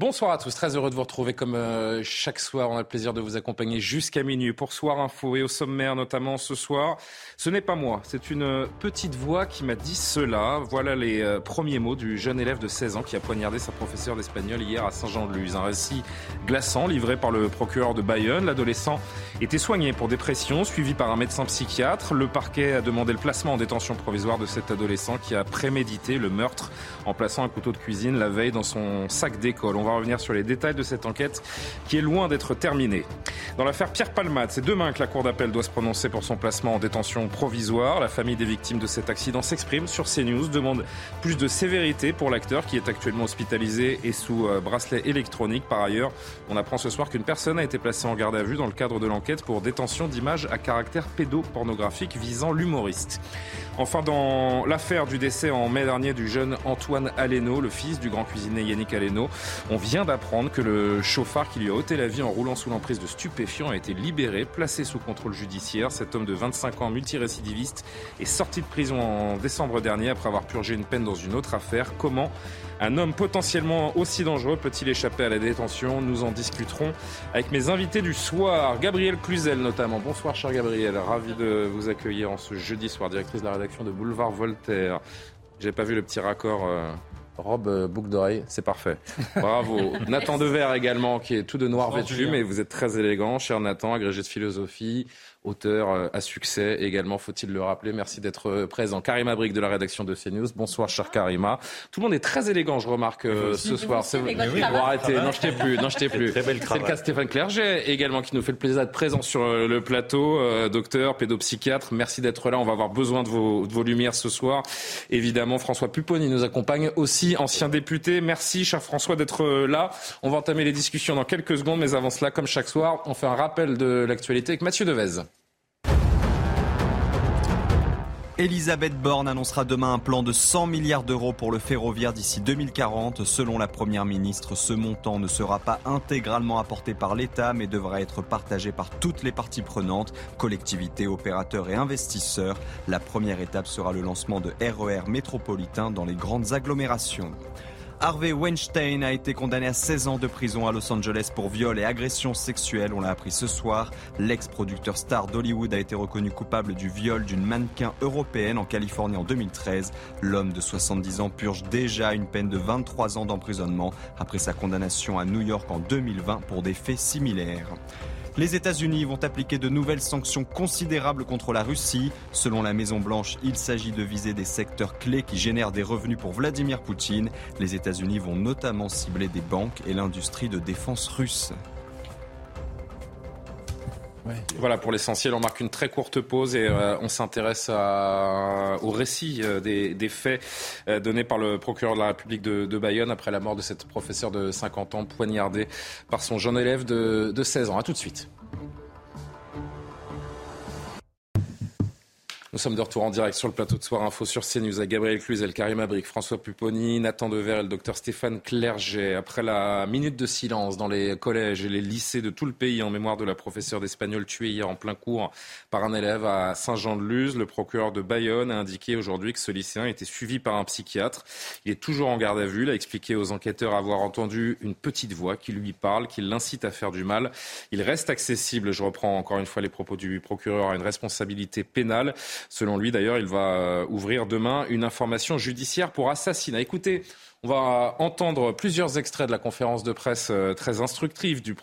Bonsoir à tous, très heureux de vous retrouver comme euh, chaque soir. On a le plaisir de vous accompagner jusqu'à minuit pour Soir Info et au sommaire notamment ce soir. Ce n'est pas moi, c'est une petite voix qui m'a dit cela. Voilà les euh, premiers mots du jeune élève de 16 ans qui a poignardé sa professeure d'espagnol hier à Saint-Jean-de-Luz. Un récit glaçant livré par le procureur de Bayonne. L'adolescent était soigné pour dépression, suivi par un médecin psychiatre. Le parquet a demandé le placement en détention provisoire de cet adolescent qui a prémédité le meurtre en plaçant un couteau de cuisine la veille dans son sac d'école. Revenir sur les détails de cette enquête qui est loin d'être terminée. Dans l'affaire Pierre Palmade, c'est demain que la Cour d'appel doit se prononcer pour son placement en détention provisoire. La famille des victimes de cet accident s'exprime sur CNews, demande plus de sévérité pour l'acteur qui est actuellement hospitalisé et sous euh, bracelet électronique. Par ailleurs, on apprend ce soir qu'une personne a été placée en garde à vue dans le cadre de l'enquête pour détention d'images à caractère pédopornographique visant l'humoriste. Enfin, dans l'affaire du décès en mai dernier du jeune Antoine Aleno, le fils du grand cuisinier Yannick Aleno, on vient d'apprendre que le chauffard qui lui a ôté la vie en roulant sous l'emprise de stupéfiants a été libéré, placé sous contrôle judiciaire. Cet homme de 25 ans, multirécidiviste, est sorti de prison en décembre dernier après avoir purgé une peine dans une autre affaire. Comment un homme potentiellement aussi dangereux peut-il échapper à la détention? Nous en discuterons avec mes invités du soir. Gabriel Cluzel notamment. Bonsoir cher Gabriel, ravi de vous accueillir en ce jeudi soir, directrice de la rédaction de Boulevard Voltaire. J'ai pas vu le petit raccord. euh, Robe, euh, boucle d'oreille, c'est parfait. Bravo. Nathan Dever également, qui est tout de noir vêtu, mais vous êtes très élégant, cher Nathan, agrégé de philosophie, auteur euh, à succès également, faut-il le rappeler. Merci d'être euh, présent. Karima Brick de la rédaction de CNews. Bonsoir, cher Karima. Tout le monde est très élégant, je remarque, euh, ce soir. C'est Bon, cravate. arrêtez, non, je t'ai plus, non, je t'ai plus. C'est le cas de Stéphane Clerget également qui nous fait le plaisir d'être présent sur euh, le plateau. Euh, docteur, pédopsychiatre, merci d'être là. On va avoir besoin de vos, de vos lumières ce soir. Évidemment, François Pupponi nous accompagne aussi, ancien député. Merci, cher François, d'être là. On va entamer les discussions dans quelques secondes, mais avant cela, comme chaque soir, on fait un rappel de l'actualité avec Mathieu Devez. Elisabeth Borne annoncera demain un plan de 100 milliards d'euros pour le ferroviaire d'ici 2040. Selon la Première ministre, ce montant ne sera pas intégralement apporté par l'État, mais devra être partagé par toutes les parties prenantes, collectivités, opérateurs et investisseurs. La première étape sera le lancement de RER métropolitains dans les grandes agglomérations. Harvey Weinstein a été condamné à 16 ans de prison à Los Angeles pour viol et agression sexuelle. On l'a appris ce soir. L'ex-producteur star d'Hollywood a été reconnu coupable du viol d'une mannequin européenne en Californie en 2013. L'homme de 70 ans purge déjà une peine de 23 ans d'emprisonnement après sa condamnation à New York en 2020 pour des faits similaires. Les États-Unis vont appliquer de nouvelles sanctions considérables contre la Russie. Selon la Maison-Blanche, il s'agit de viser des secteurs clés qui génèrent des revenus pour Vladimir Poutine. Les États-Unis vont notamment cibler des banques et l'industrie de défense russe. Voilà pour l'essentiel, on marque une très courte pause et euh, on s'intéresse au récit euh, des, faits euh, donnés par le procureur de la République de, de Bayonne après la mort de cette professeure de 50 ans poignardée par son jeune élève de, de 16 ans. A tout de suite. Nous sommes de retour en direct sur le plateau de Soir Info sur CNews avec Gabriel Cluzel, Karim Abric, François Pupponi, Nathan Dever et le docteur Stéphane Clerget. Après la minute de silence dans les collèges et les lycées de tout le pays en mémoire de la professeure d'espagnol tuée hier en plein cours par un élève à Saint-Jean-de-Luz, le procureur de Bayonne a indiqué aujourd'hui que ce lycéen était suivi par un psychiatre. Il est toujours en garde à vue. Il a expliqué aux enquêteurs avoir entendu une petite voix qui lui parle, qui l'incite à faire du mal. Il reste accessible, je reprends encore une fois les propos du procureur, à une responsabilité pénale. Selon lui, d'ailleurs, il va euh, ouvrir demain une information judiciaire pour assassinat. Écoutez, on va entendre plusieurs extraits de la conférence de presse euh, très instructive du,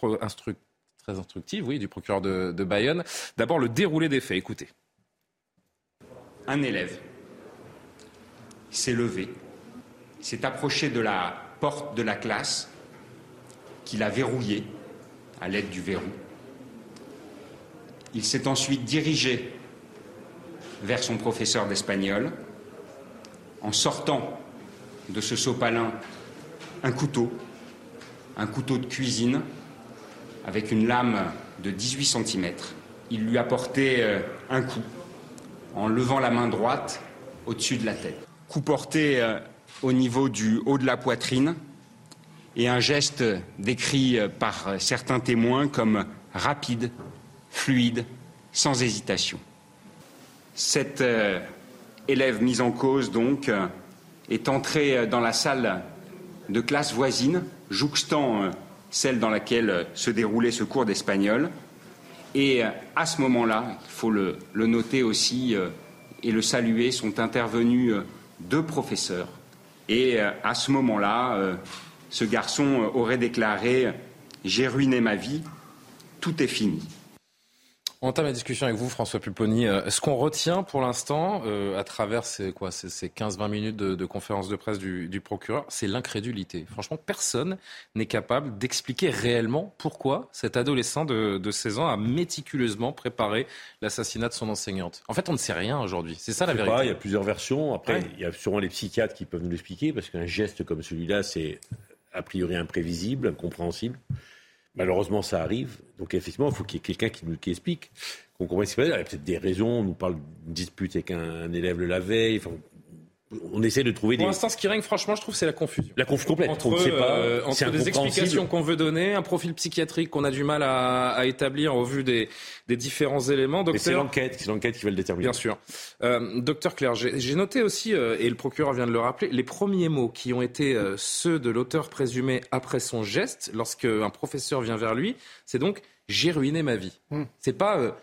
oui, du procureur de, de Bayonne. D'abord, le déroulé des faits. Écoutez. un élève s'est levé, s'est approché de la porte de la classe, qu'il a verrouillée à l'aide du verrou. Il s'est ensuite dirigé vers son professeur d'espagnol. En sortant de ce sopalin un couteau, un couteau de cuisine avec une lame de 18 cm. Il lui a porté euh, un coup en levant la main droite au-dessus de la tête. Coup porté euh, au niveau du haut de la poitrine et un geste décrit euh, par certains témoins comme rapide, fluide, sans hésitation. Cette élève mise en cause, donc, est entrée dans la salle de classe voisine, jouxtant celle dans laquelle se déroulait ce cours d'espagnol. Et euh, à ce moment-là, il faut le, noter aussi euh, et le saluer, sont intervenus euh, deux professeurs. Et à ce moment-là, ce garçon aurait déclaré J'ai ruiné ma vie, tout est fini. On entame la discussion avec vous, François Pupponi. Euh, ce qu'on retient pour l'instant, euh, à travers ces, quoi, ces, 15-20 minutes de, conférence de presse du, procureur, c'est l'incrédulité. Franchement, personne n'est capable d'expliquer réellement pourquoi cet adolescent de, 16 ans a méticuleusement préparé l'assassinat de son enseignante. En fait, on ne sait rien aujourd'hui. C'est ça la vérité. il y a plusieurs versions. Après, il y a sûrement les psychiatres qui peuvent nous l'expliquer, parce qu'un geste comme celui-là, c'est a priori imprévisible, incompréhensible. Malheureusement, ça arrive. Donc, effectivement, il faut qu'il y ait quelqu'un qui nous qui explique. Qu'on comprenne Il y a peut-être des raisons. On nous parle d'une dispute avec un, élève le la veille. On essaie de trouver Pour l'instant, ce qui règne, franchement, je trouve, c'est la confusion. La confusion complète. Entre, pas, euh, entre des explications qu'on veut donner, un profil psychiatrique qu'on a du mal à, établir au vu des, différents éléments. C'est l'enquête, c'est l'enquête qui va le déterminer. Bien sûr. Euh, docteur Claire, j'ai noté aussi, euh, et le procureur vient de le rappeler, les premiers mots qui ont été ceux de l'auteur présumé après son geste, lorsque un professeur vient vers lui, c'est donc j'ai ruiné ma vie. Hmm. C'est pas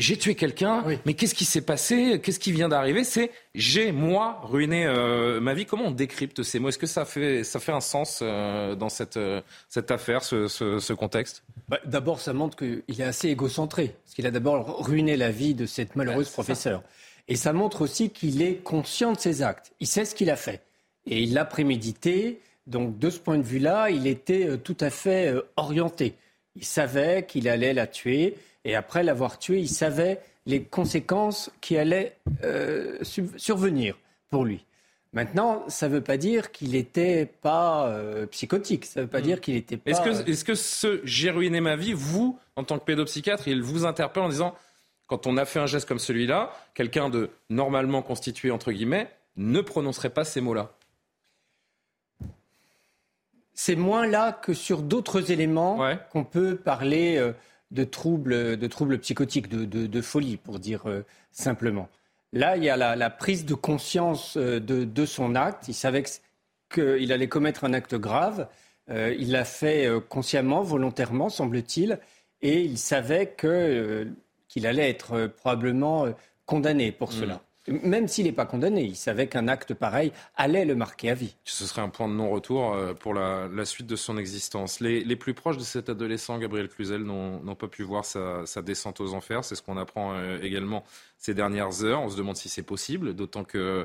j'ai tué quelqu'un, mais qu'est-ce qui s'est passé? Qu'est-ce qui vient d'arriver? C'est j'ai, moi, ruiné euh, ma vie. Comment on décrypte ces mots? Est-ce que ça fait, ça fait un sens euh, dans cette, euh, cette affaire, ce, ce, contexte? Bah, D'abord, ça montre qu'il est assez égocentré, parce qu'il a d'abord ruiné la vie de cette malheureuse professeure. Et ça montre aussi qu'il est conscient de ses actes. Il sait ce qu'il a fait. Et il l'a prémédité. Donc, de ce point de vue-là, il était tout à fait orienté. Il savait qu'il allait la tuer. Et après l'avoir tué, il savait les conséquences qui allaient euh, survenir pour lui. Maintenant, ça ne veut pas dire qu'il n'était pas euh, psychotique. Ça ne veut pas hmm. dire qu'il n'était pas. Est-ce que, est que ce j'ai ruiné ma vie, vous, en tant que pédopsychiatre, il vous interpelle en disant quand on a fait un geste comme celui-là, quelqu'un de normalement constitué, entre guillemets, ne prononcerait pas ces mots-là? C'est moins là que sur d'autres éléments qu'on peut parler. Euh, de troubles, de troubles psychotiques, de, folie, pour dire euh, simplement. Là, il y a la, prise de conscience euh, de, son acte. Il savait qu'il allait commettre un acte grave. Euh, il l'a fait consciemment, volontairement, semble-t-il, et il savait qu'il allait être probablement condamné pour cela. Mm. Même s'il n'est pas condamné, il savait qu'un acte pareil allait le marquer à vie. Ce serait un point de non-retour euh, pour la, suite de son existence. Les, plus proches de cet adolescent, Gabriel Cluzel, n'ont pas pu voir sa, descente aux enfers. C'est ce qu'on apprend euh, également ces dernières heures. On se demande si c'est possible, d'autant qu'il euh,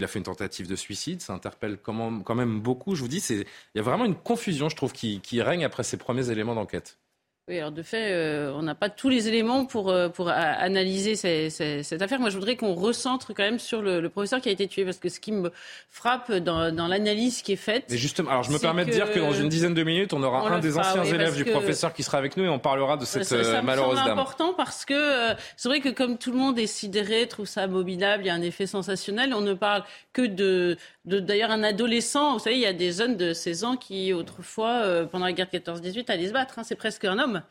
a fait une tentative de suicide. Ça interpelle quand même, beaucoup. Je vous dis, il y a vraiment une confusion, je trouve, qui règne après ces premiers éléments d'enquête. Oui, alors de fait, euh, on n'a pas tous les éléments pour, euh, pour analyser cette affaire. Moi, je voudrais qu'on recentre quand même sur le, professeur qui a été tué, parce que ce qui me frappe dans, dans l'analyse qui est faite. Mais justement, alors je me permets de dire que dans une dizaine de minutes, on aura un des anciens élèves du professeur qui sera avec nous et on parlera de cette ça, ça malheureuse dame. C'est important parce que euh, c'est vrai que comme tout le monde est sidéré, trouve ça abominable, il y a un effet sensationnel, on ne parle que de, d'ailleurs un adolescent. Vous savez, il y a des jeunes de 16 ans qui autrefois, pendant la guerre 14-18, allaient se battre. Hein. c'est presque un homme.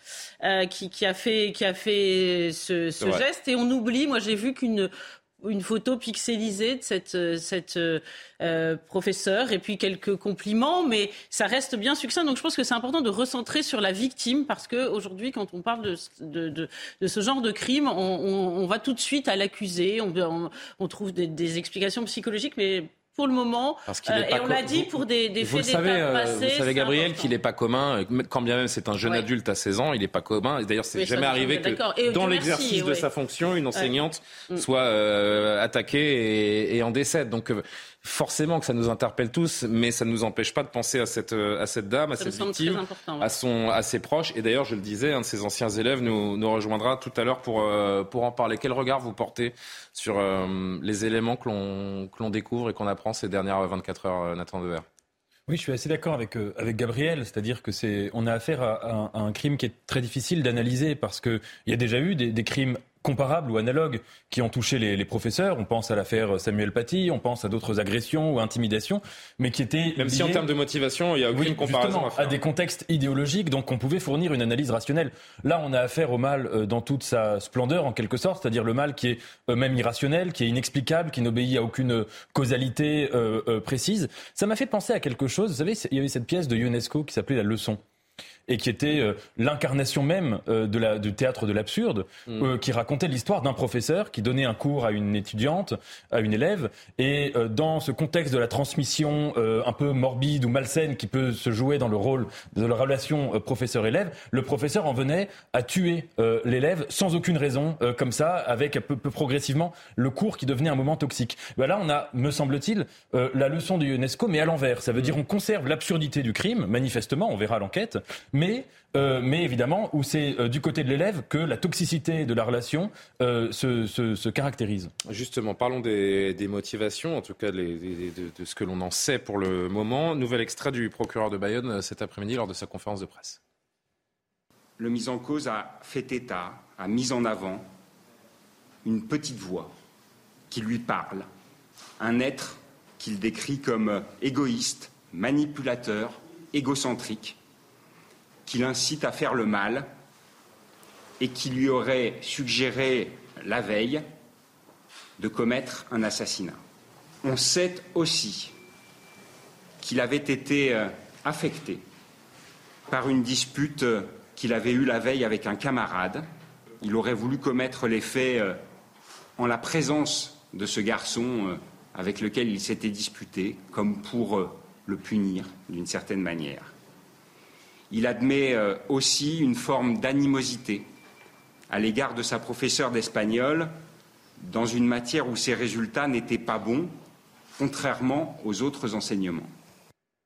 Euh, qui, a fait, qui a fait ce, geste. Et on oublie, moi j'ai vu qu'une une photo pixelisée de cette, cette euh, professeure et puis quelques compliments, mais ça reste bien succinct. Donc je pense que c'est important de recentrer sur la victime parce qu'aujourd'hui, quand on parle de, de, de, ce genre de crime, on, on, va tout de suite à l'accusé, on, on, trouve des, des explications psychologiques, mais pour le moment. Euh, et on l'a dit pour des, des faits d'état euh, passés. Vous savez, Gabriel, qu'il n'est pas commun, euh, quand bien même c'est un jeune adulte à 16 ans, il n'est pas commun. D'ailleurs, c'est jamais arrivé que dans l'exercice de sa fonction, une enseignante mm. soit attaquée et, et, en décède. Donc, forcément que ça nous interpelle tous, mais ça ne nous empêche pas de penser à cette, euh, à cette dame, à cette victime, à, son, à ses proches. Et d'ailleurs, je le disais, un de ses anciens élèves nous, nous rejoindra tout à l'heure pour, euh, pour en parler. Quel regard vous portez sur euh, les éléments que l'on découvre et qu'on apprend ces dernières 24 heures, Nathan Dever? Oui, je suis assez d'accord avec, avec Gabriel, c'est-à-dire que c'est on a affaire à, un crime qui est très difficile d'analyser parce qu'il y a déjà eu des, des crimes comparables ou analogues qui ont touché les, professeurs. On pense à l'affaire Samuel Paty, on pense à d'autres agressions ou intimidations, mais qui étaient même si en termes de motivation, il y a aucune comparaison à, des contextes idéologiques, donc on pouvait fournir une analyse rationnelle. Là, on a affaire au mal euh, dans toute sa splendeur, en quelque sorte, c'est-à-dire le mal qui est euh, même irrationnel, qui est inexplicable, qui n'obéit à aucune causalité euh, précise. Ça m'a fait penser à quelque chose. Vous savez, il y avait cette pièce de UNESCO qui s'appelait La Leçon et qui était euh, l'incarnation même euh, de la, du théâtre de l'absurde, mm. euh, qui racontait l'histoire d'un professeur qui donnait un cours à une étudiante, à une élève, et dans ce contexte de la transmission un peu morbide ou malsaine qui peut se jouer dans le rôle de la relation professeur-élève, le professeur en venait à tuer l'élève sans aucune raison, comme ça, avec peu, peu, progressivement le cours qui devenait un moment toxique. Ben là, on a, me semble-t-il, la leçon de UNESCO, mais à l'envers. Ça veut dire on conserve l'absurdité du crime, manifestement, on verra l'enquête, mais, euh, mais évidemment, où c'est euh, du côté de l'élève que la toxicité de la relation euh, se, caractérise. Justement, parlons des, motivations, en tout cas de, de, ce que l'on en sait pour le moment. Nouvel extrait du procureur de Bayonne cet après-midi lors de sa conférence de presse. Le mis en cause a fait état, a mis en avant une petite voix qui lui parle, un être qu'il décrit comme égoïste, manipulateur, égocentrique, qui l'incite à faire le mal et qui lui aurait suggéré la veille de commettre un assassinat. On sait aussi qu'il avait été euh, affecté par une dispute euh, qu'il avait eue la veille avec un camarade. Il aurait voulu commettre les faits euh, en la présence de ce garçon avec lequel il s'était disputé, comme pour le punir d'une certaine manière. Il admet euh, aussi une forme d'animosité à l'égard de sa professeure d'espagnol dans une matière où ses résultats n'étaient pas bons, contrairement aux autres enseignements.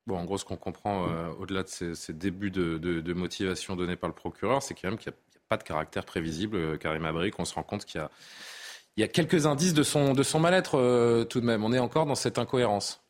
Bon, en gros, ce qu'on comprend euh, au-delà de ces, débuts de, motivation donnés par le procureur, c'est quand même qu'il n'y a, pas de caractère prévisible, euh, Karim Abrik. On se rend compte qu'il y a, quelques indices de son, de son mal-être tout de même. On est encore dans cette incohérence.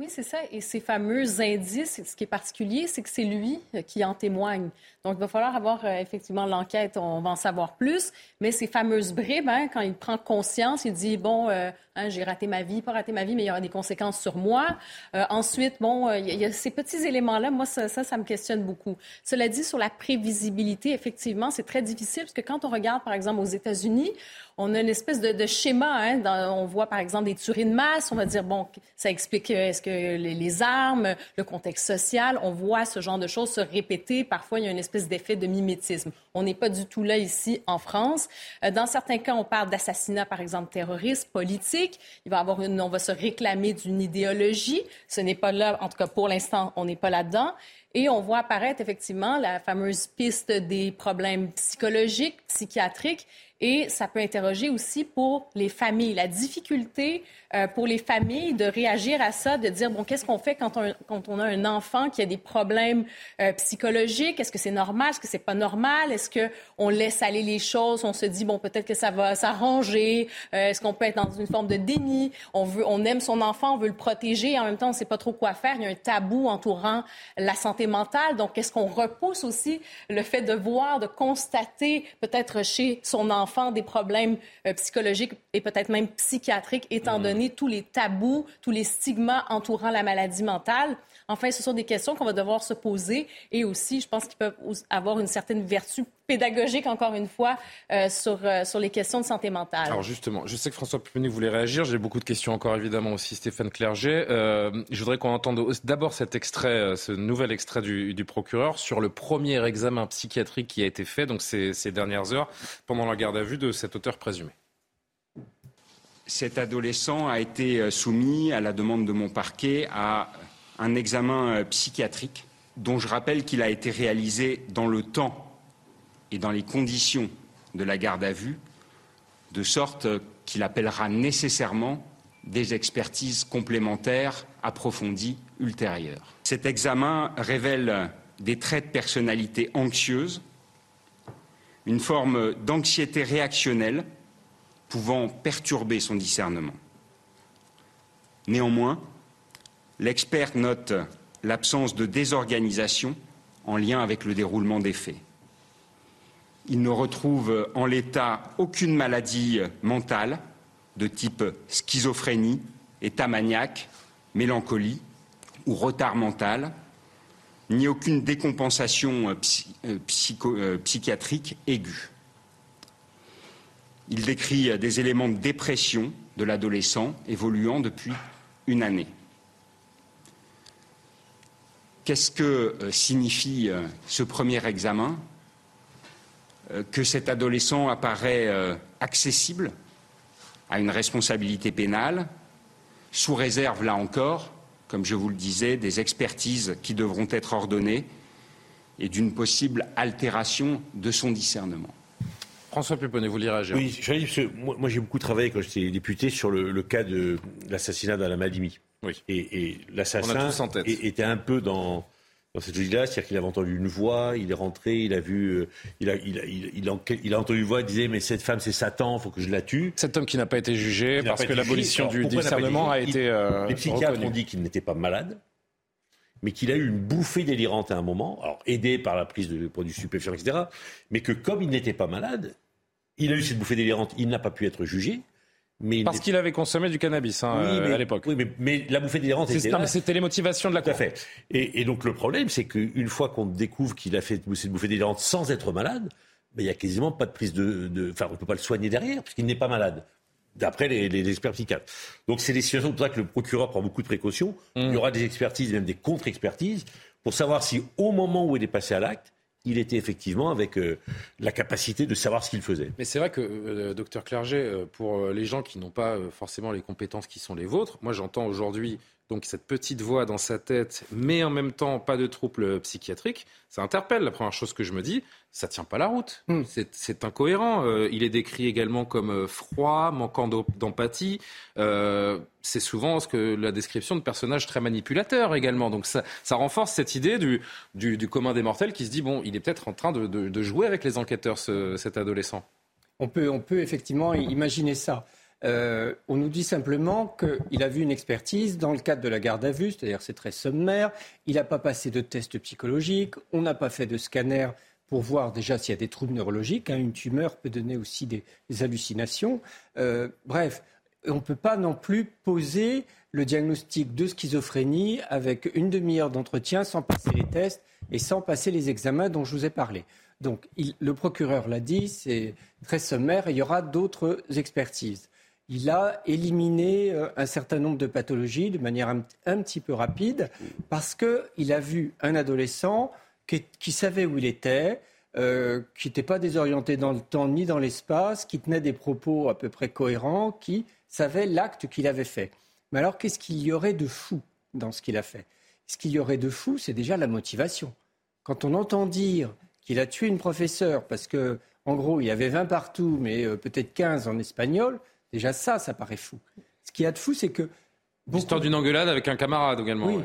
Oui, c'est ça. Et ces fameux indices, ce qui est particulier, c'est que c'est lui euh, qui en témoigne. Donc, il va falloir avoir euh, effectivement l'enquête, on va en savoir plus. Mais ces fameuses bribes, hein, quand il prend conscience, il dit, bon, euh, hein, j'ai raté ma vie, pas raté ma vie, mais il y aura des conséquences sur moi. ensuite, bon, il y, a ces petits éléments-là, moi, ça, ça, me questionne beaucoup. Cela dit, sur la prévisibilité, effectivement, c'est très difficile parce que quand on regarde, par exemple, aux États-Unis, on a une espèce de, schéma. Hein, on voit par exemple des tueries de masse. On va dire bon, ça explique euh, est-ce que les, armes, le contexte social. On voit ce genre de choses se répéter. Parfois, il y a une espèce d'effet de mimétisme. On n'est pas du tout là ici en France. Euh, dans certains cas, on parle d'assassinat, par exemple terroriste, on va se réclamer d'une idéologie. Ce n'est pas là, en tout cas pour l'instant, on n'est pas là-dedans. Et on voit apparaître effectivement la fameuse piste des problèmes psychologiques, psychiatriques et ça peut interroger aussi pour les familles, la difficulté euh, pour les familles de réagir à ça, de dire, bon, qu'est-ce qu'on fait quand on, quand on a un enfant qui a des problèmes euh, psychologiques? Est-ce que c'est normal? Est-ce que c'est pas normal? Est-ce qu'on laisse aller les choses? On se dit, bon, peut-être que ça va s'arranger. Euh, est-ce qu'on peut être dans une forme de déni? On, veut, on aime son enfant, on veut le protéger. En même temps, on ne sait pas trop quoi faire. Il y a un tabou entourant la santé mentale. Donc, est-ce qu'on repousse aussi le fait de voir, de constater peut-être chez son enfant des problèmes psychologiques et peut-être même psychiatriques, étant mmh. donné tous les tabous, tous les stigmas entourant la maladie mentale? Enfin, ce sont des questions qu'on va devoir se poser et aussi, je pense qu'ils peuvent avoir une certaine vertu pédagogique, encore une fois, euh, sur, euh, sur les questions de santé mentale. Alors justement, je sais que François Pupini voulait réagir. J'ai beaucoup de questions encore, évidemment, aussi Stéphane Clerget. Euh, je voudrais qu'on entende d'abord cet extrait, ce nouvel extrait du, du, procureur sur le premier examen psychiatrique qui a été fait, donc ces, ces dernières heures, pendant la garde à vue de cet auteur présumé cet adolescent a été soumis, à la demande de mon parquet, à un examen euh, psychiatrique dont je rappelle qu'il a été réalisé dans le temps et dans les conditions de la garde à vue, de sorte qu'il appellera nécessairement des expertises complémentaires approfondies ultérieures. Cet examen révèle des traits de personnalité anxieuse, une forme d'anxiété réactionnelle pouvant perturber son discernement. Néanmoins, l'expert note l'absence de désorganisation en lien avec le déroulement des faits. Il ne retrouve en l'état aucune maladie mentale de type schizophrénie, état maniaque, mélancolie ou retard mental, ni aucune décompensation euh, euh, psychiatrique aiguë. Il décrit des éléments de dépression de l'adolescent évoluant depuis une année. Qu'est-ce que euh, signifie ce premier examen? Que cet adolescent apparaît accessible à une responsabilité pénale, sous réserve, là encore, comme je vous le disais, des expertises qui devront être ordonnées et d'une possible altération de son discernement. François Puponnet, vous lirez Oui, moi, moi j'ai beaucoup travaillé quand j'étais député sur le, cas de l'assassinat d'Alain Madimi. Oui. Et, et l'assassin était un peu dans, dans cette logique-là, c'est-à-dire qu'il avait entendu une voix, il est rentré, il a vu, euh, il a, il a, il, a, il a entendu une voix, il disait mais cette femme c'est Satan, il faut que je la tue. Cet homme qui n'a pas été jugé parce que l'abolition du discernement a été. Euh, les psychiatres ont dit qu'il n'était pas malade, mais qu'il a eu une bouffée délirante à un moment, alors aidé par la prise de produits stupéfiants, etc. Mais que comme il n'était pas malade, il a eu cette bouffée délirante, il n'a pas pu être jugé. Parce qu'il avait consommé du cannabis hein, à l'époque. Oui, mais, la bouffée délirante c'était là. C'était les motivations de la Tout fait. Et, donc le problème, c'est qu'une fois qu'on découvre qu'il a fait cette bouffée délirante sans être malade, ben, il n'y a quasiment pas de prise de... Enfin, on ne peut pas le soigner derrière, puisqu'il n'est pas malade d'après les, experts psychiatres. Donc c'est des situations pour ça que le procureur prend beaucoup de précautions. Mmh. Il y aura des expertises, même des contre-expertises, pour savoir si au moment où il est passé à l'acte, il était effectivement avec euh, la capacité de savoir ce qu'il faisait. Mais c'est vrai que, euh, docteur Clerget, euh, pour les gens qui n'ont pas forcément les compétences qui sont les vôtres, moi j'entends aujourd'hui donc cette petite voix dans sa tête, mais en même temps pas de troubles psychiatriques, ça interpelle. La première chose que je me dis, ça tient pas la route. Hmm. C'est incohérent. Euh, il est décrit également comme euh, froid, manquant d'empathie. Euh, c'est souvent ce que la description de personnages très manipulateurs également. Donc ça, ça renforce cette idée du, du, du, commun des mortels qui se dit bon, il est peut-être en train de, de, de, jouer avec les enquêteurs, ce, cet adolescent. On peut, on peut effectivement imaginer ça. Euh, on nous dit simplement qu'il a vu une expertise dans le cadre de la garde à vue, c'est-à-dire c'est très sommaire. Il n'a pas passé de test psychologique, on n'a pas fait de scanner pour voir déjà s'il y a des troubles neurologiques. Hein. Une tumeur peut donner aussi des, hallucinations. Euh, bref, on ne peut pas non plus poser le diagnostic de schizophrénie avec une demi-heure d'entretien sans passer les tests et sans passer les examens dont je vous ai parlé. Donc le procureur l'a dit, c'est très sommaire et il y aura d'autres expertises il a éliminé euh, un certain nombre de pathologies de manière un, petit peu rapide parce qu'il a vu un adolescent qui, savait où il était, euh, qui n'était pas désorienté dans le temps ni dans l'espace, qui tenait des propos à peu près cohérents, qui savait l'acte qu'il avait fait. Mais alors, qu'est-ce qu'il y aurait de fou dans ce qu'il a fait? Ce qu'il y aurait de fou, c'est déjà la motivation. Quand on entend dire qu'il a tué une professeure parce que, en gros, il y avait 20 partout, mais euh, peut-être 15 en espagnol, Déjà ça, ça paraît fou. Ce qui y a de fou, c'est que... L'histoire d'une engueulade avec un camarade également. Oui,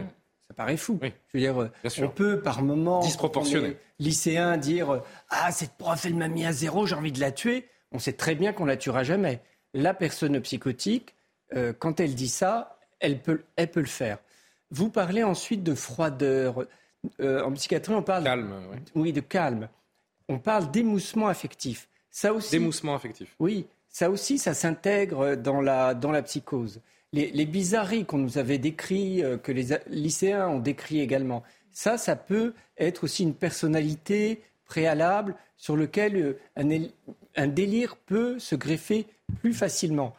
ça paraît fou. Je veux dire, euh, on peut par moment, disproportionné, lycéen, dire euh, ah cette prof elle m'a mis à zéro, j'ai envie de la tuer. On sait très bien qu'on la tuera jamais. La personne psychotique, euh, quand elle dit ça, elle peut, elle peut le faire. Vous parlez ensuite de froideur. en psychiatrie, on parle calme. Oui, de calme. On parle d'émoussement affectif. Ça aussi. D'émoussement affectif. Oui, ça aussi, ça s'intègre dans la, dans la psychose. Les, bizarreries qu'on nous avait décrites, euh, que les lycéens ont décrit également, ça, ça peut être aussi une personnalité préalable sur lequel euh, un, un délire peut se greffer plus facilement.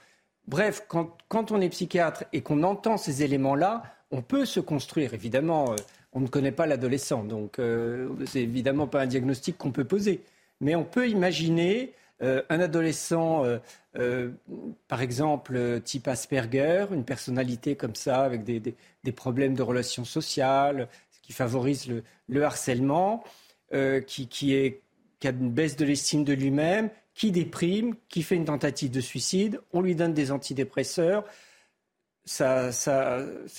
Bref, quand, quand on est psychiatre et qu'on entend ces éléments-là, on peut se construire. Évidemment, euh, on ne connaît pas l'adolescent, donc euh, c'est évidemment pas un diagnostic qu'on peut poser. Mais on peut imaginer euh, un adolescent, euh, euh, par exemple, type Asperger, une personnalité comme ça, avec des, problèmes de relations sociales, qui favorise le, harcèlement, qui, a une baisse de l'estime de lui-même, qui déprime, qui fait une tentative de suicide, on lui donne des antidépresseurs. ça,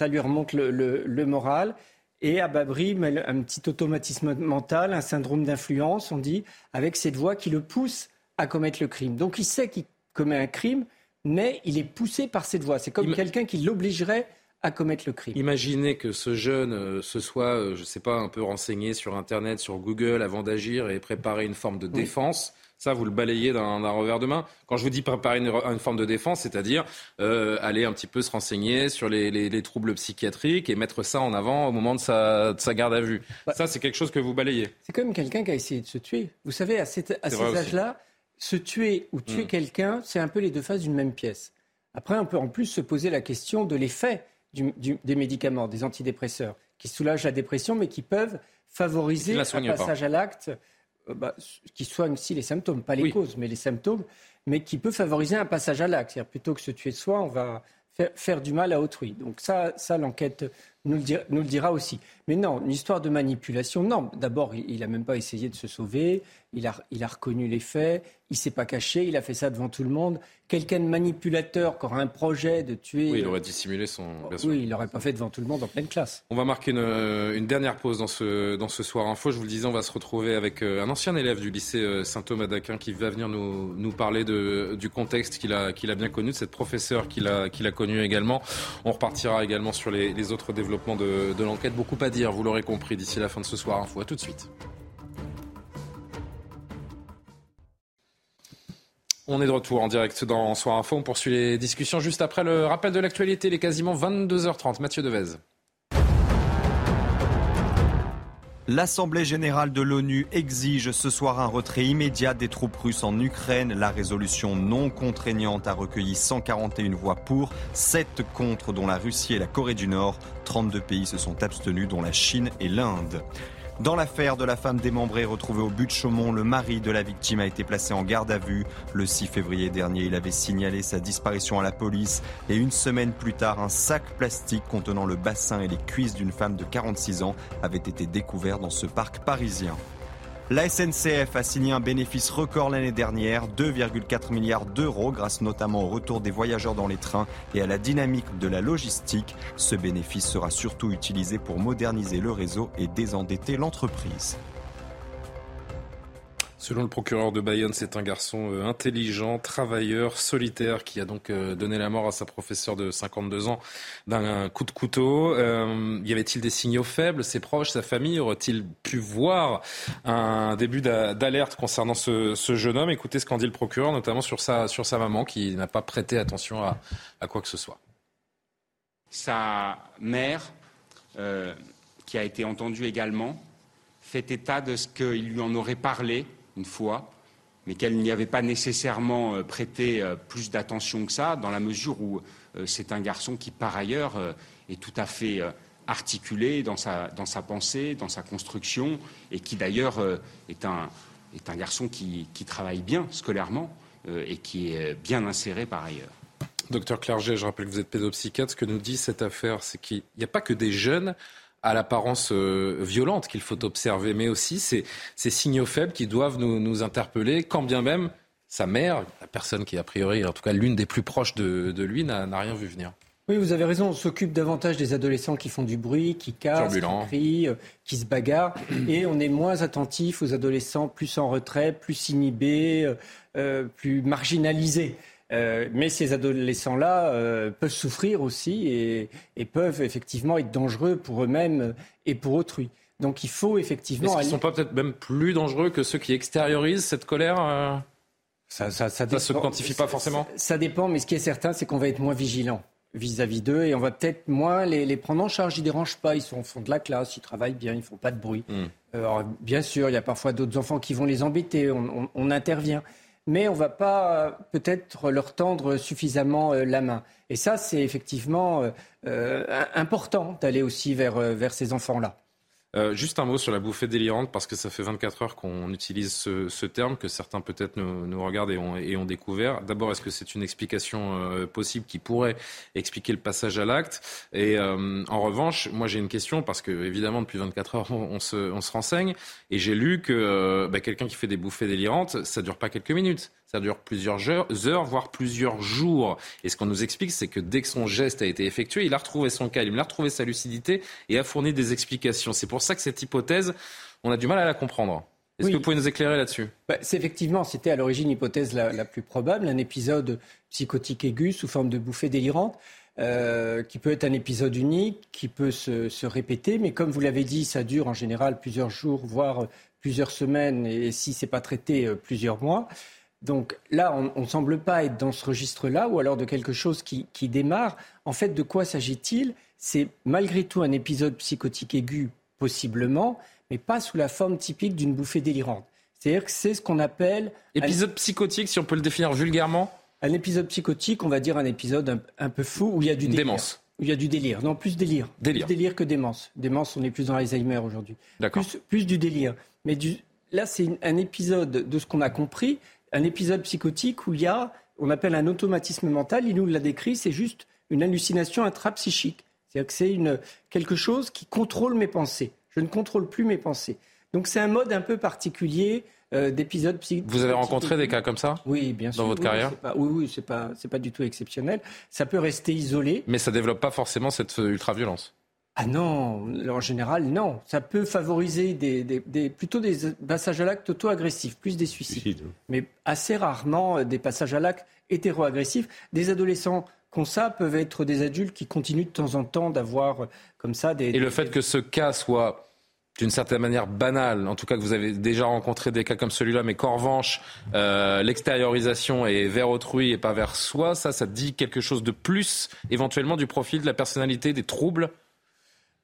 lui remonte le, moral. Et à Babri, un petit automatisme mental, un syndrome d'influence, on dit, avec cette voix qui le pousse à commettre le crime. Donc il sait qu'il commet un crime, mais il est poussé par cette voix. C'est comme quelqu'un qui l'obligerait à commettre le crime. Imaginez que ce jeune euh, se soit, euh, je ne sais pas, un peu renseigné sur Internet, sur Google avant d'agir et préparer une forme de défense. Ça, vous le balayez d'un revers de main. Quand je vous dis préparer une, forme de défense, c'est-à-dire euh, aller un petit peu se renseigner sur les, troubles psychiatriques et mettre ça en avant au moment de sa, garde à vue. Bah, ça, c'est quelque chose que vous balayez. C'est comme quelqu'un qui a essayé de se tuer. Vous savez, à, cet, à ces âges-là, se tuer ou tuer hmm. quelqu'un, c'est un peu les deux faces d'une même pièce. Après, on peut en plus se poser la question de l'effet des médicaments, des antidépresseurs, qui soulagent la dépression, mais qui peuvent favoriser un passage à l'acte euh, bah, qui soigne aussi les symptômes, pas les causes, mais les symptômes, mais qui peut favoriser un passage à l'acte. Plutôt que se tuer de soi, on va faire, du mal à autrui. Donc ça, ça l'enquête nous, nous, le dira aussi. Mais non, une histoire de manipulation, non. D'abord, il n'a même pas essayé de se sauver, il a, il a reconnu les faits, il s'est pas caché, il a fait ça devant tout le monde. Quelqu'un de manipulateur qui aura un projet de tuer. Oui, il aurait dissimulé son. oui, il l'aurait pas fait devant tout le monde en pleine classe. On va marquer une, euh, une, dernière pause dans ce, dans ce soir info. Je vous le disais, on va se retrouver avec euh, un ancien élève du lycée euh, Saint-Thomas d'Aquin qui va venir nous, nous parler de, du contexte qu'il a, qu'il a bien connu, de cette professeure qu'il a, qu'il a connue également. On repartira également sur les, les autres développements de, de l'enquête. Beaucoup à dire, vous l'aurez compris, d'ici la fin de ce soir info. À tout de suite. On est de retour en direct dans Soir Info. On poursuit les discussions juste après le rappel de l'actualité. Il est quasiment 22h30. Mathieu Devez. L'Assemblée générale de l'ONU exige ce soir un retrait immédiat des troupes russes en Ukraine. La résolution non contraignante a recueilli 141 voix pour, 7 contre, dont la Russie et la Corée du Nord. 32 pays se sont abstenus, dont la Chine et l'Inde. Dans l'affaire de la femme démembrée retrouvée au but de Chaumont, le mari de la victime a été placé en garde à vue. Le 6 février dernier, il avait signalé sa disparition à la police et une semaine plus tard, un sac plastique contenant le bassin et les cuisses d'une femme de 46 ans avait été découvert dans ce parc parisien. La SNCF a signé un bénéfice record l'année dernière, 2,4 milliards d'euros, grâce notamment au retour des voyageurs dans les trains et à la dynamique de la logistique. Ce bénéfice sera surtout utilisé pour moderniser le réseau et désendetter l'entreprise. Selon le procureur de Bayonne, c'est un garçon euh, intelligent, travailleur, solitaire, qui a donc euh, donné la mort à sa professeure de 52 ans d'un coup de couteau. Euh, y avait-il des signaux faibles? Ses proches, sa famille auraient-ils pu voir un début d'alerte concernant ce, jeune homme? Écoutez ce qu'en dit le procureur, notamment sur sa, sur sa maman, qui n'a pas prêté attention à, à, quoi que ce soit. Sa mère, qui a été entendue également, fait état de ce qu'il lui en aurait parlé une fois, mais qu'elle n'y avait pas nécessairement euh, prêté euh, plus d'attention que ça, dans la mesure où euh, c'est un garçon qui, par ailleurs, est tout à fait articulé dans sa, dans sa pensée, dans sa construction, et qui d'ailleurs est un, est un garçon qui, qui travaille bien scolairement et qui est bien inséré par ailleurs. Docteur Clerget, je rappelle que vous êtes pédopsychiatre. Ce que nous dit cette affaire, c'est qu'il n'y a pas que des jeunes à l'apparence euh, violente qu'il faut observer, mais aussi ces, ces signaux faibles qui doivent nous, nous, interpeller, quand bien même sa mère, la personne qui a priori, en tout cas l'une des plus proches de, de lui, n'a rien vu venir. Oui, vous avez raison. On s'occupe davantage des adolescents qui font du bruit, qui cassent, qui crient, euh, qui se bagarrent. Et on est moins attentif aux adolescents plus en retrait, plus inhibés, euh, plus marginalisés. Euh, mais ces adolescents-là euh, peuvent souffrir aussi et, peuvent effectivement être dangereux pour eux-mêmes et pour autrui. Donc il faut effectivement. Est-ce sont pas peut-être même plus dangereux que ceux qui extériorisent cette colère euh? Ça ne se quantifie pas forcément? Ça, dépend, mais ce qui est certain, c'est qu'on va être moins vigilant vis-à-vis d'eux et on va peut-être moins les, prendre en charge. Ils ne dérangent pas, ils sont au fond de la classe, ils travaillent bien, ils ne font pas de bruit. Hmm. Alors, bien sûr, il y a parfois d'autres enfants qui vont les embêter, on intervient mais on ne va pas euh, peut-être leur tendre suffisamment euh, la main. Et ça, c'est effectivement euh, important d'aller aussi vers, vers ces enfants-là. Juste un mot sur la bouffée délirante, parce que ça fait 24 heures qu'on utilise ce, terme, que certains peut-être nous, regardent et ont, découvert. D'abord, est-ce que c'est une explication possible qui pourrait expliquer le passage à l'acte? Et en revanche, moi j'ai une question, parce que évidemment depuis 24 heures on, se, renseigne, et j'ai lu que bah, quelqu'un qui fait des bouffées délirantes, ça dure pas quelques minutes Ça dure plusieurs heures, voire plusieurs jours. Et ce qu'on nous explique, c'est que dès que son geste a été effectué, il a retrouvé son calme, il a retrouvé sa lucidité et a fourni des explications. C'est pour ça que cette hypothèse, on a du mal à la comprendre. Est-ce que vous pouvez nous éclairer là-dessus? Bah, Effectivement, c'était à l'origine l'hypothèse la, plus probable, un épisode psychotique aigu sous forme de bouffée délirante. Euh, qui peut être un épisode unique, qui peut se, répéter, mais comme vous l'avez dit, ça dure en général plusieurs jours, voire plusieurs semaines, et si c'est pas traité, euh, plusieurs mois. Donc là, on ne semble pas être dans ce registre-là, ou alors de quelque chose qui, qui démarre. En fait, de quoi s'agit-il? C'est malgré tout un épisode psychotique aigu, possiblement, mais pas sous la forme typique d'une bouffée délirante. C'est-à-dire que c'est ce qu'on appelle... Épisode psychotique, si on peut le définir vulgairement? Un épisode psychotique, on va dire un épisode un, peu fou où il y a du délire. Démence. Où il y a du délire. Non, plus délire. Délire. Plus délire que démence. Démence, on est plus dans Alzheimer aujourd'hui. D'accord. Plus, du délire. Mais du, là, c'est un épisode de ce qu'on a compris, un épisode psychotique où il y a, on appelle un automatisme mental. Il nous l'a décrit, c'est juste une hallucination intrapsychique. C'est-à-dire que c'est une, quelque chose qui contrôle mes pensées. Je ne contrôle plus mes pensées. Donc c'est un mode un peu particulier euh, d'épisodes psychiques. Vous avez rencontré des cas comme ça Oui, bien sûr. Dans votre carrière Oui, oui, c'est pas, c'est pas du tout exceptionnel. Ça peut rester isolé. Mais ça développe pas forcément cette ultra-violence ah non, en général, non. Ça peut favoriser des, plutôt des passages à l'acte auto-agressifs, plus des suicides. Mais assez rarement euh, des passages à l'acte hétéro-agressifs. Des adolescents comme ça peuvent être des adultes qui continuent de temps en temps d'avoir euh, comme ça des... Et le fait que ce cas soit d'une certaine manière banale, en tout cas que vous avez déjà rencontré des cas comme celui-là, mais qu'en revanche, euh, l'extériorisation est vers autrui et pas vers soi, ça, ça dit quelque chose de plus éventuellement du profil de la personnalité, des troubles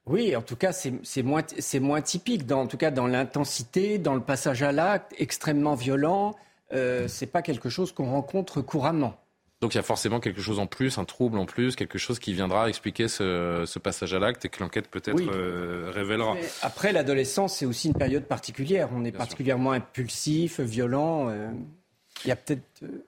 oui, en tout cas, c'est moins, moins, typique, dans, en tout cas dans l'intensité, dans le passage à l'acte, extrêmement violent. Euh, ce n'est pas quelque chose qu'on rencontre couramment. Donc il y a forcément quelque chose en plus, un trouble en plus, quelque chose qui viendra expliquer ce, passage à l'acte et que l'enquête peut-être euh, révélera. après, l'adolescence, c'est aussi une période particulière. On est particulièrement impulsif, violent. Euh, il y a peut-être euh,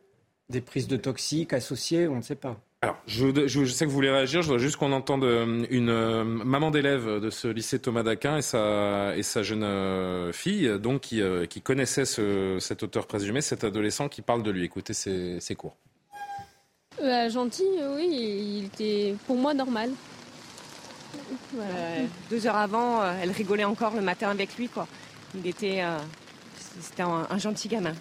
des prises de toxiques associées, on ne sait pas. Alors, je, sais que vous voulez réagir. Je voudrais juste qu'on entende une maman d'élève de ce lycée Thomas d'Aquin et sa, et sa jeune fille, donc qui, qui connaissait cet auteur présumé, cet adolescent qui parle de lui. Écoutez ses cours. Euh, gentil, oui, il était pour moi normal. deux heures avant, euh, elle rigolait encore le matin avec lui, quoi. Il était, euh, c'était un, gentil gamin.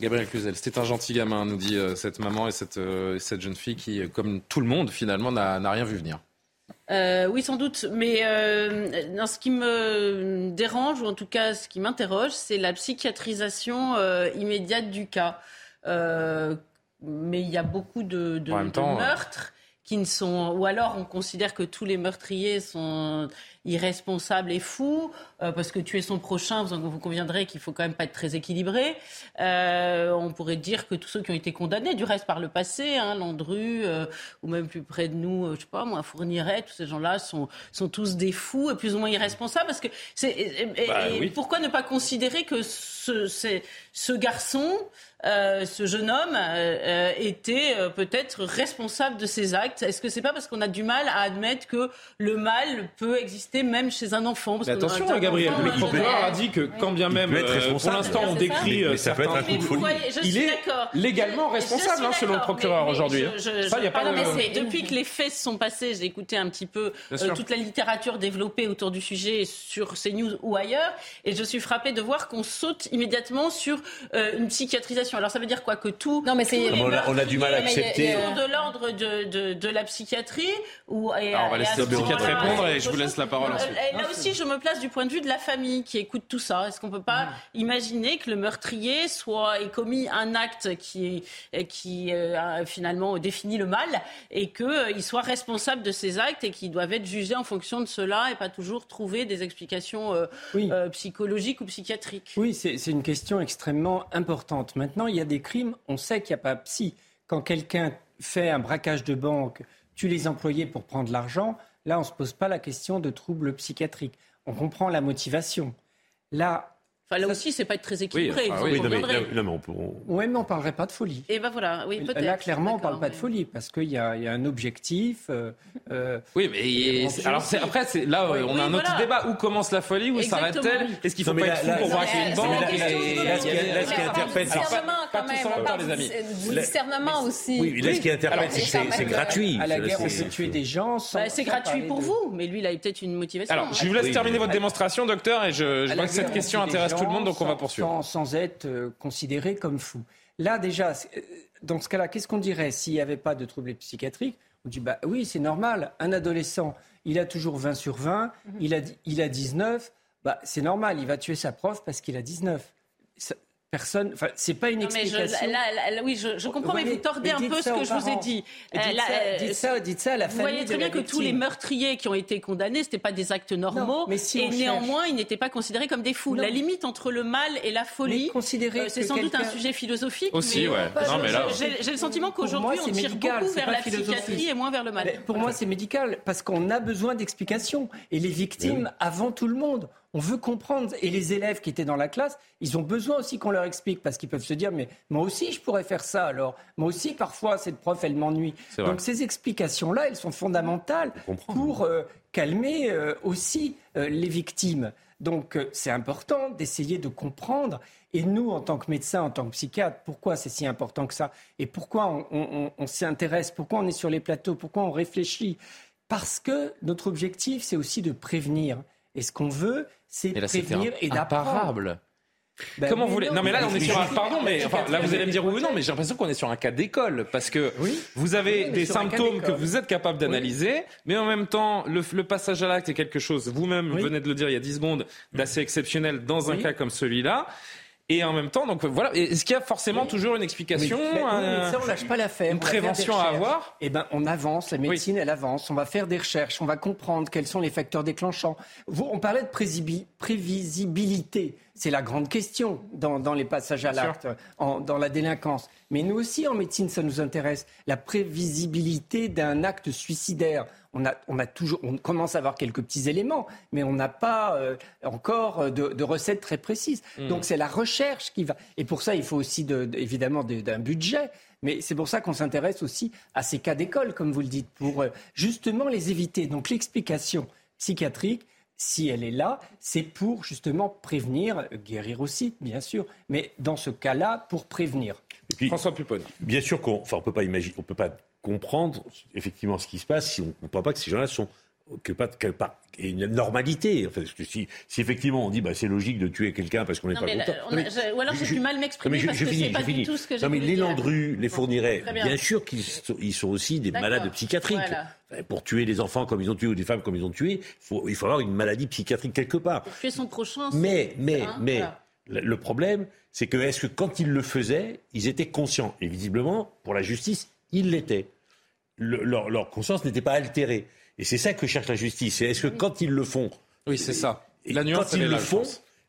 Gabriel Cluzel, c'était un gentil gamin, nous dit cette maman et cette, cette, jeune fille qui, comme tout le monde, finalement, n'a rien vu venir. oui, sans doute. Mais ce qui me dérange, ou en tout cas ce qui m'interroge, c'est la psychiatrisation immédiate du cas mais il y a beaucoup de, meurtres qui ne sont ou alors on considère que tous les meurtriers sont irresponsables et fous euh, parce que tuer son prochain vous, vous conviendrez qu'il faut quand même pas être très équilibré. Euh, on pourrait dire que tous ceux qui ont été condamnés du reste par le passé hein, Landru euh, ou même plus près de nous je sais pas moi Fourniret tous ces gens-là sont sont tous des fous et plus ou moins irresponsables parce que c'est bah pourquoi ne pas considérer que ce, ce garçon euh, ce jeune homme euh, euh, était peut-être responsable de ses actes. Est-ce que c'est pas parce qu'on a du mal à admettre que le mal peut exister même chez un enfant? Mais Attention, Gabriel, le procureur a dit que quand bien même, pour l'instant, on décrit mais ça peut être un coup de folie. il est légalement responsable, hein, selon le procureur aujourd'hui. Ça, y a pas de... Depuis que les faits se sont passés, j'ai écouté un petit peu toute la littérature développée autour du sujet sur CNews ou ailleurs, et je suis frappée de voir qu'on saute immédiatement sur une psychiatrisation alors ça veut dire quoi Que tout. Non, mais c'est. On, a du mal à accepter. de l'ordre de, de, de, la psychiatrie. Ou, et, on va laisser le psychiatre répondre et je vous laisse la parole ensuite. là aussi, je me place du point de vue de la famille qui écoute tout ça. Est-ce qu'on peut pas imaginer que le meurtrier soit ait commis un acte qui, qui euh, finalement définit le mal et qu'il euh, soit responsable de ces actes et qu'ils doivent être jugés en fonction de cela et pas toujours trouver des explications euh, psychologiques ou psychiatriques? Oui, c'est une question extrêmement importante. Maintenant, il y a des crimes, on sait qu'il n'y a pas psy. Quand quelqu'un fait un braquage de banque, tue les employés pour prendre l'argent, là, on ne se pose pas la question de troubles psychiatriques. On comprend la motivation. Là, Enfin, là aussi, c'est pas être très équilibré. Oui, non, mais, on Oui, mais on parlerait pas de folie. Et ben voilà, oui, peut-être. Là, clairement, on parle pas de folie parce qu'il y, a un objectif. Euh, euh, oui, mais alors après, c'est là, on a un autre débat. Où commence la folie? Où s'arrête-t-elle? Est-ce qu'il faut pas être fou pour voir qu'il y a une banque Là, ce qui interpelle, pas tous en même temps, les amis. Du discernement aussi. Oui, là, ce qui interpelle, c'est que c'est gratuit. À la guerre, on peut tuer des gens. Bah, c'est gratuit pour vous, mais lui, il a peut-être une motivation. Alors, je vous laisse terminer votre démonstration, docteur, et je vois que cette question intéresse tout le monde, donc on va poursuivre. Sans, être euh, considéré comme fou. Là, déjà, euh, dans ce cas-là, qu'est-ce qu'on dirait s'il n'y avait pas de troubles psychiatriques? On dit, bah oui, c'est normal. Un adolescent, il a toujours 20 sur 20, mhm. il, a, il a 19, bah, c'est normal, il va tuer sa prof parce qu'il a 19 personne. Enfin, c'est pas une explication. oui, je, comprends, mais vous tordez un peu ce que je vous ai dit. Euh, dites, ça, dites, ça, à la famille. Vous voyez très bien que tous les meurtriers qui ont été condamnés, c'était pas des actes normaux, mais et néanmoins, ils n'étaient pas considérés comme des fous. La limite entre le mal et la folie, euh, c'est sans doute un sujet philosophique. Aussi, ouais. J'ai le sentiment qu'aujourd'hui, on tire beaucoup vers la psychiatrie et moins vers le mal. Pour moi, c'est médical parce qu'on a besoin d'explications et les victimes avant tout le monde. On veut comprendre. Et les élèves qui étaient dans la classe, ils ont besoin aussi qu'on leur explique parce qu'ils peuvent se dire mais moi aussi je pourrais faire ça alors. Moi aussi parfois cette prof elle m'ennuie. Donc ces explications-là, elles sont fondamentales pour euh, calmer euh, aussi euh, les victimes. Donc c'est important d'essayer de comprendre. Et nous, en tant que médecins, en tant que psychiatres, pourquoi c'est si important que ça? Et pourquoi on s'intéresse Pourquoi on est sur les plateaux? Pourquoi on réfléchit? Parce que notre objectif, c'est aussi de prévenir. Et ce qu'on veut, c'est prévenir et d'apprendre. Ben Comment vous voulez Non, mais là, on est sur un. Pardon, mais là, vous allez me dire oui ou non, mais j'ai l'impression qu'on est sur un cas d'école parce que vous avez des symptômes que vous êtes capable d'analyser, mais en même temps, le, passage à l'acte est quelque chose. Vous-même venez de le dire il y a 10 secondes, d'assez exceptionnel dans un cas comme celui-là. Et en même temps, donc voilà. Est-ce qu'il y a forcément toujours une explication Ça, on lâche pas l'affaire. Une prévention à avoir Eh ben, on avance. La médecine, elle avance. On va faire des recherches. On va comprendre quels sont les facteurs déclenchants. Vous, on parlait de prévisibilité. C'est la grande question dans, les passages à l'acte, dans la délinquance. Mais nous aussi, en médecine, ça nous intéresse. La prévisibilité d'un acte suicidaire on, a, on, a toujours, on commence à avoir quelques petits éléments, mais on n'a pas euh, encore de, recettes très précises. Hmm. Donc c'est la recherche qui va. Et pour ça, il faut aussi évidemment d'un budget. Mais c'est pour ça qu'on s'intéresse aussi à ces cas d'école, comme vous le dites, pour euh, justement les éviter. Donc l'explication psychiatrique, si elle est là, c'est pour justement prévenir, guérir aussi, bien sûr, mais dans ce cas-là, pour prévenir. François Pupponi. Bien sûr qu'on ne peut pas imaginer, on peut pas comprendre effectivement ce qui se passe si on ne comprend pas que ces gens-là sont que pas, que pas une normalité. Enfin, si, si, effectivement on dit bah, c'est logique de tuer quelqu'un parce qu'on n'est pas content. ou alors j'ai du mal m'exprimer parce que c'est pas du tout ce que j'ai Non mais les Landru les fournirait. Bien. sûr qu'ils sont, ils sont aussi des malades psychiatriques. Pour tuer les enfants comme ils ont tué ou des femmes comme ils ont tué, faut, il faut avoir une maladie psychiatrique quelque part. Pour tuer son prochain. Mais mais hein, mais le problème c'est que est-ce que quand ils le faisaient, ils étaient conscients? Et visiblement, pour la justice, ils l'étaient leur, conscience n'était pas altérée. Et c'est ça que cherche la justice. est-ce que quand ils le font, oui, c'est ça. La nuance, quand ils le font,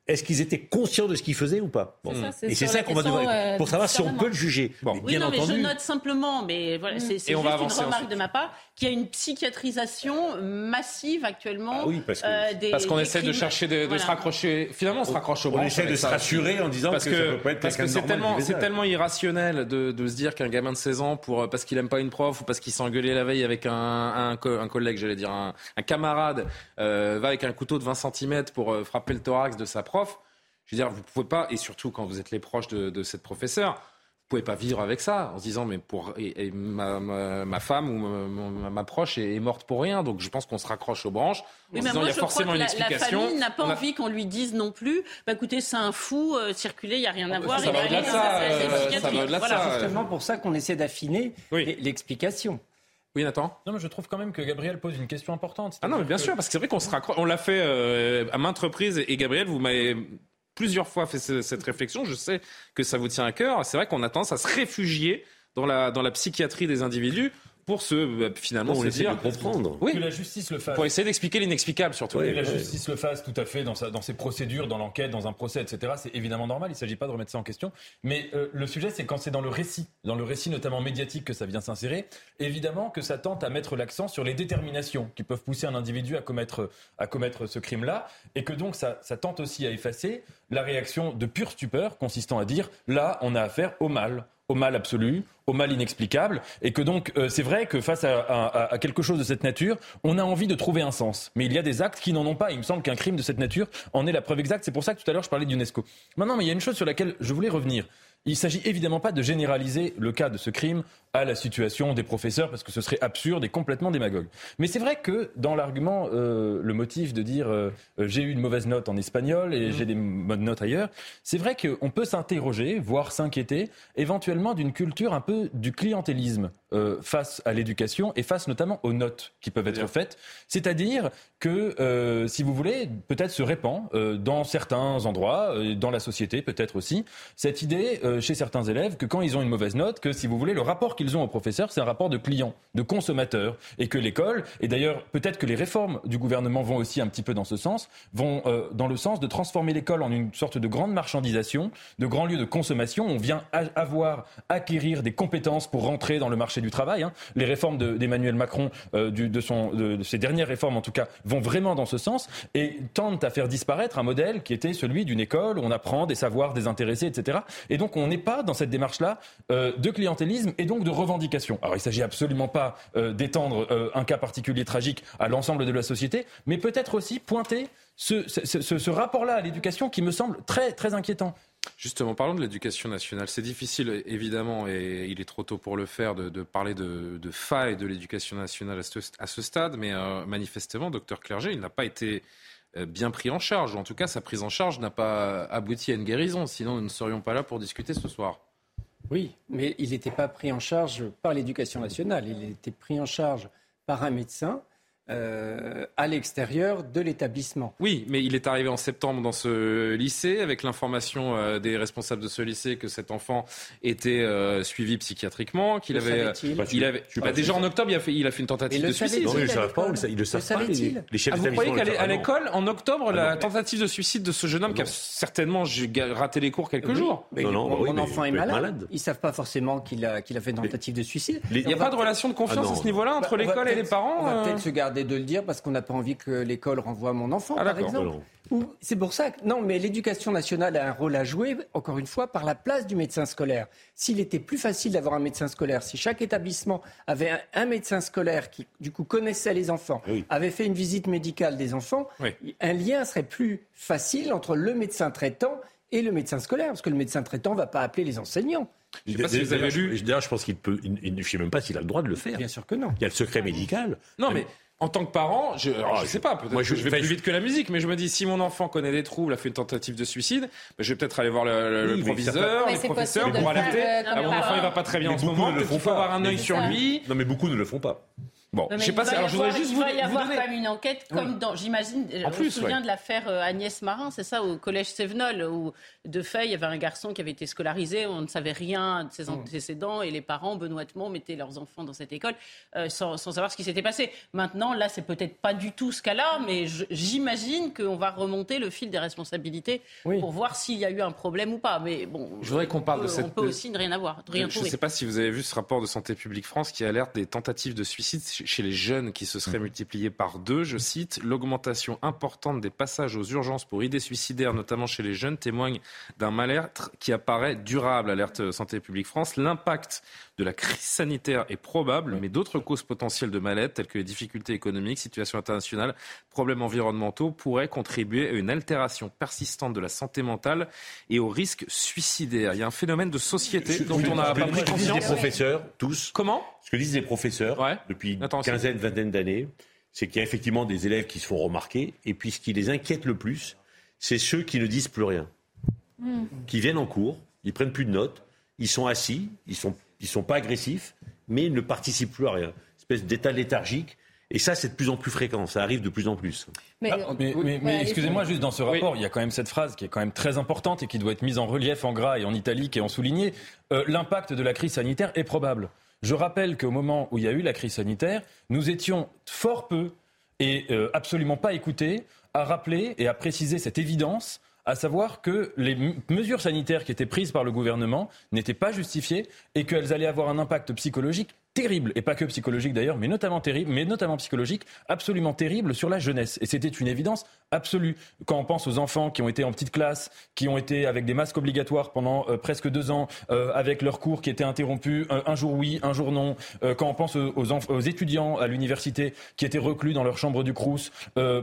est-ce qu'ils étaient conscients de ce qu'ils faisaient ou pas? Et c'est ça qu'on va devoir euh, pour savoir si on peut le juger. Bon. Oui, non, mais je note simplement, mais voilà, c'est juste une remarque de ma part, qu'il y a une psychiatrisation massive actuellement. Ah oui, parce euh, qu'on essaie de chercher de, se raccrocher. Finalement, on se raccroche au On essaie de se rassurer en disant parce que, ça peut pas être parce que c'est tellement, c'est tellement irrationnel de, de se dire qu'un gamin de 16 ans, pour parce qu'il aime pas une prof ou parce qu'il s'est engueulé la veille avec un, un, un collègue, j'allais dire un, camarade, euh, va avec un couteau de 20 cm pour frapper le thorax de sa prof je veux dire, vous pouvez pas, et surtout quand vous êtes les proches de, cette professeure, vous pouvez pas vivre avec ça en se disant mais pour ma, femme ou ma, proche est, morte pour rien donc je pense qu'on se raccroche aux branches oui, mais moi, il y a forcément une explication. La famille n'a pas envie qu'on lui dise non plus bah écoutez c'est un fou euh, circuler il y a rien à voir ça, va au-delà de ça, c'est justement pour ça qu'on essaie d'affiner l'explication oui, Nathan Non, mais je trouve quand même que Gabriel pose une question importante. Ah non, mais bien sûr, parce que c'est vrai qu'on se raccroche. On l'a fait euh, à maintes reprises. Et Gabriel, vous m'avez plusieurs fois fait cette réflexion. Je sais que ça vous tient à cœur. C'est vrai qu'on a tendance à se réfugier dans la, dans la psychiatrie des individus pour se finalement se dire comprendre. Oui. Que la justice le fasse. Pour essayer d'expliquer l'inexplicable surtout. que la justice le fasse tout à fait dans, dans ses procédures, dans l'enquête, dans un procès, etc. C'est évidemment normal. Il ne s'agit pas de remettre ça en question. Mais le sujet, c'est quand c'est dans le récit, dans le récit notamment médiatique que ça vient s'insérer. Évidemment que ça tente à mettre l'accent sur les déterminations qui peuvent pousser un individu à commettre à commettre ce crime-là, et que donc ça, ça tente aussi à effacer la réaction de pure stupeur consistant à dire là, on a affaire au mal au mal absolu, au mal inexplicable, et que donc euh, c'est vrai que face à, quelque chose de cette nature, on a envie de trouver un sens. Mais il y a des actes qui n'en ont pas. Il me semble qu'un crime de cette nature en est la preuve exacte. C'est pour ça que tout à l'heure je parlais d'UNESCO. Maintenant, mais il y a une chose sur laquelle je voulais revenir. Il ne s'agit évidemment pas de généraliser le cas de ce crime à la situation des professeurs, parce que ce serait absurde et complètement démagogue. Mais c'est vrai que dans l'argument, euh, le motif de dire euh, j'ai eu une mauvaise note en espagnol et j'ai des bonnes notes ailleurs, c'est vrai qu'on peut s'interroger, voire s'inquiéter, éventuellement d'une culture un peu du clientélisme euh, face à l'éducation et face notamment aux notes qui peuvent être faites. C'est-à-dire que, si vous voulez, peut-être se répand dans certains endroits, dans la société peut-être aussi, cette idée euh, chez certains élèves que quand ils ont une mauvaise note, que si vous voulez, le rapport qu'ils ont au professeur, c'est un rapport de client, de consommateur, et que l'école, et d'ailleurs peut-être que les réformes du gouvernement vont aussi un petit peu dans ce sens, vont euh, dans le sens de transformer l'école en une sorte de grande marchandisation, de grand lieu de consommation. On vient avoir, acquérir des compétences pour rentrer dans le marché du travail. Hein. Les réformes d'Emmanuel Macron, euh, de, son, de ses dernières réformes en tout cas, vont vraiment dans ce sens et tentent à faire disparaître un modèle qui était celui d'une école où on apprend des savoirs désintéressés, etc. Et donc on n'est pas dans cette démarche-là euh, de clientélisme et donc de revendication. Alors il ne s'agit absolument pas euh, d'étendre euh, un cas particulier tragique à l'ensemble de la société, mais peut-être aussi pointer ce, rapport-là à l'éducation qui me semble très, très inquiétant. Justement, parlons de l'éducation nationale. C'est difficile, évidemment, et il est trop tôt pour le faire, de, parler de, de failles de l'éducation nationale à ce, stade, mais manifestement, docteur Clerget, il n'a pas été bien pris en charge. En tout cas, sa prise en charge n'a pas abouti à une guérison. Sinon, nous ne serions pas là pour discuter ce soir. Oui, mais il n'était pas pris en charge par l'éducation nationale. Il était pris en charge par un médecin euh, à l'extérieur de l'établissement. Oui, mais il est arrivé en septembre dans ce lycée avec l'information euh, des responsables de ce lycée que cet enfant était euh, suivi psychiatriquement, qu'il avait, il avait, bah, déjà en octobre, il a fait, il a fait une tentative de suicide. Non, ils ne le savent pas, ils le savent pas. Les, les chefs ah, vous croyez qu'à l'école, en octobre, la ah, tentative de suicide de ce jeune homme qui a certainement raté les cours quelques jours. Mais non, non, mon enfant est malade. Ils savent pas forcément qu'il a, qu'il a fait une tentative de suicide. Il n'y a pas de relation de confiance ah, à ce niveau-là entre l'école et les parents. Peut-être se garder de le dire parce qu'on n'a pas envie que l'école renvoie mon enfant, ah, par exemple. C'est pour ça que non, mais l'éducation nationale a un rôle à jouer, encore une fois, par la place du médecin scolaire. S'il était plus facile d'avoir un médecin scolaire, si chaque établissement avait un, médecin scolaire qui, du coup, connaissait les enfants, avait fait une visite médicale des enfants, un lien serait plus facile entre le médecin traitant et le médecin scolaire, parce que le médecin traitant ne va pas appeler les enseignants. Je ne sais pas si vous avez lu. D'ailleurs, je pense qu'il peut. Je ne sais même pas s'il a le droit de le faire. Bien sûr que non. Il y a le secret médical. Non, mais en tant que parent, je, ne sais pas, peut-être je, je, vais plus vite que la musique, mais je me dis si mon enfant connaît des troubles, a fait une tentative de suicide, ben, je vais peut-être aller voir le, proviseur, les professeurs pour alerter. Ah, mon enfant il va pas très bien en ce moment, il faut avoir un œil sur lui. Non mais beaucoup ne le font pas. Bon, je sais pas. Alors, je voudrais juste il va y avoir quand même une enquête, comme dans, j'imagine, je me souviens de l'affaire euh, Agnès Marin, c'est ça, au collège Sévenol, où de fait, il y avait un garçon qui avait été scolarisé, on ne savait rien de ses mm. antécédents, et les parents, benoîtement, mettaient leurs enfants dans cette école euh, sans, savoir ce qui s'était passé. Maintenant, là, c'est peut-être pas du tout ce cas-là, mais j'imagine qu'on va remonter le fil des responsabilités pour voir s'il y a eu un problème ou pas. Mais bon, je voudrais qu'on parle de cette. On peut aussi ne rien avoir, rien Je ne sais pas si vous avez vu ce rapport de Santé publique France qui alerte des tentatives de suicide chez les jeunes qui se seraient mmh. multipliés par deux. Je cite, l'augmentation importante des passages aux urgences pour idées suicidaires, notamment chez les jeunes, témoigne d'un mal-être qui apparaît durable, alerte Santé publique France. L'impact de la crise sanitaire est probable, mais d'autres causes potentielles de mal-être, telles que les difficultés économiques, situation internationale, problèmes environnementaux, pourraient contribuer à une altération persistante de la santé mentale et au risque suicidaire. Il y a un phénomène de société dont on n'a pas pris conscience. Les professeurs, tous. Comment? Ce que disent les professeurs depuis une quinzaine, vingtaine d'années, c'est qu'il y a effectivement des élèves qui se font remarquer, et puis ce qui les inquiète le plus, c'est ceux qui ne disent plus rien, hmm. qui viennent en cours, ils prennent plus de notes, ils sont assis, ils sont ils ne sont pas agressifs, mais ils ne participent plus à rien. Une espèce d'état léthargique. Et ça, c'est de plus en plus fréquent, ça arrive de plus en plus. Mais, ah, excusez-moi, juste dans ce rapport, il y a quand même cette phrase qui est quand même très importante et qui doit être mise en relief en gras et en italique et en souligné. Euh, l'impact de la crise sanitaire est probable. Je rappelle qu'au moment où il y a eu la crise sanitaire, nous étions fort peu et euh, absolument pas écoutés à rappeler et à préciser cette évidence à savoir que les mesures sanitaires qui étaient prises par le gouvernement n'étaient pas justifiées et qu'elles allaient avoir un impact psychologique terrible, et pas que psychologique d'ailleurs, mais notamment terrible, mais notamment psychologique, absolument terrible sur la jeunesse. Et c'était une évidence absolue. Quand on pense aux enfants qui ont été en petite classe, qui ont été avec des masques obligatoires pendant euh, presque deux ans, euh, avec leurs cours qui étaient interrompus un, jour oui, un jour non, euh, quand on pense aux, aux, étudiants à l'université qui étaient reclus dans leur chambre du Crous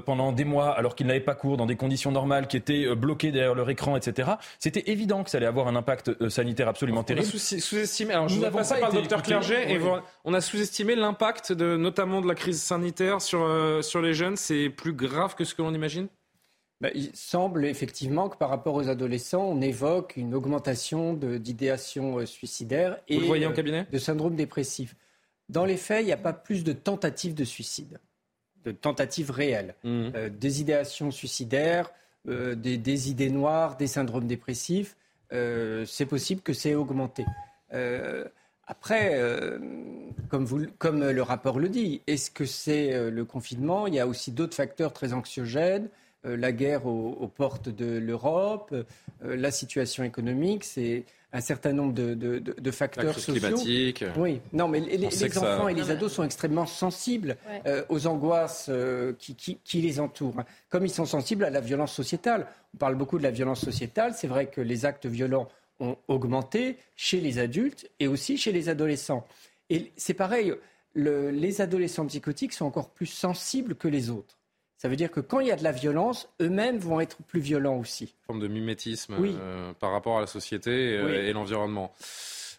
pendant des mois alors qu'ils n'avaient pas cours dans des conditions normales, qui étaient bloqués derrière leur écran, etc., c'était évident que ça allait avoir un impact sanitaire absolument terrible. Sous-estimé. Alors je vous passer par le docteur Clerget et on a sous-estimé l'impact de, notamment de la crise sanitaire sur, euh, sur les jeunes. C'est plus grave que ce que l'on imagine? Bah, il semble effectivement que par rapport aux adolescents, on évoque une augmentation d'idéation euh, suicidaire et euh, de syndrome dépressif. Dans les faits, il n'y a pas plus de tentatives de suicide, de tentatives réelles. Mmh. des idéations suicidaires, des, idées noires, des syndromes dépressifs, c'est possible que c'est augmenté. Après, euh, comme, le rapport le dit, est-ce que c'est euh, le confinement? Il y a aussi d'autres facteurs très anxiogènes. Euh, la guerre aux, portes de l'Europe, la situation économique, c'est un certain nombre de, facteurs sociaux. climatique. Oui, non, mais les, enfants et les ados sont extrêmement sensibles aux angoisses qui, les entourent, hein. comme ils sont sensibles à la violence sociétale. On parle beaucoup de la violence sociétale. C'est vrai que les actes violents ont augmenté chez les adultes et aussi chez les adolescents. Et c'est pareil, les adolescents psychotiques sont encore plus sensibles que les autres. Ça veut dire que quand il y a de la violence, eux-mêmes vont être plus violents aussi. Une forme de mimétisme euh, par rapport à la société euh, et l'environnement.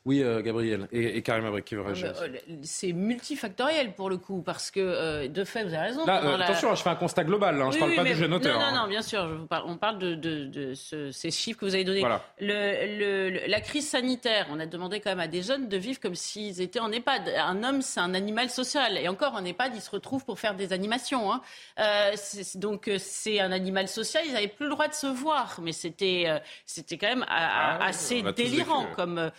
Oui, euh, Gabriel. Et, Karim Abrik qui veut réagir. Euh, c'est multifactoriel pour le coup, parce que euh, de fait, vous avez raison. Attention, je fais un constat global, hein, je ne parle pas du jeune auteur. Non, non, non, bien sûr, je vous parle, on parle de, ces chiffres que vous avez donnés. Le, la crise sanitaire, on a demandé quand même à des jeunes de vivre comme s'ils étaient en EHPAD. Un homme, c'est un animal social. Et encore, en EHPAD, il se retrouve pour faire des animations. Hein. donc, c'est un animal social, ils n'avaient plus le droit de se voir. Mais c'était c'était quand même ah assez délirant comme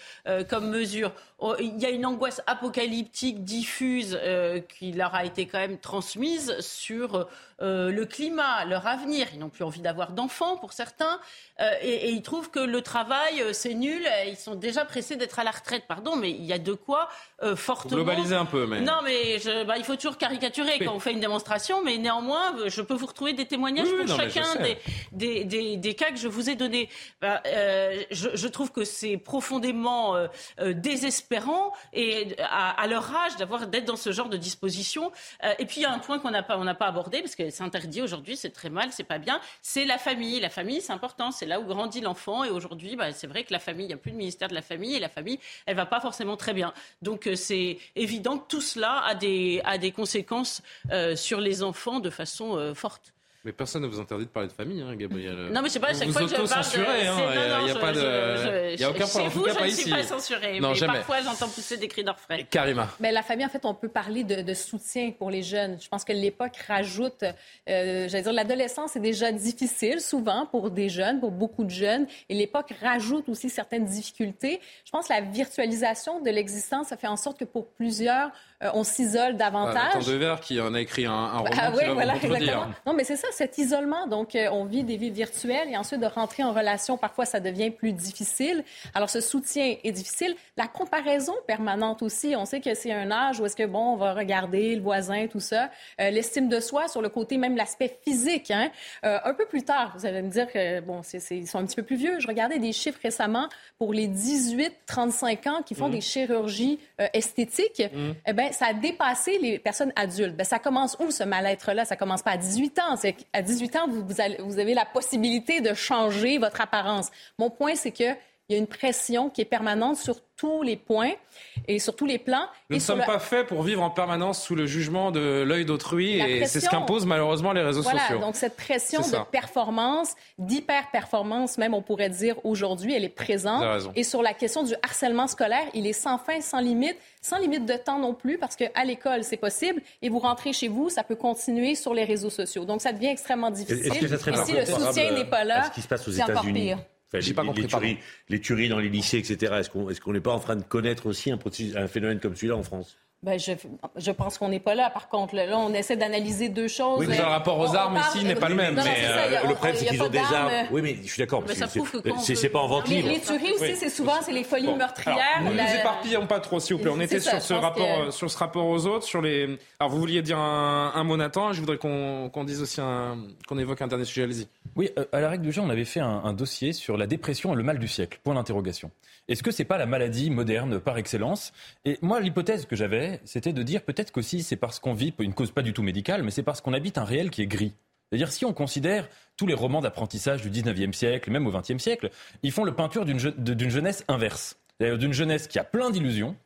comme mesure. Oh, il y a une angoisse apocalyptique diffuse euh, qui leur a été quand même transmise sur euh, le climat, leur avenir. Ils n'ont plus envie d'avoir d'enfants pour certains. Euh, et, ils trouvent que le travail, euh, c'est nul. Ils sont déjà pressés d'être à la retraite. Pardon, mais il y a de quoi fortement. Globaliser un peu, mais. Non, mais bah, il faut toujours caricaturer quand on fait une démonstration. Mais néanmoins, je peux vous retrouver des témoignages pour chacun des, des, des, cas que je vous ai donnés. Bah, je, je, trouve que c'est profondément désespérant et à, leur âge d'avoir d'être dans ce genre de disposition. et puis il y a un point qu'on n'a pas, on n'a pas abordé parce que c'est interdit aujourd'hui, c'est très mal, c'est pas bien. C'est la famille. La famille, c'est important. C'est là où grandit l'enfant. Et aujourd'hui, bah, c'est vrai que la famille, il n'y a plus de ministère de la famille et la famille, elle va pas forcément très bien. Donc euh, c'est évident que tout cela a des, a des conséquences euh, sur les enfants de façon euh, forte. Mais personne ne vous interdit de parler de famille, hein, Gabriel. Non, mais c'est pas à chaque fois que je parle de... Hein, il n'y a, pas de... Il y a aucun problème. Chez vous, je ne suis pas censurée. Non, mais jamais. parfois, j'entends pousser des cris d'orfraie. Karima. Mais la famille, en fait, on peut parler de, de soutien pour les jeunes. Je pense que l'époque rajoute... Euh, J'allais dire, l'adolescence est déjà difficile, souvent, pour des jeunes, pour beaucoup de jeunes. Et l'époque rajoute aussi certaines difficultés. Je pense que la virtualisation de l'existence, ça fait en sorte que pour plusieurs, euh, on s'isole davantage. Ah, Devers qui en a écrit un, un roman ah, oui, voilà, exactement. Non, mais c'est ça, cet isolement. Donc, euh, on vit des vies virtuelles et ensuite de rentrer en relation, parfois, ça devient plus difficile. Alors, ce soutien est difficile. La comparaison permanente aussi. On sait que c'est un âge où est-ce que, bon, on va regarder le voisin, tout ça. Euh, l'estime de soi sur le côté même l'aspect physique. Hein. un peu plus tard, vous allez me dire que, bon, ils sont un petit peu plus vieux. Je regardais des chiffres récemment pour les 18-35 ans qui font mmh. des chirurgies esthétiques. Mmh. Eh bien, ça a dépassé les personnes adultes. Ben, ça commence où ce mal-être-là? Ça commence pas à 18 ans. C'est à 18 ans, vous, avez la possibilité de changer votre apparence. Mon point, c'est que il y a une pression qui est permanente sur tous les points et sur tous les plans. Nous ne sommes pas faits pour vivre en permanence sous le jugement de l'œil d'autrui et c'est ce qu'imposent malheureusement les réseaux voilà, sociaux. Donc cette pression de performance, d'hyper-performance même on pourrait dire aujourd'hui, elle est présente. Et sur la question du harcèlement scolaire, il est sans fin, sans limite, sans limite de temps non plus parce qu'à l'école c'est possible et vous rentrez chez vous, ça peut continuer sur les réseaux sociaux. Donc ça devient extrêmement difficile. Est-ce que ça serait et si le soutien n'est pas là, c'est encore pire. J'ai pas compris. Les tueries, les tueries, dans les lycées, etc. Est-ce qu'on n'est pas en train de connaître aussi un, un phénomène comme celui-là en France? Ben, je, je, pense qu'on n'est pas là. Par contre, là, on essaie d'analyser deux choses. Oui, mais le rapport aux armes ici n'est pas le même. mais euh, le problème, c'est qu'ils ont des armes. Oui, mais je suis d'accord. C'est pas en Mais les tueries aussi, c'est souvent c'est les folies meurtrières. ne nous éparpillons pas trop, s'il vous plaît. On était sur ce rapport, sur ce rapport aux autres, sur les. Alors, vous vouliez dire un, mot, Nathan. Je voudrais qu'on dise aussi qu'on évoque un dernier sujet. Allez-y. Oui, euh, à la règle du jeu, on avait fait un, un dossier sur la dépression et le mal du siècle. Point d'interrogation. Est-ce que c'est pas la maladie moderne par excellence? Et moi, l'hypothèse que j'avais, c'était de dire peut-être qu'aussi c'est parce qu'on vit une cause pas du tout médicale, mais c'est parce qu'on habite un réel qui est gris. C'est-à-dire si on considère tous les romans d'apprentissage du 19e siècle, même au 20e siècle, ils font le peinture d'une jeunesse inverse. D'une jeunesse qui a plein d'illusions,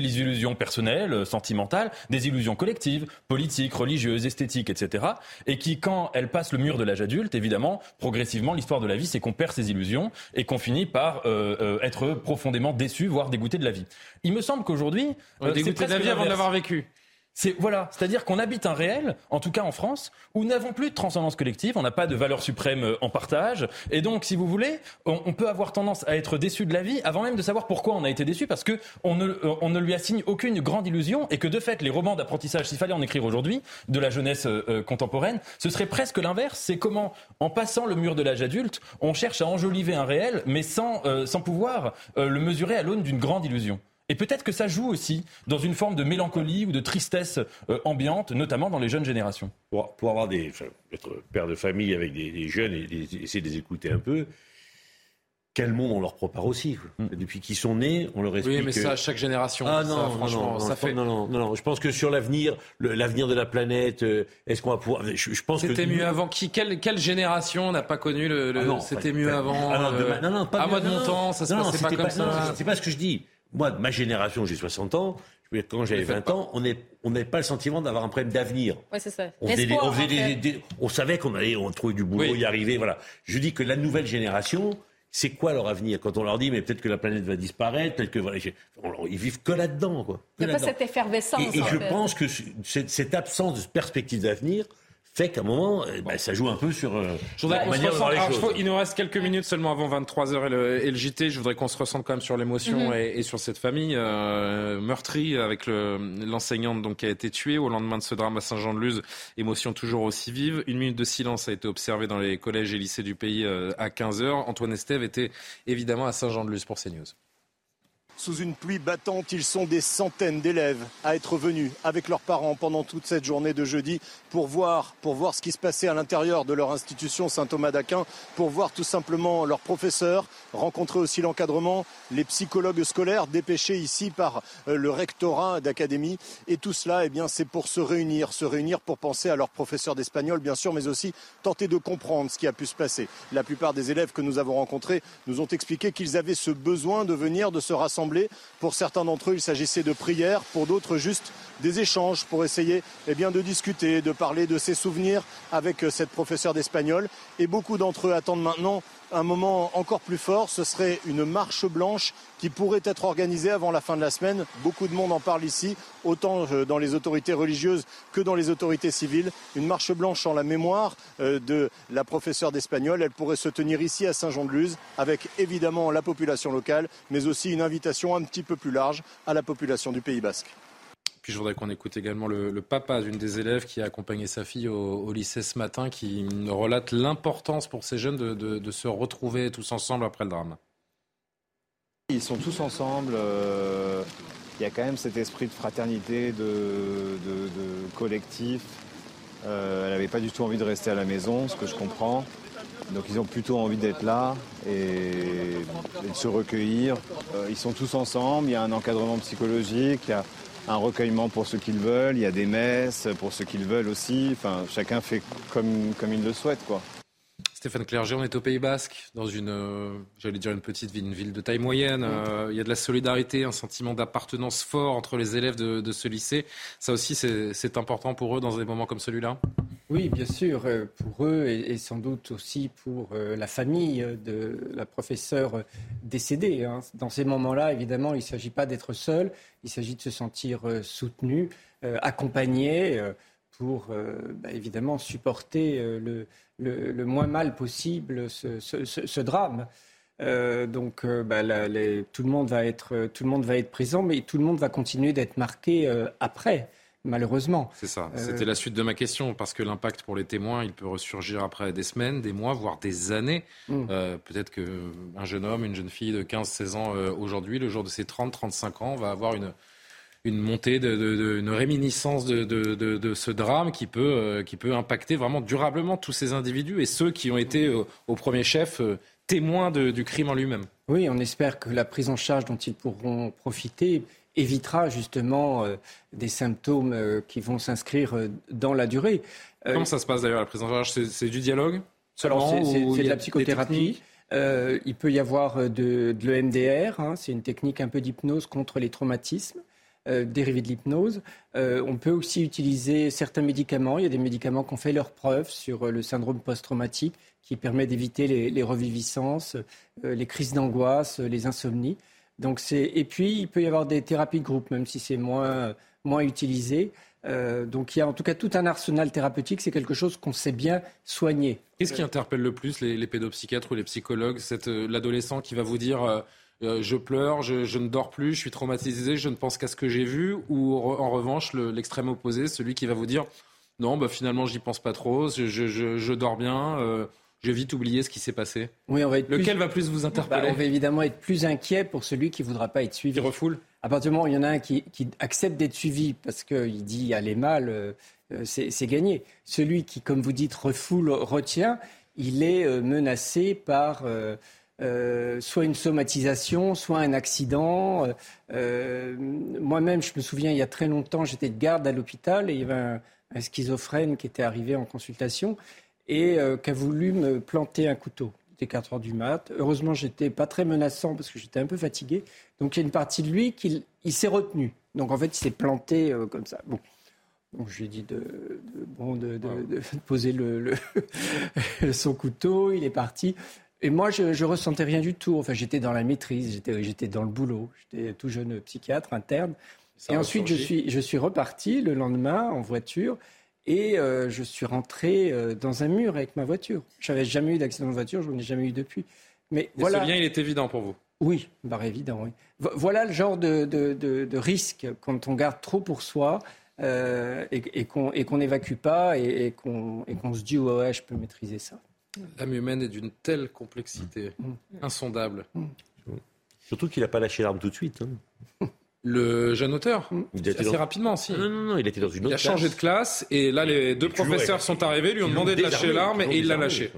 des illusions personnelles, euh, sentimentales, des illusions collectives, politiques, religieuses, esthétiques, etc. Et qui, quand elles passent le mur de l'âge adulte, évidemment, progressivement, l'histoire de la vie, c'est qu'on perd ses illusions et qu'on finit par euh, euh, être profondément déçu, voire dégoûté de la vie. Il me semble qu'aujourd'hui, dégoûté de la vie avant de l'avoir vécu. C'est voilà, c'est-à-dire qu'on habite un réel, en tout cas en France, où nous n'avons plus de transcendance collective, on n'a pas de valeur suprême euh, en partage, et donc, si vous voulez, on, peut avoir tendance à être déçu de la vie avant même de savoir pourquoi on a été déçu, parce que on ne, euh, on ne lui assigne aucune grande illusion, et que de fait, les romans d'apprentissage, s'il fallait en écrire aujourd'hui, de la jeunesse euh, contemporaine, ce serait presque l'inverse. C'est comment, en passant le mur de l'âge adulte, on cherche à enjoliver un réel, mais sans, sans pouvoir le mesurer à l'aune d'une grande illusion. Et peut-être que ça joue aussi dans une forme de mélancolie ou de tristesse euh, ambiante, notamment dans les jeunes générations. Pour, pour avoir des, être père de famille avec des, jeunes et essayer de les écouter un peu, quel monde on leur prépare aussi. Mm. Depuis qu'ils sont nés, on leur explique. Oui, mais ça, chaque génération. Ah non, franchement, ça fait. Non, non, non, Je pense que sur l'avenir, l'avenir de la planète, euh, est-ce qu'on va pouvoir. Je, pense C'était mieux avant. Qui, quelle, quelle génération n'a pas connu le. Ah C'était mieux avant. Ah non, euh, non, non, pas À moi de mon temps, ça se passait pas comme ça. C'est pas ce que je dis. Moi, de ma génération, j'ai 60 ans. Je veux dire, quand j'avais 20 ans, on n'avait pas le sentiment d'avoir un problème d'avenir. Oui, c'est ça. On, on, savait qu'on allait on trouvait du boulot, y arriver. Voilà. Je dis que la nouvelle génération, c'est quoi leur avenir? Quand on leur dit, mais peut-être que la planète va disparaître, peut-être que voilà, ils vivent que là-dedans. Il n'y a pas cette effervescence. Et, et je pense que cette absence de perspective d'avenir fait qu'à un moment, eh ben, ça joue un peu sur euh, je voudrais la manière de Il nous reste quelques minutes seulement avant 23h et le, et le JT. Je voudrais qu'on se ressente quand même sur l'émotion mhm. et, et, sur cette famille euh, meurtrie avec l'enseignante donc qui a été tuée au lendemain de ce drame à Saint-Jean-de-Luz. Émotion toujours aussi vive. Une minute de silence a été observée dans les collèges et lycées du pays euh, à 15h. Antoine Estève était évidemment à Saint-Jean-de-Luz pour CNews. Sous une pluie battante, ils sont des centaines d'élèves à être venus avec leurs parents pendant toute cette journée de jeudi pour voir, ce qui se passait à l'intérieur de leur institution Saint-Thomas d'Aquin, pour voir tout simplement leurs professeurs, rencontrer aussi l'encadrement, les psychologues scolaires dépêchés ici par euh, le rectorat d'académie. Et tout cela, eh bien, c'est pour se réunir, se réunir pour penser à leurs professeurs d'espagnol, bien sûr, mais aussi tenter de comprendre ce qui a pu se passer. La plupart des élèves que nous avons rencontrés nous ont expliqué qu'ils avaient ce besoin de venir, de se rassembler pour certains d'entre eux, il s'agissait de prières, pour d'autres, juste des échanges pour essayer eh bien, de discuter, de parler de ses souvenirs avec euh, cette professeure d'espagnol. Et beaucoup d'entre eux attendent maintenant un moment encore plus fort, ce serait une marche blanche qui pourrait être organisée avant la fin de la semaine. Beaucoup de monde en parle ici, autant euh, dans les autorités religieuses que dans les autorités civiles. Une marche blanche en la mémoire euh, de la professeure d'espagnol. Elle pourrait se tenir ici à Saint-Jean-de-Luz avec évidemment la population locale, mais aussi une invitation un petit peu plus large à la population du Pays basque. Puis je voudrais qu'on écoute également le, papa d'une des élèves qui a accompagné sa fille au, lycée ce matin, qui relate l'importance pour ces jeunes de, se retrouver tous ensemble après le drame. Ils sont tous ensemble. Euh, il y a quand même cet esprit de fraternité, de, collectif. Euh, elle n'avait pas du tout envie de rester à la maison, ce que je comprends. Donc ils ont plutôt envie d'être là et, de se recueillir. Euh, ils sont tous ensemble, il y a un encadrement psychologique, il y a un recueillement pour ceux qu'ils veulent, il y a des messes pour ceux qu'ils veulent aussi. Enfin, chacun fait comme, comme il le souhaite, quoi. Stéphane Clerget, on est au Pays Basque, dans une, euh, j'allais dire une petite ville, une ville de taille moyenne. Euh, il y a de la solidarité, un sentiment d'appartenance fort entre les élèves de, ce lycée. Ça aussi, c'est important pour eux dans des moments comme celui-là Oui, bien sûr, euh, pour eux et, sans doute aussi pour la famille de la professeure décédée. Hein. Dans ces moments-là, évidemment, il ne s'agit pas d'être seul, il s'agit de se sentir soutenu, accompagné pour bah, évidemment supporter le, le, moins mal possible ce, drame. donc bah, tout, le monde va être, tout le monde va être présent, mais tout le monde va continuer d'être marqué après malheureusement. C'est ça. C'était la suite de ma question, parce que l'impact pour les témoins, il peut ressurgir après des semaines, des mois, voire des années. Mm. Peut-être qu'un jeune homme, une jeune fille de 15-16 ans aujourd'hui, le jour de ses 30-35 ans, va avoir une, une montée, de, une réminiscence de, ce drame qui peut, euh, qui peut impacter vraiment durablement tous ces individus et ceux qui ont été euh, au premier chef euh, témoins du crime en lui-même. Oui, on espère que la prise en charge dont ils pourront profiter évitera justement des symptômes qui vont s'inscrire dans la durée. Comment ça se passe d'ailleurs la prise en charge? C'est du dialogue C'est de la psychothérapie. il peut y avoir de, l'EMDR, hein, c'est une technique un peu d'hypnose contre les traumatismes. Euh, dérivés de l'hypnose. Euh, on peut aussi utiliser certains médicaments. Il y a des médicaments qui ont fait leur preuve sur euh, le syndrome post-traumatique qui permet d'éviter les, reviviscences, les crises d'angoisse, les insomnies. Donc et puis il peut y avoir des thérapies de groupe, même si c'est moins, moins utilisé. donc il y a en tout cas tout un arsenal thérapeutique, c'est quelque chose qu'on sait bien soigner. Qu'est-ce qui interpelle le plus les, pédopsychiatres ou les psychologues? L'adolescent qui va vous dire euh, je pleure, je, ne dors plus, je suis traumatisé, je ne pense qu'à ce que j'ai vu, ou en revanche l'extrême opposé, celui qui va vous dire non, bah, finalement j'y pense pas trop, je, dors bien. Euh, je vais vite oublier ce qui s'est passé. Oui, on va être Lequel va plus vous interpeller bah, On va évidemment être plus inquiet pour celui qui ne voudra pas être suivi. Qui refoule À partir du moment où il y en a un qui, accepte d'être suivi parce qu'il dit allez mal, euh, c'est gagné. Celui qui, comme vous dites, refoule, retient, il est menacé par euh, soit une somatisation, soit un accident. Euh, euh, moi-même, je me souviens, il y a très longtemps, j'étais de garde à l'hôpital et il y avait un, schizophrène qui était arrivé en consultation et qui a voulu me planter un couteau. C'était 4 heures du mat. Heureusement, j'étais pas très menaçant parce que j'étais un peu fatigué. Donc, il y a une partie de lui qui il s'est retenu. Donc, en fait, il s'est planté comme ça. Bon. je lui ai dit de, bon, de, poser le, son couteau. Il est parti. Et moi, je, ne ressentais rien du tout. Enfin, j'étais dans la maîtrise, j'étais, j'étais dans le boulot. J'étais tout jeune psychiatre interne. et ensuite, je suis, je suis reparti le lendemain en voiture et euh, je suis rentré euh, dans un mur avec ma voiture. J'avais jamais eu d'accident de voiture, je n'en ai jamais eu depuis. Mais voilà. Ce lien, il est évident pour vous? Oui, bah évident, oui. Voilà le genre de, de, de, risque quand on garde trop pour soi euh, et, qu'on n'évacue pas et, et qu'on se dit ouais, je peux maîtriser ça. L'âme humaine est d'une telle complexité mm. insondable. Mm. Surtout qu'il n'a pas lâché l'arme tout de suite. Hein. Le jeune auteur Assez rapidement, si. Non, non, non, il était dans une autre Il a changé de classe et là, les deux professeurs sont arrivés, lui ont demandé de lâcher l'arme et il l'a lâché.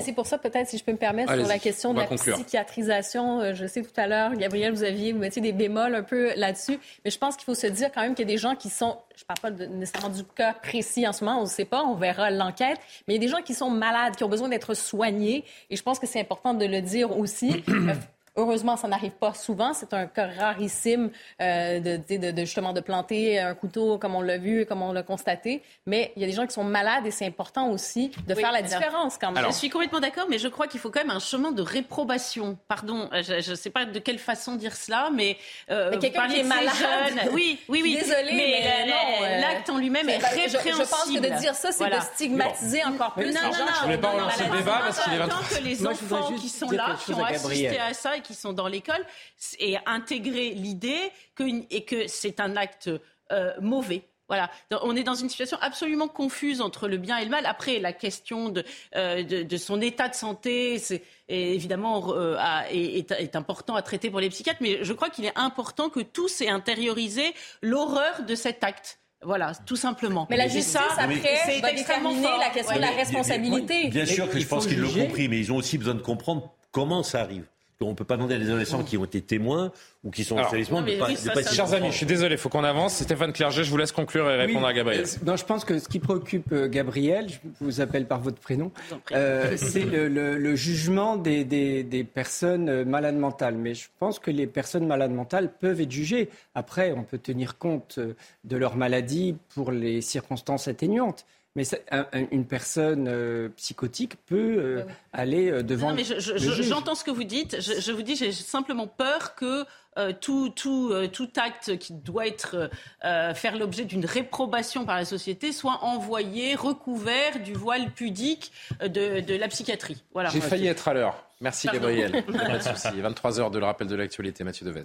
C'est pour ça, peut-être, si je peux me permettre, sur la question de la psychiatrisation, euh, je sais tout à l'heure, Gabriel, vous aviez, vous mettiez des bémols un peu là-dessus, mais je pense qu'il faut se dire quand même qu'il y a des gens qui sont, je ne parle pas nécessairement du cas précis en ce moment, on ne sait pas, on verra l'enquête, mais il y a des gens qui sont malades, qui ont besoin d'être soignés, et je pense que c'est important de le dire aussi. Heureusement, ça n'arrive pas souvent. C'est un cas rarissime euh, de, justement de planter un couteau comme on l'a vu et comme on l'a constaté. Mais il y a des gens qui sont malades et c'est important aussi de faire la différence quand même. je suis complètement d'accord, mais je crois qu'il faut quand même un chemin de réprobation. Pardon, je ne sais pas de quelle façon dire cela, mais, euh, mais quelqu'un qui est malade. Oui, oui, oui. Désolée, mais, euh, l'acte en lui-même est répréhensible. Je, pense que de dire ça, c'est de stigmatiser encore plus. Non, non, non. Je ne voulais pas relancer le débat parce qu'il est que les enfants qui sont là, qui ont assisté à ça qui sont dans l'école et intégrer l'idée que, et que c'est un acte euh, mauvais. Voilà, on est dans une situation absolument confuse entre le bien et le mal. Après, la question de, euh, de, son état de santé, c'est évidemment euh, est, est, important à traiter pour les psychiatres, mais je crois qu'il est important que tous aient intériorisé l'horreur de cet acte. Voilà, tout simplement. Mais la justice, après, c'est va déterminer la question de la responsabilité. Bien sûr que je pense qu'ils l'ont compris, mais ils ont aussi besoin de comprendre comment ça arrive. On ne peut pas demander à des adolescents qui ont été témoins ou qui sont en établissement de pas, de pas Chers amis, je suis désolé, il faut qu'on avance. Stéphane Clerget, je vous laisse conclure et répondre à Gabriel. Euh, non, je pense que ce qui préoccupe euh, Gabriel, je vous appelle par votre prénom, euh, c'est le, jugement des, des, personnes malades mentales. Mais je pense que les personnes malades mentales peuvent être jugées. Après, on peut tenir compte de leur maladie pour les circonstances atténuantes. Mais une personne psychotique peut aller devant. Non, mais j'entends ce que vous dites. Je, je vous dis, j'ai simplement peur que euh, tout, tout, euh, tout, acte qui doit être, euh, faire l'objet d'une réprobation par la société soit envoyé, recouvert du voile pudique de, de la psychiatrie. Voilà. J'ai failli être à l'heure. Merci Gabriel. Pas de souci. 23h de le rappel de l'actualité, Mathieu Devez.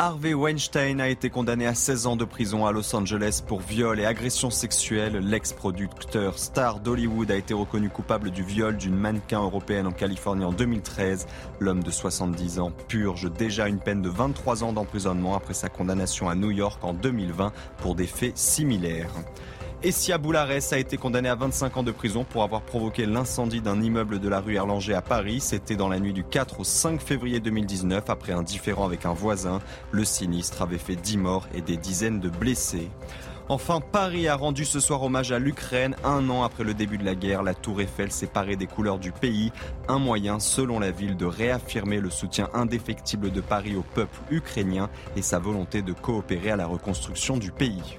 Harvey Weinstein a été condamné à 16 ans de prison à Los Angeles pour viol et agression sexuelle. L'ex-producteur star d'Hollywood a été reconnu coupable du viol d'une mannequin européenne en Californie en 2013. L'homme de 70 ans purge déjà une peine de 23 ans d'emprisonnement après sa condamnation à New York en 2020 pour des faits similaires. Essia Boulares a été condamné à 25 ans de prison pour avoir provoqué l'incendie d'un immeuble de la rue Erlanger à Paris. C'était dans la nuit du 4 au 5 février 2019 après un différend avec un voisin. Le sinistre avait fait 10 morts et des dizaines de blessés. Enfin, Paris a rendu ce soir hommage à l'Ukraine. Un an après le début de la guerre, la tour Eiffel séparée des couleurs du pays. Un moyen, selon la ville, de réaffirmer le soutien indéfectible de Paris au peuple ukrainien et sa volonté de coopérer à la reconstruction du pays.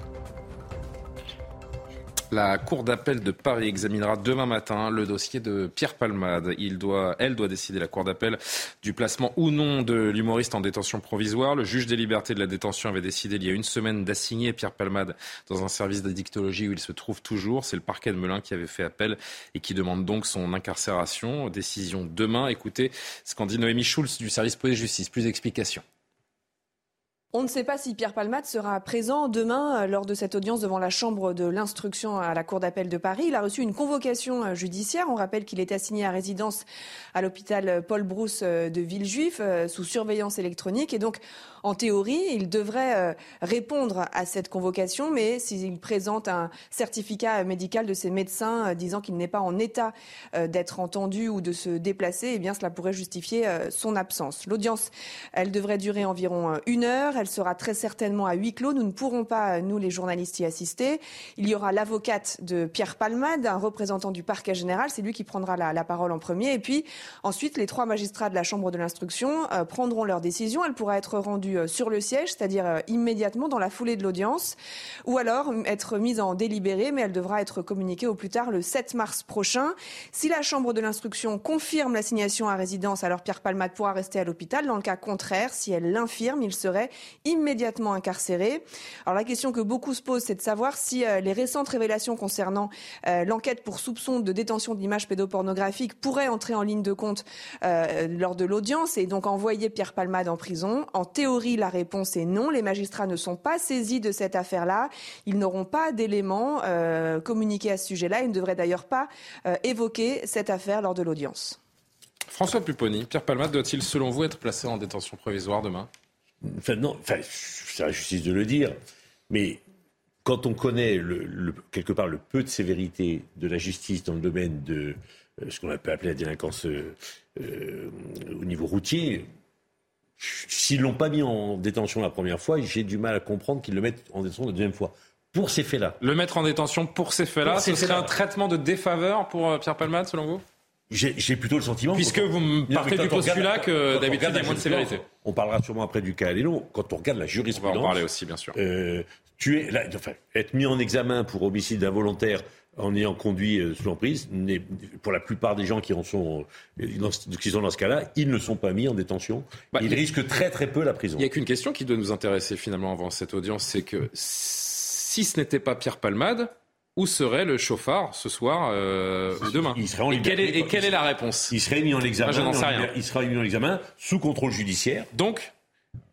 La Cour d'appel de Paris examinera demain matin le dossier de Pierre Palmade. Il doit, elle doit décider, la Cour d'appel, du placement ou non de l'humoriste en détention provisoire. Le juge des libertés de la détention avait décidé il y a une semaine d'assigner Pierre Palmade dans un service d'addictologie où il se trouve toujours. C'est le parquet de Melun qui avait fait appel et qui demande donc son incarcération. Décision demain. Écoutez ce qu'en dit Noémie Schulz du service police-justice. Plus d'explications. On ne sait pas si Pierre Palmade sera présent demain euh, lors de cette audience devant la Chambre de l'instruction à la Cour d'appel de Paris. Il a reçu une convocation euh, judiciaire. On rappelle qu'il est assigné à résidence à l'hôpital Paul Brousse euh, de Villejuif sous surveillance électronique. Et donc, en théorie, il devrait répondre à cette convocation, mais s'il présente un certificat médical de ses médecins disant qu'il n'est pas en état d'être entendu ou de se déplacer, eh bien, cela pourrait justifier son absence. L'audience, elle devrait durer environ une heure. Elle sera très certainement à huis clos. Nous ne pourrons pas, nous les journalistes, y assister. Il y aura l'avocate de Pierre Palmade, un représentant du parquet général. C'est lui qui prendra la, parole en premier. Et puis ensuite, les trois magistrats de la Chambre de l'instruction euh, prendront leur décision. Elle pourra être rendue euh, sur le siège, c'est-à-dire euh, immédiatement dans la foulée de l'audience, ou alors être mise en délibéré, mais elle devra être communiquée au plus tard le 7 mars prochain. Si la Chambre de l'instruction confirme l'assignation à résidence, alors Pierre Palmade pourra rester à l'hôpital. Dans le cas contraire, si elle l'infirme, il serait immédiatement incarcérés. Alors la question que beaucoup se posent, c'est de savoir si euh, les récentes révélations concernant l'enquête pour soupçon de détention d'images pédopornographiques pourraient entrer en ligne de compte lors de l'audience et donc envoyer Pierre Palmade en prison. En théorie, la réponse est non. Les magistrats ne sont pas saisis de cette affaire-là. Ils n'auront pas d'éléments communiqués à ce sujet-là. Ils ne devraient d'ailleurs pas évoquer cette affaire lors de l'audience. François Pupponi, Pierre Palmade doit-il, selon vous, être placé en détention provisoire demain? Enfin, non, enfin, c'est la justice de le dire, mais quand on connaît le, quelque part le peu de sévérité de la justice dans le domaine de euh, ce qu'on peut appeler la délinquance euh, euh, au niveau routier, s'ils l'ont pas mis en détention la première fois, j'ai du mal à comprendre qu'ils le mettent en détention la deuxième fois. Pour ces faits-là. Le mettre en détention pour ces faits-là, ce serait un traitement de défaveur pour Pierre Palmade, selon vous? J'ai plutôt le sentiment. Puisque vous me partez du postulat que d'habitude il y a moins de sévérité. On parlera sûrement après du cas Alélo. Quand on regarde la jurisprudence. On va en parler aussi, bien sûr. Euh, tu es, là, enfin, être mis en examen pour homicide involontaire en ayant conduit euh, sous l'emprise, pour la plupart des gens qui en sont, euh, dans, qui sont dans ce cas-là, ils ne sont pas mis en détention. Bah, ils risquent très très peu la prison. Il n'y a qu'une question qui doit nous intéresser finalement avant cette audience, c'est que si ce n'était pas Pierre Palmade, où serait le chauffard ce soir euh, ou demain? Il serait en et, quelle est, et quelle est la réponse? Il serait mis en examen. je n'en sais rien. Il serait mis en examen sous contrôle judiciaire. Donc,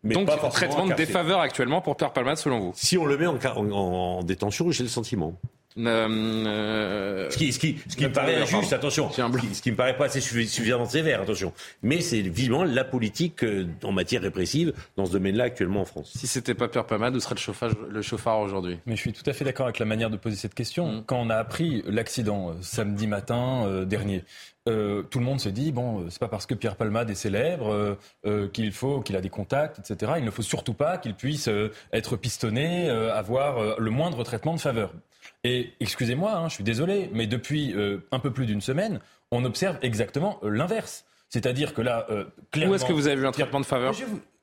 mais donc traitement de défaveur actuellement pour Pierre Palmade selon vous? Si on le met en, en détention, j'ai le sentiment. Euh, ce qui, ce qui, ce qui me paraît injuste, attention, ce qui me paraît pas assez suffisamment sévère, attention. Mais c'est vivement la politique euh, en matière répressive dans ce domaine-là actuellement en France. Si c'était pas Pierre Palmade, où serait le, chauffage, le chauffard aujourd'hui? Mais je suis tout à fait d'accord avec la manière de poser cette question. Mm. Quand on a appris l'accident euh, samedi matin dernier, tout le monde s'est dit bon, c'est pas parce que Pierre Palmade est célèbre qu'il faut qu'il a des contacts, etc. Il ne faut surtout pas qu'il puisse être pistonné, avoir le moindre traitement de faveur. Et excusez-moi, hein, je suis désolé, mais depuis euh, un peu plus d'une semaine, on observe exactement euh, l'inverse. C'est-à-dire que là, euh, clairement... Où est-ce que vous avez vu un traitement de faveur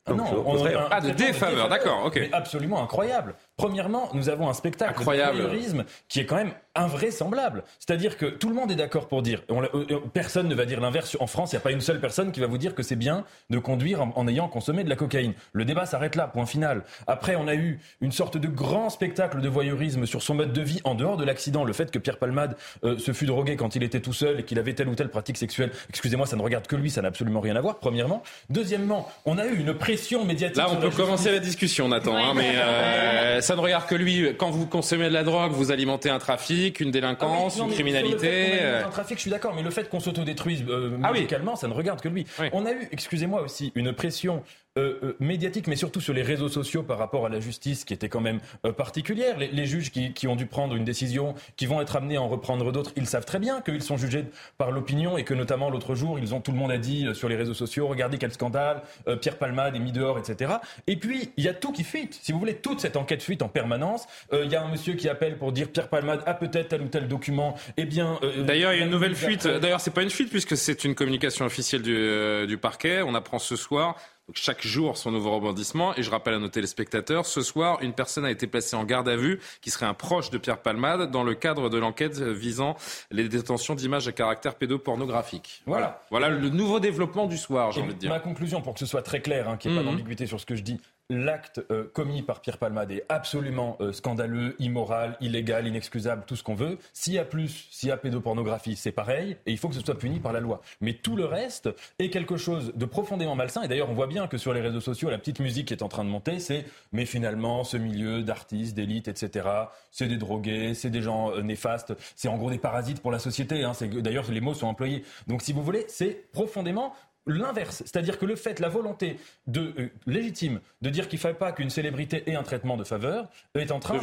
ah non, on, a un, ah, de défaveur, d'accord, ok. absolument incroyable. Premièrement, nous avons un spectacle Incroyable. de voyeurisme qui est quand même invraisemblable. C'est-à-dire que tout le monde est d'accord pour dire, on, euh, personne ne va dire l'inverse. En France, il n'y a pas une seule personne qui va vous dire que c'est bien de conduire en, en, ayant consommé de la cocaïne. Le débat s'arrête là, point final. Après, on a eu une sorte de grand spectacle de voyeurisme sur son mode de vie en dehors de l'accident. Le fait que Pierre Palmade euh, se fût drogué quand il était tout seul et qu'il avait telle ou telle pratique sexuelle. Excusez-moi, ça ne regarde que lui, ça n'a absolument rien à voir, premièrement. Deuxièmement, on a eu une pression médiatique. Là, on peut commencer la discussion, Nathan, hein, mais euh, ça ne regarde que lui. Quand vous consommez de la drogue, vous alimentez un trafic, une délinquance, ah oui, non, une criminalité. Un trafic, je suis d'accord, mais le fait qu'on s'autodétruise euh, ah médicalement, oui. ça ne regarde que lui. Oui. On a eu, excusez-moi aussi, une pression euh, euh, médiatique, mais surtout sur les réseaux sociaux par rapport à la justice, qui était quand même euh, particulière. Les, les juges qui, qui, ont dû prendre une décision, qui vont être amenés à en reprendre d'autres, ils savent très bien qu'ils sont jugés par l'opinion et que notamment l'autre jour, ils ont tout le monde a dit sur les réseaux sociaux, regardez quel scandale, Pierre Palmade est mis dehors, etc. Et puis il y a tout qui fuite. Si vous voulez, toute cette enquête fuite en permanence. Il y a un monsieur qui appelle pour dire Pierre Palmade a peut-être tel ou tel document. Eh bien, d'ailleurs, il y a une nouvelle fuite. D'ailleurs, c'est pas une fuite puisque c'est une communication officielle du, du parquet. On apprend ce soir donc chaque jour son nouveau rebondissement. Et je rappelle à nos téléspectateurs, ce soir, une personne a été placée en garde à vue qui serait un proche de Pierre Palmade dans le cadre de l'enquête visant les détentions d'images à caractère pédopornographique. Voilà. Voilà le nouveau développement du soir, j'ai envie de dire. Ma conclusion, pour que ce soit très clair, hein, qu'il n'y ait mmh. pas d'ambiguïté sur ce que je dis, l'acte euh, commis par Pierre Palmade est absolument euh, scandaleux, immoral, illégal, inexcusable, tout ce qu'on veut. S'il y a plus, s'il y a pédopornographie, c'est pareil, et il faut que ce soit puni par la loi. Mais tout le reste est quelque chose de profondément malsain. Et d'ailleurs, on voit bien que sur les réseaux sociaux, la petite musique qui est en train de monter, c'est mais finalement, ce milieu d'artistes, d'élites, etc., c'est des drogués, c'est des gens euh, néfastes, c'est en gros des parasites pour la société. Hein, d'ailleurs, les mots sont employés. Donc, si vous voulez, c'est profondément l'inverse, c'est-à-dire que le fait, la volonté de, euh, légitime de dire qu'il ne fallait pas qu'une célébrité ait un traitement de faveur est en train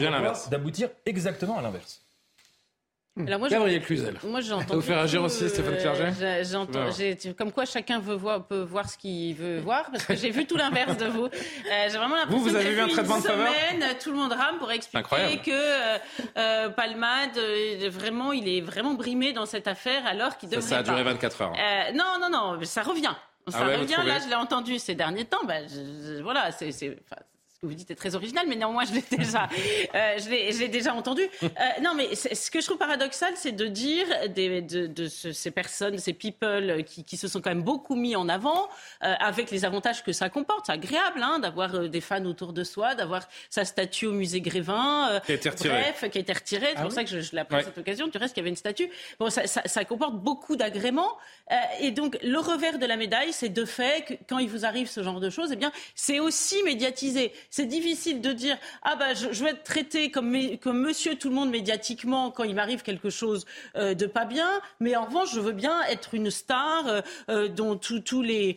d'aboutir exactement à l'inverse. Alors moi, Gabriel Cluzel. Moi, j'entends. vous faire agir aussi, Stéphane Clerget J'entends. Comme quoi, chacun veut voir, peut voir ce qu'il veut voir, parce que j'ai vu tout l'inverse de vous. Euh, j'ai vraiment l'impression. Vous, vous avez vu un traitement de faveur Tout le monde rame pour expliquer que euh, euh, Palmade, euh, vraiment, il est vraiment brimé dans cette affaire, alors qu'il devrait. Ça, ça a duré 24 heures. Euh, non, non, non, ça revient. Ça ah ouais, revient. Là, je l'ai entendu ces derniers temps. Ben, je, je, voilà, c'est que vous dites est très original, mais néanmoins, je l'ai déjà, euh, je l'ai déjà entendu. Euh, non, mais ce que je trouve paradoxal, c'est de dire des, de, de ce, ces personnes, ces people qui, qui, se sont quand même beaucoup mis en avant, euh, avec les avantages que ça comporte. C'est agréable hein, d'avoir euh, des fans autour de soi, d'avoir sa statue au musée Grévin, qui a été retirée. bref, qui a été retirée. C'est ah pour oui ça que je, je l'ai appris ouais. cette occasion. Du reste, qu'il y avait une statue. Bon, ça, ça, ça comporte beaucoup d'agréments. et donc, le revers de la médaille, c'est de fait que quand il vous arrive ce genre de choses, eh bien, c'est aussi médiatisé c'est difficile de dire ah bah je, vais être traité comme, monsieur tout le monde médiatiquement quand il m'arrive quelque chose euh, de pas bien, mais en revanche je veux bien être une star euh, euh, dont tous les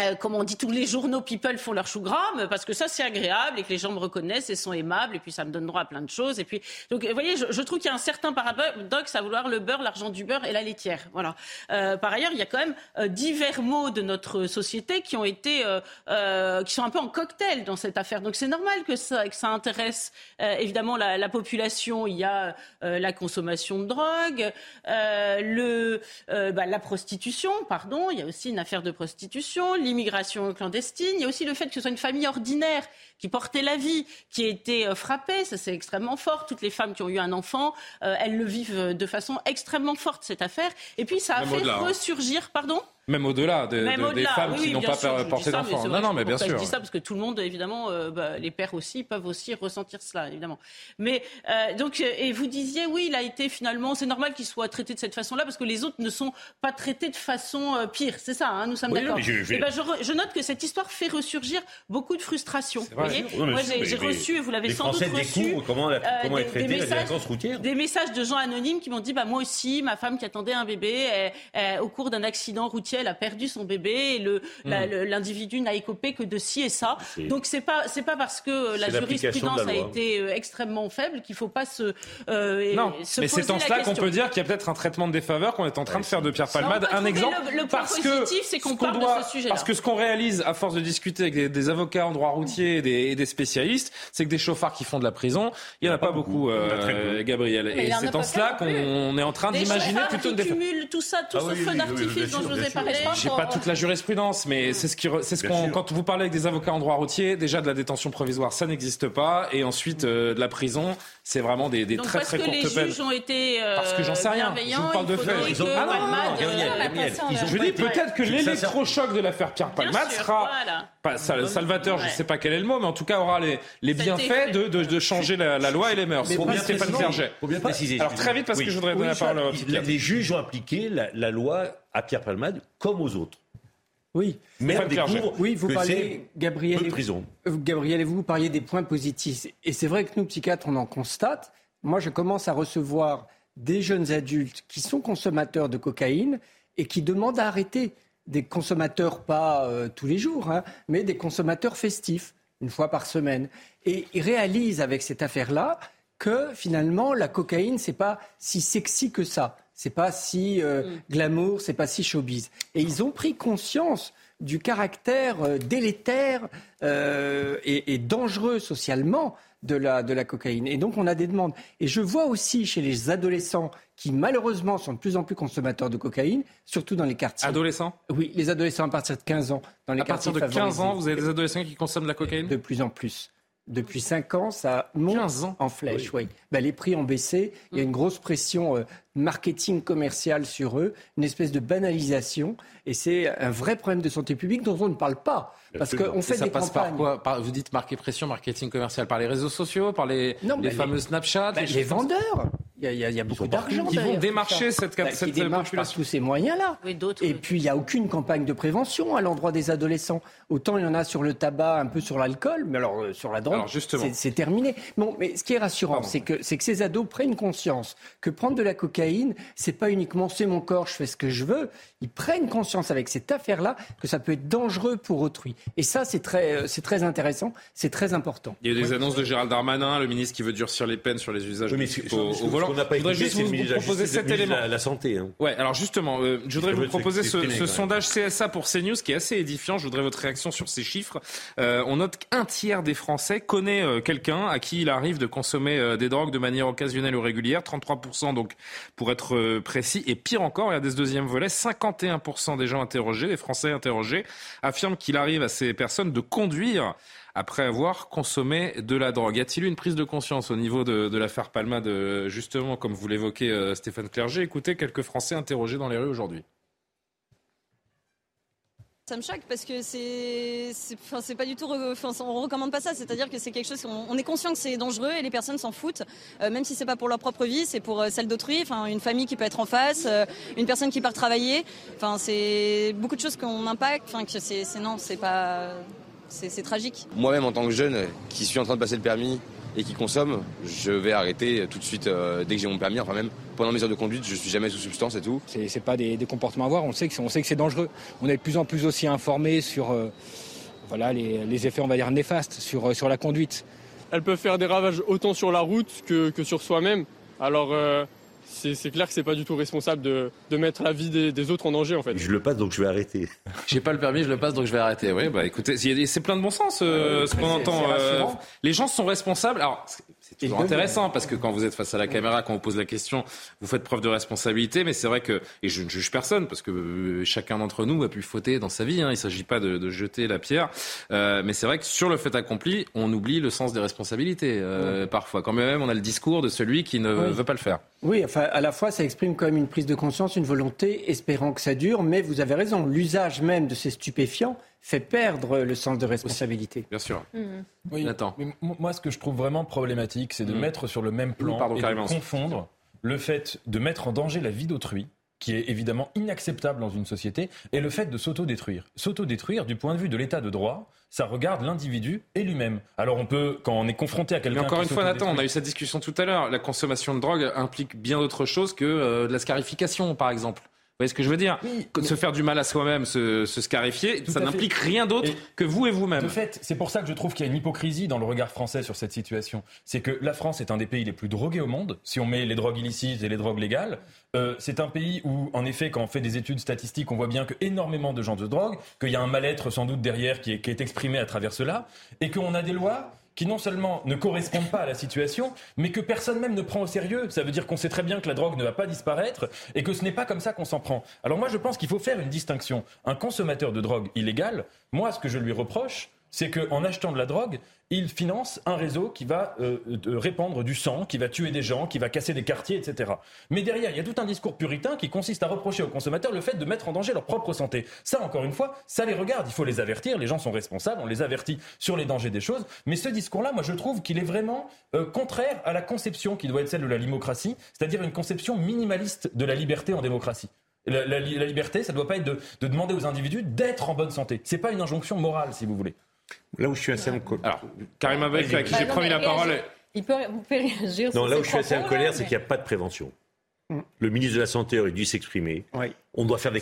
euh, comme on dit, tous les journaux people font leur chou gras, parce que ça c'est agréable et que les gens me reconnaissent et sont aimables et puis ça me donne droit à plein de choses. Et puis, donc, vous voyez, je, trouve qu'il y a un certain paradoxe à vouloir le beurre, l'argent du beurre et la laitière. Voilà. Euh, par ailleurs, il y a quand même euh, divers mots de notre société qui ont été, qui sont un peu en cocktail dans cette affaire. Donc c'est normal que ça, que ça intéresse évidemment la, la, population. Il y a la consommation de drogue, le, bah, la prostitution, pardon. Il y a aussi une affaire de prostitution l'immigration clandestine. Il y a aussi le fait que ce soit une famille ordinaire qui portait la vie, qui a été euh, frappée. Ça, c'est extrêmement fort. Toutes les femmes qui ont eu un enfant, euh, elles le vivent de façon extrêmement forte, cette affaire. Et puis, ça a Même fait ressurgir, pardon? Même au-delà de, Même de, au des femmes oui, qui n'ont pas sûr, porté d'enfants. Non, non, mais bien sûr. Je dis ça parce que tout le monde, évidemment, euh, bah, les pères aussi peuvent aussi ressentir cela, évidemment. Mais euh, donc, et vous disiez, oui, il a été finalement, c'est normal qu'il soit traité de cette façon-là parce que les autres ne sont pas traités de façon euh, pire. C'est ça, hein, nous sommes oui, d'accord. Je, je... ben, je, je, note que cette histoire fait ressurgir beaucoup de frustration. Vous voyez non, Moi, j'ai reçu, vous l'avez sans doute reçu, comment, la, comment des, traité, des, messages, routière. des messages de gens anonymes qui m'ont dit, bah moi aussi, ma femme qui attendait un bébé, au cours d'un accident routier, elle a perdu son bébé et l'individu mmh. n'a écopé que de ci et ça. Donc c'est pas c'est pas parce que la jurisprudence la a été euh, extrêmement faible qu'il faut pas se euh, non. Se mais c'est en cela qu'on peut dire qu'il y a peut-être un traitement de défaveur qu'on est en train de faire de Pierre Palmade un exemple. Le, le parce positif, c'est qu'on parle doit, de ce sujet. Parce que ce qu'on réalise à force de discuter avec des, des avocats en droit routier et des, et des spécialistes, c'est que des chauffards qui font de la prison, il y en a pas, pas beaucoup, euh, Gabriel. Et c'est en cela qu'on est en train d'imaginer plutôt de cumulent tout ça, tout ce feu d'artifice dont je vous ai parlé J'ai pas toute la jurisprudence, mais c'est ce qui, c'est ce qu'on, quand vous parlez avec des avocats en droit routier, déjà de la détention provisoire, ça n'existe pas, et ensuite euh, de la prison, c'est vraiment des, des très très courtes peines. Parce que les juges ont été euh, parce que j'en sais rien. Je vous parle de faits. Ah non, non, Je dis peut-être que l'électrochoc de l'affaire Pierre Palmade sera pas salvateur, je sais pas quel est le mot, mais en tout cas aura les, les bienfaits de, de, de, changer la, la, loi et les mœurs. Pour bien Stéphane préciser. Alors très vite parce que je voudrais donner la parole à Les juges ont appliqué la loi à Pierre Palmade comme aux autres. Oui, mais oui, vous parliez, Gabriel, prison. Gabriel, et vous, vous parliez des points positifs. Et c'est vrai que nous, psychiatres, on en constate. Moi, je commence à recevoir des jeunes adultes qui sont consommateurs de cocaïne et qui demandent à arrêter. Des consommateurs, pas euh, tous les jours, hein, mais des consommateurs festifs, une fois par semaine. Et ils réalisent avec cette affaire-là que finalement, la cocaïne, c'est pas si sexy que ça. C'est pas si euh, mm. glamour, c'est pas si showbiz. Et ils ont pris conscience du caractère euh, délétère euh, et, dangereux socialement de la, de la cocaïne. Et donc on a des demandes. Et je vois aussi chez les adolescents qui malheureusement sont de plus en plus consommateurs de cocaïne, surtout dans les quartiers. Adolescents Oui, les adolescents à partir de 15 ans. Dans les à partir de 15 ans, vous avez des adolescents qui consomment de la cocaïne? De plus en plus. Depuis 5 ans, ça monte en flèche. Oui. Ben, les prix ont baissé. Il y a une grosse pression euh, marketing commercial sur eux, une espèce de banalisation. Et c'est un vrai problème de santé publique dont on ne parle pas. Parce qu'on fait ça passe par quoi Vous dites marquer pression, marketing commercial par les réseaux sociaux, par les, les fameux Snapchat ben, Les vendeurs il y, a, beaucoup d'argent. Qui vont démarcher cette, bah, cette, par tous ces moyens-là. et puis, il n'y a aucune campagne de prévention à l'endroit des adolescents. Autant il y en a sur le tabac, un peu sur l'alcool, mais alors euh, sur la drogue, c'est terminé. Bon, mais ce qui est rassurant, c'est que, que ces ados prennent conscience que prendre de la cocaïne, c'est pas uniquement c'est mon corps, je fais ce que je veux. Ils prennent conscience avec cette affaire-là que ça peut être dangereux pour autrui. Et ça, c'est très, euh, c'est très intéressant, c'est très important. Il y a des annonces de Gérald Darmanin, le ministre qui veut durcir les peines sur les usages au, au volant n'a pas écouté, juste vous, proposer cet élément. La, la santé. Hein. Ouais, alors justement, euh, je voudrais vous proposer ce, ce sondage CSA pour CNews qui est assez édifiant. Je voudrais votre réaction sur ces chiffres. Euh, on note qu'un tiers des Français connaît euh, quelqu'un à qui il arrive de consommer euh, des drogues de manière occasionnelle ou régulière. 33% donc pour être euh, précis. Et pire encore, a des deuxième volet. 51% des gens interrogés, des Français interrogés, affirment qu'il arrive à ces personnes de conduire après avoir consommé de la drogue. Y a-t-il eu une prise de conscience au niveau de, de l'affaire Palma, justement, comme vous l'évoquez, euh, Stéphane Clerget? Écoutez quelques Français interrogés dans les rues aujourd'hui. Ça me choque parce que c'est, c'est, pas du tout, enfin, on recommande pas ça. C'est-à-dire que c'est quelque chose, on, est conscient que c'est dangereux et les personnes s'en foutent, euh, même si c'est pas pour leur propre vie, c'est pour euh, celle d'autrui. Enfin, une famille qui peut être en face, une personne qui part travailler. Enfin, c'est beaucoup de choses qu'on impacte. Enfin, que c'est non, c'est pas, c'est tragique. Moi-même, en tant que jeune qui suis en train de passer le permis et qui consomme, je vais arrêter tout de suite euh, dès que j'ai mon permis. Enfin, même pendant mes heures de conduite, je suis jamais sous substance et tout. C'est pas des, comportements à voir. On sait que c'est dangereux. On est de plus en plus aussi informés sur euh, voilà les, effets, on va dire néfastes sur euh, sur la conduite. Elle peut faire des ravages autant sur la route que, que sur soi-même. Alors c'est clair que c'est pas du tout responsable de, mettre la vie des, autres en danger en fait. Je le passe donc je vais arrêter. J'ai pas le permis, je le passe donc je vais arrêter. Oui, bah écoutez, c'est plein de bon sens euh, ce qu'on entend. Euh, les gens sont responsables. Alors c'est toujours intéressant parce que quand vous êtes face à la caméra, quand on pose la question, vous faites preuve de responsabilité. Mais c'est vrai que, et je ne juge personne parce que euh, chacun d'entre nous a pu fauter dans sa vie. Hein, il ne s'agit pas de, jeter la pierre. Euh, mais c'est vrai que sur le fait accompli, on oublie le sens des responsabilités euh, parfois. Quand même, on a le discours de celui qui ne veut pas le faire. Oui, enfin, à la fois, ça exprime quand même une prise de conscience, une volonté, espérant que ça dure. Mais vous avez raison, l'usage même de ces stupéfiants fait perdre le sens de responsabilité. Bien sûr. Mmh. Oui, Mais moi, ce que je trouve vraiment problématique, c'est de mmh. mettre sur le même plan et de confondre le fait de mettre en danger la vie d'autrui, qui est évidemment inacceptable dans une société, et le fait de s'autodétruire. S'autodétruire, du point de vue de l'état de droit, ça regarde l'individu et lui-même. Alors on peut, quand on est confronté à quelqu'un... encore une fois, Nathan, on a eu cette discussion tout à l'heure. La consommation de drogue implique bien d'autres choses que euh, de la scarification, par exemple. Vous voyez ce que je veux dire Se faire du mal à soi-même, se, scarifier, ça n'implique rien d'autre que vous et vous-même. De fait, c'est pour ça que je trouve qu'il y a une hypocrisie dans le regard français sur cette situation. C'est que la France est un des pays les plus drogués au monde, si on met les drogues illicites et les drogues légales. Euh, c'est un pays où, en effet, quand on fait des études statistiques, on voit bien que énormément de gens de drogue, qu'il y a un mal-être sans doute derrière qui est, qui est exprimé à travers cela, et qu'on a des lois qui non seulement ne correspondent pas à la situation, mais que personne même ne prend au sérieux. Ça veut dire qu'on sait très bien que la drogue ne va pas disparaître et que ce n'est pas comme ça qu'on s'en prend. Alors moi, je pense qu'il faut faire une distinction. Un consommateur de drogue illégale, moi, ce que je lui reproche, c'est qu'en achetant de la drogue, il finance un réseau qui va euh, répandre du sang, qui va tuer des gens, qui va casser des quartiers, etc. Mais derrière, il y a tout un discours puritain qui consiste à reprocher aux consommateurs le fait de mettre en danger leur propre santé. Ça, encore une fois, ça les regarde. Il faut les avertir. Les gens sont responsables. On les avertit sur les dangers des choses. Mais ce discours-là, moi, je trouve qu'il est vraiment euh, contraire à la conception qui doit être celle de la démocratie, c'est-à-dire une conception minimaliste de la liberté en démocratie. La, liberté, ça ne doit pas être de, de demander aux individus d'être en bonne santé. C'est pas une injonction morale, si vous voulez. Là où je suis assez en colère. Alors, Karim Abek, à qui j'ai promis la parole. Il peut, vous pouvez réagir. Non, là où je suis assez en colère, c'est qu'il n'y a pas de prévention. Mm. Le ministre de la Santé aurait dû s'exprimer. Oui. On doit faire des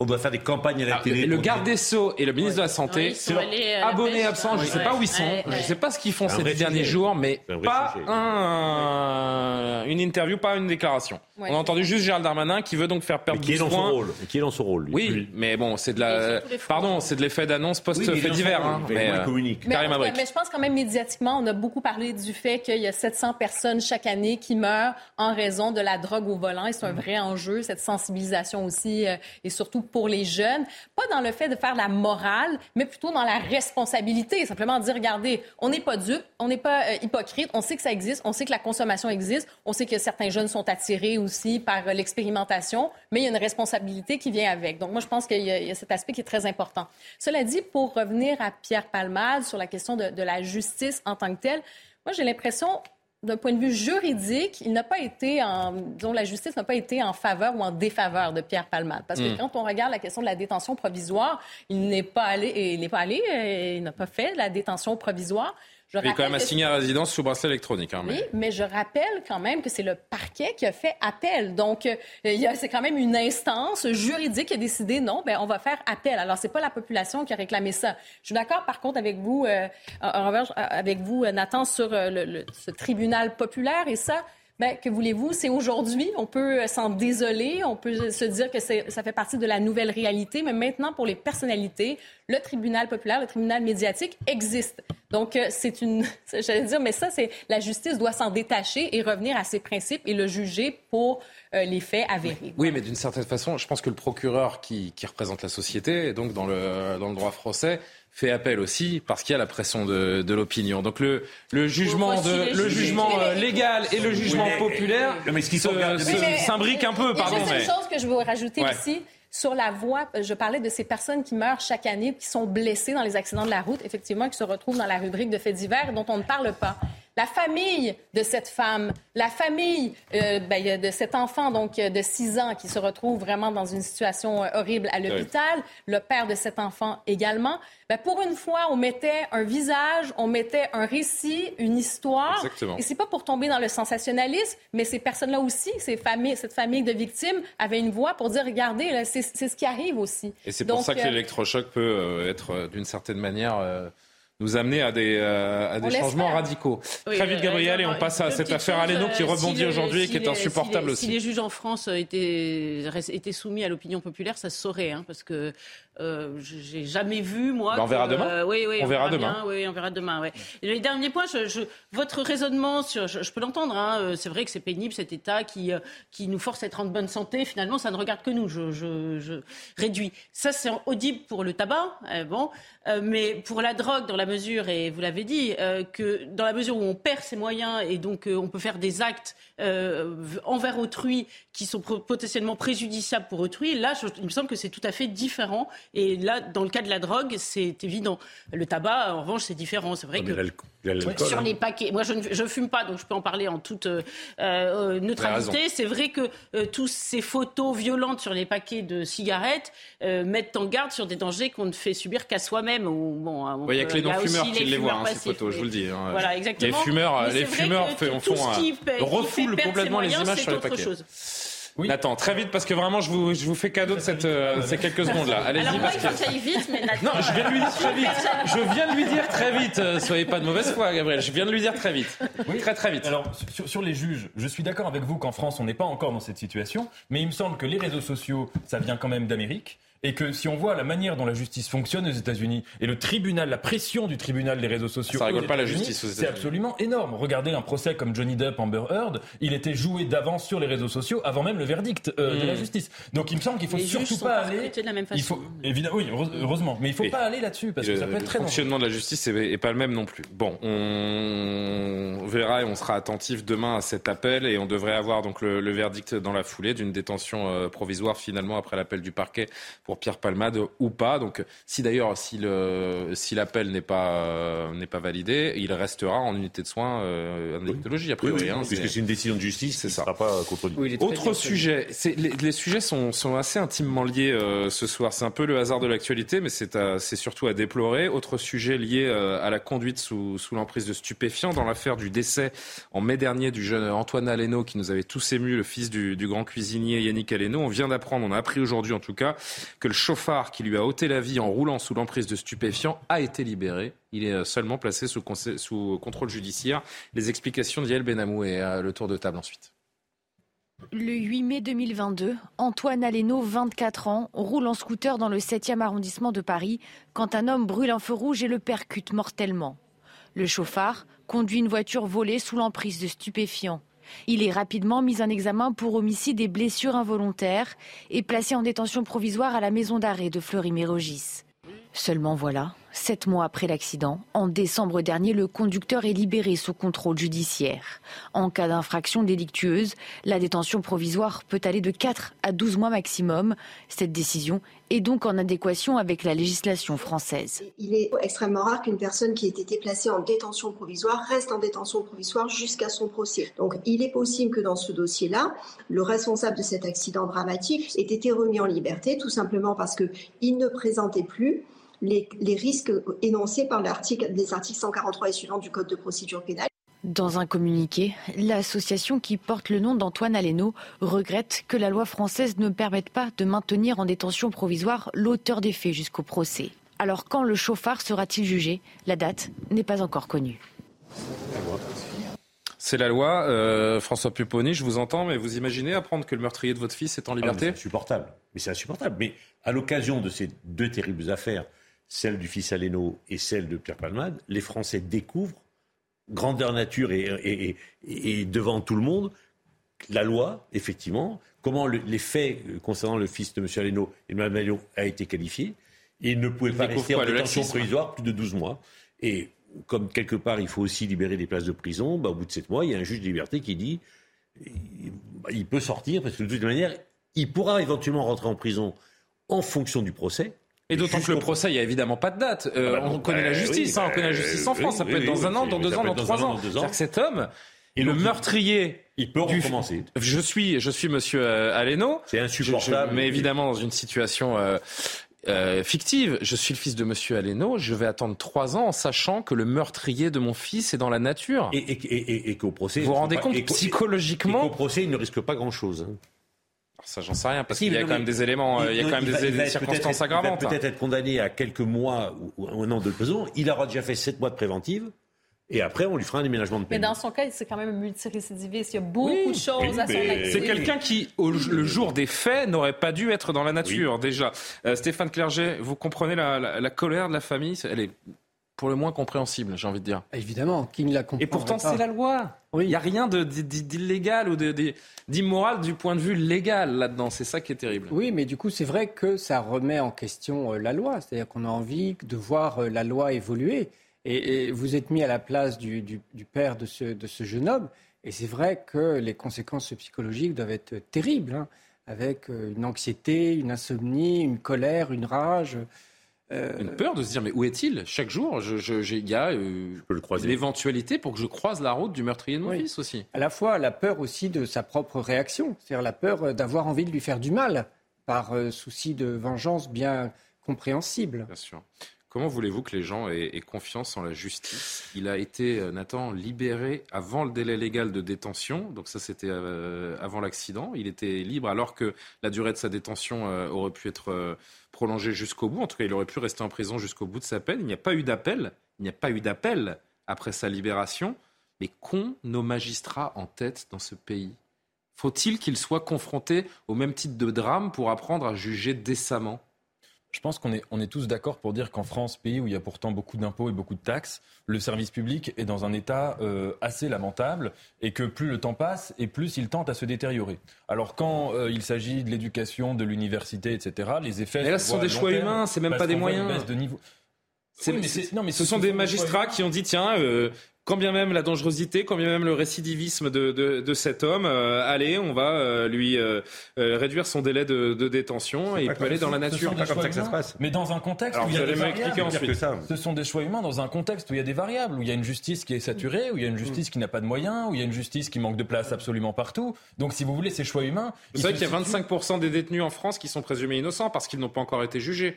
on doit faire des campagnes à la télé. Le garde des Sceaux et le ministre de la Santé sont abonnés absents. Je ne sais pas où ils sont. Je ne sais pas ce qu'ils font ces derniers jours, mais pas un, une interview, pas une déclaration. On a entendu juste Gérald Darmanin qui veut donc faire perdre qui est dans son rôle? Qui est dans son rôle. Oui, mais bon, c'est de la. Pardon, c'est de l'effet d'annonce post-fait divers. Hein, mais, euh, mais, mais, je pense quand même médiatiquement, on a beaucoup parlé du fait qu'il y a 700 personnes chaque année qui meurent en raison de la drogue au volant. Et c'est un vrai enjeu, cette sensibilisation aussi, euh, et surtout pour les jeunes, pas dans le fait de faire la morale, mais plutôt dans la responsabilité. Simplement dire, regardez, on n'est pas dupe, on n'est pas euh, hypocrite, on sait que ça existe, on sait que la consommation existe, on sait que certains jeunes sont attirés aussi par euh, l'expérimentation, mais il y a une responsabilité qui vient avec. Donc moi, je pense qu'il y, a cet aspect qui est très important. Cela dit, pour revenir à Pierre Palmade sur la question de la justice en tant que telle, moi, j'ai l'impression, d'un point de vue juridique, il n'a pas été en, disons, la justice n'a pas été en faveur ou en défaveur de Pierre Palmade. Parce que hmm. quand on regarde la question de la détention provisoire, il n'est pas allé, il n'est pas allé, il n'a pas fait la détention provisoire. Je il est quand même assigné à résidence sous bracelet électronique. Hein, mais... Oui, mais je rappelle quand même que c'est le parquet qui a fait appel. Donc, euh, c'est quand même une instance juridique qui a décidé non, ben, on va faire appel. Alors, c'est pas la population qui a réclamé ça. Je suis d'accord, par contre, avec vous, euh, avec vous, Nathan, sur euh, le, ce tribunal populaire. Et ça, ben, que voulez-vous? C'est aujourd'hui. On peut s'en désoler. On peut se dire que ça fait partie de la nouvelle réalité. Mais maintenant, pour les personnalités, le tribunal populaire, le tribunal médiatique existe. Donc, euh, c'est une. J'allais dire, mais ça, c'est. La justice doit s'en détacher et revenir à ses principes et le juger pour euh, les faits avérés. Oui, mais d'une certaine façon, je pense que le procureur qui, qui représente la société, donc dans le, dans le droit français, fait appel aussi parce qu'il y a la pression de, de l'opinion. Donc le, le jugement, de, le jugement euh, légal et le jugement populaire s'imbriquent un peu. Pardon, mais... une chose que je veux rajouter ici. Sur la voie, je parlais de ces personnes qui meurent chaque année, qui sont blessées dans les accidents de la route, effectivement, qui se retrouvent dans la rubrique de faits divers dont on ne parle pas. La famille de cette femme, la famille euh, ben, de cet enfant donc de 6 ans qui se retrouve vraiment dans une situation euh, horrible à l'hôpital, le père de cet enfant également. Ben, pour une fois, on mettait un visage, on mettait un récit, une histoire. Exactement. Et c'est pas pour tomber dans le sensationnalisme, mais ces personnes-là aussi, ces familles, cette famille de victimes avaient une voix pour dire regardez, c'est ce qui arrive aussi. Et c'est pour ça que euh, l'électrochoc peut être d'une certaine manière nous amener à des, euh, à des changements radicaux. Très vite, Gabriel, et on passe à cette affaire Aleno qui rebondit aujourd'hui et qui est insupportable aussi. Si les juges en France étaient, étaient soumis à l'opinion populaire, ça se saurait, hein, parce que euh, j'ai jamais vu moi. Ben, on verra demain. Euh, oui, oui, on, verra, demain. oui, on verra demain. Et le dernier point, je, je, votre raisonnement sur, je, peux l'entendre. Hein, euh, c'est vrai que c'est pénible cet État qui euh, qui nous force à être en bonne santé. Finalement, ça ne regarde que nous. Je, je réduis. Ça, c'est audible pour le tabac. bon, mais pour la drogue, dans la mesure, et vous l'avez dit, que dans la mesure où on perd ses moyens et donc on peut faire des actes envers autrui qui sont potentiellement préjudiciables pour autrui, là, il me semble que c'est tout à fait différent et là, dans le cas de la drogue, c'est évident. Le tabac, en revanche, c'est différent. C'est vrai que sur hein. les paquets, moi je ne fume pas, donc je peux en parler en toute euh, euh, neutralité. C'est vrai que euh, tous ces photos violentes sur les paquets de cigarettes mettent en garde sur des dangers qu'on ne fait subir qu'à soi-même. Bon, il n'y a que les non-fumeurs qui les voient, hein, ces photos, je vous le dis. Hein. Voilà, exactement. Les fumeurs, les fumeurs font, refoulent complètement les images sur les paquets. Oui. Nathan, très vite parce que vraiment je vous, je vous fais cadeau de cette, euh, ces quelques secondes là. Allez-y parce que vite, mais Nathan... Non, je viens de lui dire très vite. Je viens de lui dire très vite. Euh, soyez pas de mauvaise foi, Gabriel. Je viens de lui dire très vite. Oui. Très très vite. Alors sur, sur les juges, je suis d'accord avec vous qu'en France on n'est pas encore dans cette situation, mais il me semble que les réseaux sociaux, ça vient quand même d'Amérique et que si on voit la manière dont la justice fonctionne aux États-Unis et le tribunal, la pression du tribunal des réseaux sociaux, ça rigole pas la justice aux C'est absolument énorme. Regardez un procès comme Johnny Depp, Amber Heard, il était joué d'avance sur les réseaux sociaux avant même le verdict euh, de la hmm. justice. Donc il me semble qu'il faut surtout pas aller. De la même façon. Il faut évidemment, oui, heureusement, mais il faut pas aller là-dessus parce que ça peut être très. Le fonctionnement de la justice est, pas le même non plus. Bon, on verra et on sera attentif demain à cet appel et on devrait avoir donc le, verdict dans la foulée d'une détention euh, provisoire finalement après l'appel du parquet pour Pierre Palmade ou pas. Donc, si d'ailleurs, si le, si l'appel n'est pas, n'est pas validé, il restera en unité de soins euh, en électologie, après oui, hein, puisque c'est une décision de justice, c'est ça. sera pas contredit. Autre sujet, les, les, sujets sont, sont assez intimement liés euh, ce soir. C'est un peu le hasard de l'actualité, mais c'est, c'est surtout à déplorer. Autre sujet lié euh, à la conduite sous, sous l'emprise de stupéfiants dans l'affaire du décès en mai dernier du jeune Antoine Aleno qui nous avait tous émus, le fils du, du grand cuisinier Yannick Aleno. On vient d'apprendre, on a appris aujourd'hui en tout cas, que le chauffard qui lui a ôté la vie en roulant sous l'emprise de stupéfiants a été libéré. Il est euh, seulement placé sous, contrôle judiciaire. Les explications d'Yael Benamou et euh, le tour de table ensuite. Le 8 mai 2022, Antoine Aleno, 24 ans, roule en scooter dans le 7e arrondissement de Paris quand un homme brûle un feu rouge et le percute mortellement. Le chauffard conduit une voiture volée sous l'emprise de stupéfiants. Il est rapidement mis en examen pour homicide et blessures involontaires et placé en détention provisoire à la maison d'arrêt de Fleury-Mérogis. Seulement voilà, sept mois après l'accident, en décembre dernier, le conducteur est libéré sous contrôle judiciaire. En cas d'infraction délictueuse, la détention provisoire peut aller de 4 à 12 mois maximum. Cette décision est donc en adéquation avec la législation française. Il est extrêmement rare qu'une personne qui ait été placée en détention provisoire reste en détention provisoire jusqu'à son procès. Donc il est possible que dans ce dossier-là, le responsable de cet accident dramatique ait été remis en liberté tout simplement parce qu'il ne présentait plus les, risques énoncés par l'article, les articles 143 et suivants du Code de procédure pénale. Dans un communiqué, l'association qui porte le nom d'Antoine Aleno regrette que la loi française ne permette pas de maintenir en détention provisoire l'auteur des faits jusqu'au procès. Alors quand le chauffard sera-t-il jugé? La date n'est pas encore connue. C'est la loi. Euh, François Pupponi, je vous entends, mais vous imaginez apprendre que le meurtrier de votre fils est en ah, liberté C'est insupportable. Mais c'est insupportable. Mais à l'occasion de ces deux terribles affaires, celle du fils Aleno et celle de Pierre Palmade, les Français découvrent, grandeur nature et, devant tout le monde, la loi, effectivement, comment les faits concernant le fils de M. Aleno et de Mme Aleno a été qualifié. il ne pouvait pas rester en détention provisoire plus de 12 mois. Et comme quelque part, il faut aussi libérer des places de prison, bah, au bout de 7 mois, il y a un juge de liberté qui dit il peut sortir, parce que de toute manière, il pourra éventuellement rentrer en prison en fonction du procès. Et d'autant que le procès, il n'y a évidemment pas de date. Euh, ah bah on connaît la justice, hein, on connaît la justice en France. ça peut être dans un an, dans deux ans, dans trois ans. C'est-à-dire que cet homme, et le meurtrier. Il peut recommencer. Je suis, je suis Monsieur euh, Aleno. C'est insupportable. mais évidemment dans une situation euh, fictive. Je suis le fils de Monsieur Aleno. Je vais attendre trois ans en sachant que le meurtrier de mon fils est dans la nature. Et, qu'au procès, vous vous rendez compte psychologiquement, qu'au procès, il ne risque pas grand-chose. Ça, j'en sais rien, parce qu'il y a quand même des éléments, il, y a quand même des, circonstances aggravantes. Il va peut-être être condamné à quelques mois ou un an de prison. Il aura déjà fait sept mois de préventive. Et après, on lui fera un déménagement de peine. Mais dans son cas, c'est quand même un multirécidiviste. Il y a beaucoup de choses à son actif. C'est quelqu'un qui, au, le jour des faits, n'aurait pas dû être dans la nature, déjà. Euh, Stéphane Clerget, vous comprenez la, la, colère de la famille? Elle est pour le moins compréhensible, j'ai envie de dire. Évidemment, qui ne la comprend pas. Et pourtant, c'est la loi. Il n'y a rien d'illégal ou d'immoral du point de vue légal là-dedans. C'est ça qui est terrible. Oui, mais du coup, c'est vrai que ça remet en question euh, la loi. C'est-à-dire qu'on a envie de voir euh, la loi évoluer. Et, vous êtes mis à la place du, père de ce, de ce, jeune homme. Et c'est vrai que les conséquences psychologiques doivent être terribles, hein, avec euh, une anxiété, une insomnie, une colère, une rage. Euh, une peur de se dire mais où est-il? Chaque jour, il y a euh, l'éventualité pour que je croise la route du meurtrier de mon fils aussi. À la fois la peur aussi de sa propre réaction, c'est-à-dire la peur d'avoir envie de lui faire du mal par euh, souci de vengeance bien compréhensible. Bien sûr. Comment voulez-vous que les gens aient, confiance en la justice? Il a été, Nathan, libéré avant le délai légal de détention. Donc ça, c'était avant l'accident. Il était libre alors que la durée de sa détention aurait pu être prolongé jusqu'au bout. En tout cas, il aurait pu rester en prison jusqu'au bout de sa peine. Il n'y a pas eu d'appel. Il n'y a pas eu d'appel après sa libération. Mais qu'ont nos magistrats en tête dans ce pays? Faut-il qu'ils soient confrontés au même type de drame pour apprendre à juger décemment? Je pense qu'on est, on est tous d'accord pour dire qu'en France, pays où il y a pourtant beaucoup d'impôts et beaucoup de taxes, le service public est dans un état euh, assez lamentable et que plus le temps passe et plus il tente à se détériorer. Alors quand euh, il s'agit de l'éducation, de l'université, etc., les effets... Mais là, ce sont des choix humains, c'est même pas des moyens. De niveau. non, mais ce, sont des magistrats qui ont dit tiens, euh, quand bien même la dangerosité, quand bien même le récidivisme de, de, de cet homme, euh, allez, on va euh, lui euh, réduire son délai de, de détention et il peut aller dans la nature. C'est pas comme ça que ça se passe. Mais dans un contexte où il y a des variables. Ce sont des choix humains dans un contexte où il y a des variables, où il y a une justice qui est saturée, où il y a une justice qui n'a pas de moyens, où il y a une justice qui manque de place absolument partout. Donc, si vous voulez, ces choix humains. Vous savez qu'il y a 25% des détenus en France qui sont présumés innocents parce qu'ils n'ont pas encore été jugés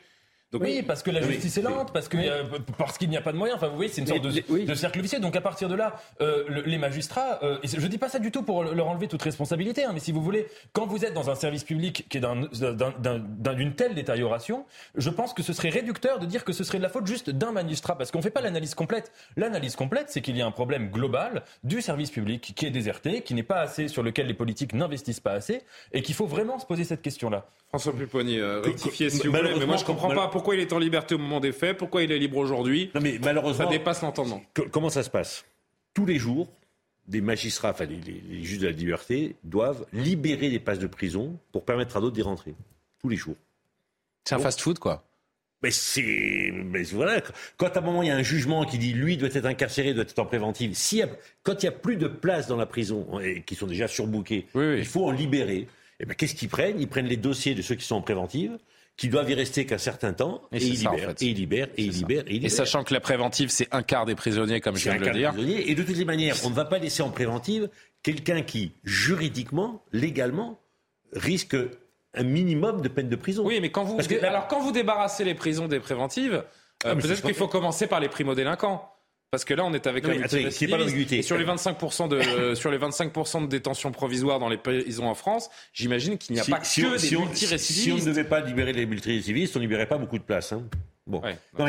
oui, parce que la justice est lente, parce qu'il parce qu'il n'y a pas de moyens. Enfin, vous voyez, c'est une sorte de, de, cercle vicieux. Donc à partir de là, euh, les magistrats, euh, et je dis pas ça du tout pour leur enlever toute responsabilité, hein, mais si vous voulez, quand vous êtes dans un service public qui est d'une telle détérioration, je pense que ce serait réducteur de dire que ce serait de la faute juste d'un magistrat, parce qu'on fait pas l'analyse complète. L'analyse complète, c'est qu'il y a un problème global du service public qui est déserté, qui n'est pas assez sur lequel les politiques n'investissent pas assez, et qu'il faut vraiment se poser cette question-là. François Pupponi, euh, rectifiez si vous voulez, mais moi je comprends pas pourquoi il est en liberté au moment des faits, pourquoi il est libre aujourd'hui? Non mais malheureusement, ça dépasse l'entendement. Comment ça se passe? Tous les jours, des magistrats, enfin les, juges de la liberté, doivent libérer des places de prison pour permettre à d'autres d'y rentrer. Tous les jours. C'est un fast-food, quoi. Mais c'est, mais voilà. Quand à un moment il y a un jugement qui dit lui doit être incarcéré, doit être en préventive. Si quand il y a plus de places dans la prison et qui sont déjà surbookées, il faut en libérer. Et eh ben qu'est-ce qu'ils prennent? Ils prennent les dossiers de ceux qui sont en préventive qui doivent y rester qu'un certain temps, et, ils libèrent, et ils libèrent, et ils libèrent, et Et sachant que la préventive, c'est un quart des prisonniers, comme je viens de le dire. Et de toutes les manières, on ne va pas laisser en préventive quelqu'un qui, juridiquement, légalement, risque un minimum de peine de prison. Oui, mais quand vous, alors quand vous débarrassez les prisons des préventives, euh, ah, peut-être qu'il faut commencer par les primo-délinquants. Parce que là, on est avec la Et sur les 25% de sur les 25% de détention provisoire dans les prisons en France, j'imagine qu'il n'y a pas que des multirécidivistes. Si on ne devait pas libérer les multirécidivistes, on ne libérait pas beaucoup de places. Hein. Bon,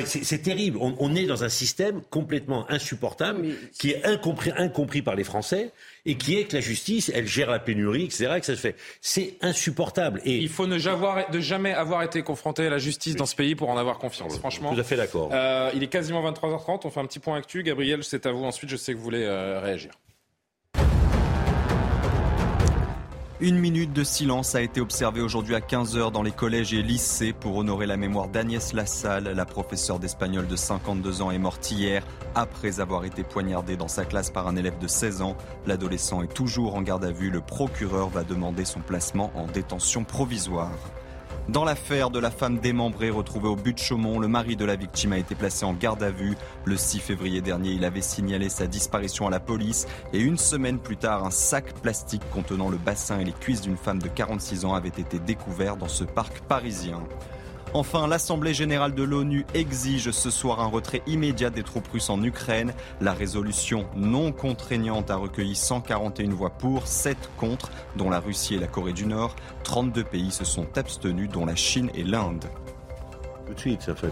c'est terrible. On, est dans un système complètement insupportable, qui est incompris, incompris par les Français, et qui est que la justice, elle gère la pénurie, etc. Que ça se fait. C'est insupportable. Et il faut ne jamais avoir été confronté à la justice dans ce pays pour en avoir confiance. Franchement. Tout à fait d'accord. Euh, il est quasiment 23h30. On fait un petit point actu. Gabriel, c'est à vous. Ensuite, je sais que vous voulez euh, réagir. Une minute de silence a été observée aujourd'hui à 15h dans les collèges et lycées pour honorer la mémoire d'Agnès Lassalle. La professeure d'espagnol de 52 ans est morte hier après avoir été poignardée dans sa classe par un élève de 16 ans. L'adolescent est toujours en garde à vue. Le procureur va demander son placement en détention provisoire. Dans l'affaire de la femme démembrée retrouvée au but de Chaumont, le mari de la victime a été placé en garde à vue. Le 6 février dernier, il avait signalé sa disparition à la police et une semaine plus tard, un sac plastique contenant le bassin et les cuisses d'une femme de 46 ans avait été découvert dans ce parc parisien. Enfin, l'Assemblée générale de l'ONU exige ce soir un retrait immédiat des troupes russes en Ukraine. La résolution non contraignante a recueilli 141 voix pour, 7 contre, dont la Russie et la Corée du Nord. 32 pays se sont abstenus, dont la Chine et l'Inde. Tout de suite, ça fait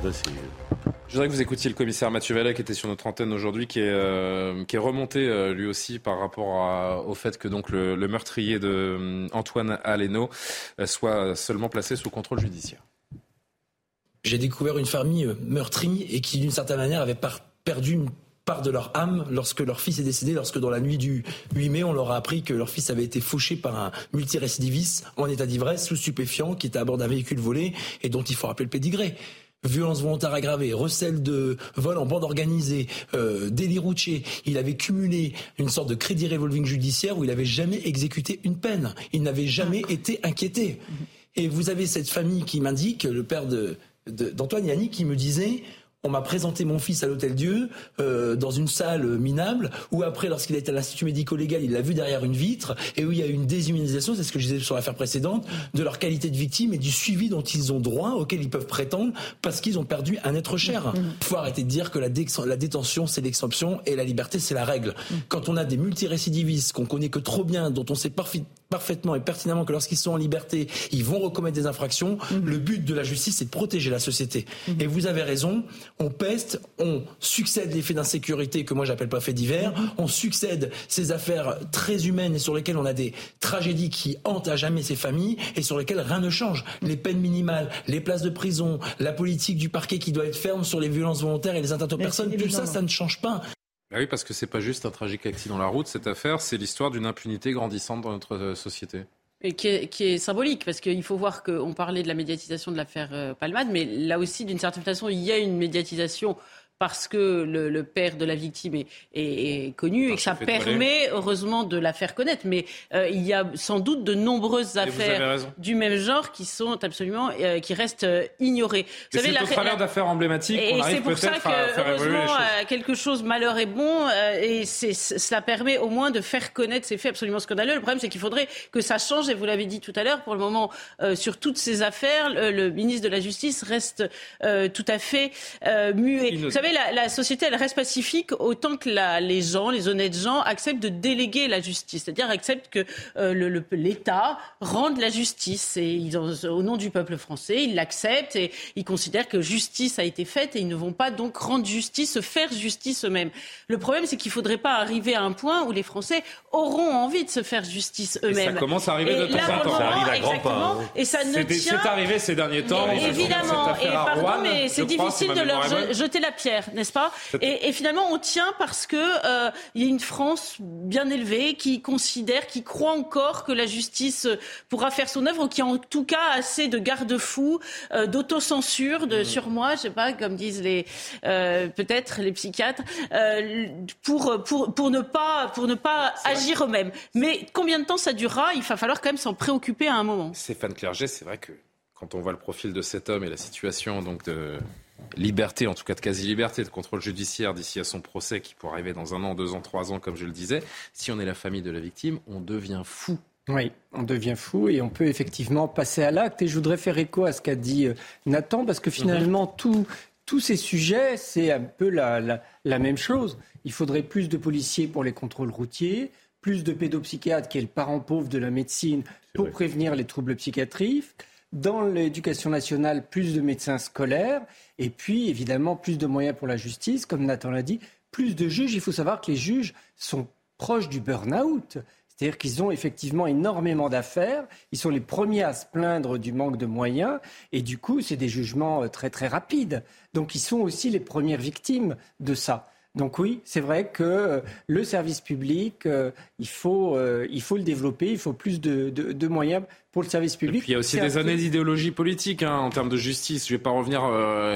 Je voudrais que vous écoutiez le commissaire Mathieu Vallet qui était sur notre antenne aujourd'hui, qui, est, euh, qui est remonté euh, lui aussi par rapport au fait que donc le, meurtrier de euh, Antoine Aleno soit seulement placé sous contrôle judiciaire. J'ai découvert une famille euh, meurtrie et qui, d'une certaine manière, avait perdu une part de leur âme lorsque leur fils est décédé, lorsque dans la nuit du 8 mai, on leur a appris que leur fils avait été fauché par un multirécidiviste en état d'ivresse, sous stupéfiant, qui était à bord d'un véhicule volé et dont il faut rappeler le pédigré violence volontaire aggravée, recel de vol en bande organisée, euh, délit routier. Il avait cumulé une sorte de crédit revolving judiciaire où il n'avait jamais exécuté une peine. Il n'avait jamais été inquiété. Et vous avez cette famille qui m'indique, le père de d'Antoine Yannick qui me disait on m'a présenté mon fils à l'Hôtel Dieu euh, dans une salle minable où après, lorsqu'il été à l'Institut médico-légal, il l'a vu derrière une vitre et où il y a eu une déshumanisation, c'est ce que je disais sur l'affaire précédente, de leur qualité de victime et du suivi dont ils ont droit, auquel ils peuvent prétendre parce qu'ils ont perdu un être cher. Il faut arrêter de dire que la, la détention, c'est l'exception et la liberté, c'est la règle. Quand on a des multirécidivistes qu'on connaît que trop bien, dont on sait parfaitement et pertinemment que lorsqu'ils sont en liberté, ils vont recommettre des infractions. Mhm. Le but de la justice, c'est de protéger la société. Mhm. Et vous avez raison, on peste, on succède les faits d'insécurité que moi j'appelle pas faits divers, mhm. on succède ces affaires très humaines et sur lesquelles on a des tragédies qui hantent à jamais ces familles et sur lesquelles rien ne change. Les peines minimales, les places de prison, la politique du parquet qui doit être ferme sur les violences volontaires et les atteintes aux personnes, tout ça, ça ne change pas. Bah oui, parce que c'est pas juste un tragique accident la route, cette affaire, c'est l'histoire d'une impunité grandissante dans notre euh, société. Et qui est, qui est, symbolique, parce qu'il faut voir qu'on parlait de la médiatisation de l'affaire euh, Palmade, mais là aussi, d'une certaine façon, il y a une médiatisation parce que le, père de la victime est, est, connu et que ça permet heureusement de la faire connaître. Mais euh, il y a sans doute de nombreuses affaires du même genre qui sont absolument euh, qui restent euh, ignorées. Vous savez, c'est au travers d'affaires emblématiques qu'on arrive peut-être à faire heureusement quelque chose malheur est bon et c'est, cela permet au moins de faire connaître ces faits absolument scandaleux. Le problème c'est qu'il faudrait que ça change et vous l'avez dit tout à l'heure. Pour le moment, sur toutes ces affaires, le, ministre de la Justice reste tout à fait muet. Vous savez la, société, elle reste pacifique autant que les gens, les honnêtes gens, acceptent de déléguer la justice. C'est-à-dire acceptent que euh, l'État rende la justice. Et ils, au nom du peuple français, ils l'acceptent et ils considèrent que justice a été faite et ils ne vont pas donc rendre justice, se faire justice eux-mêmes. Le problème, c'est qu'il ne faudrait pas arriver à un point où les Français auront envie de se faire justice eux-mêmes. Ça commence à arriver de temps en temps. Ça arrive à grands pas. Hein. Et ça ne tient... C'est arrivé ces derniers temps. évidemment. Et pardon, mais c'est difficile de leur jeter la pierre n'est-ce pas? Et, finalement, on tient parce que euh, il y a une France bien élevée qui considère, qui croit encore que la justice pourra faire son œuvre, ou qui a en tout cas assez de garde-fous, euh, d'autocensure de, mmh. sur moi, je sais pas, comme disent les euh, peut-être les psychiatres, pour, pour, pour ne pas, pour ne pas agir eux-mêmes. Mais combien de temps ça durera? Il va falloir quand même s'en préoccuper à un moment. Stéphane Clerget, c'est vrai que quand on voit le profil de cet homme et la situation donc de liberté, en tout cas de quasi-liberté, de contrôle judiciaire d'ici à son procès qui pourrait arriver dans un an, deux ans, trois ans, comme je le disais, si on est la famille de la victime, on devient fou. Oui, on devient fou et on peut effectivement passer à l'acte. Et je voudrais faire écho à ce qu'a dit euh, Nathan, parce que finalement, mhm. tous ces sujets, c'est un peu la, la, même chose. Il faudrait plus de policiers pour les contrôles routiers, plus de pédopsychiatres, qui est le parent pauvre de la médecine, pour prévenir les troubles psychiatriques dans l'éducation nationale, plus de médecins scolaires, et puis évidemment plus de moyens pour la justice, comme Nathan l'a dit, plus de juges. Il faut savoir que les juges sont proches du burn-out. C'est-à-dire qu'ils ont effectivement énormément d'affaires, ils sont les premiers à se plaindre du manque de moyens, et du coup, c'est des jugements euh, très très rapides. Donc ils sont aussi les premières victimes de ça. Donc oui, c'est vrai que euh, le service public, euh, il, faut, euh, il faut le développer, il faut plus de, de, moyens pour le service public. il y a aussi des années d'idéologie politique hein, en termes de justice. Je ne vais pas revenir,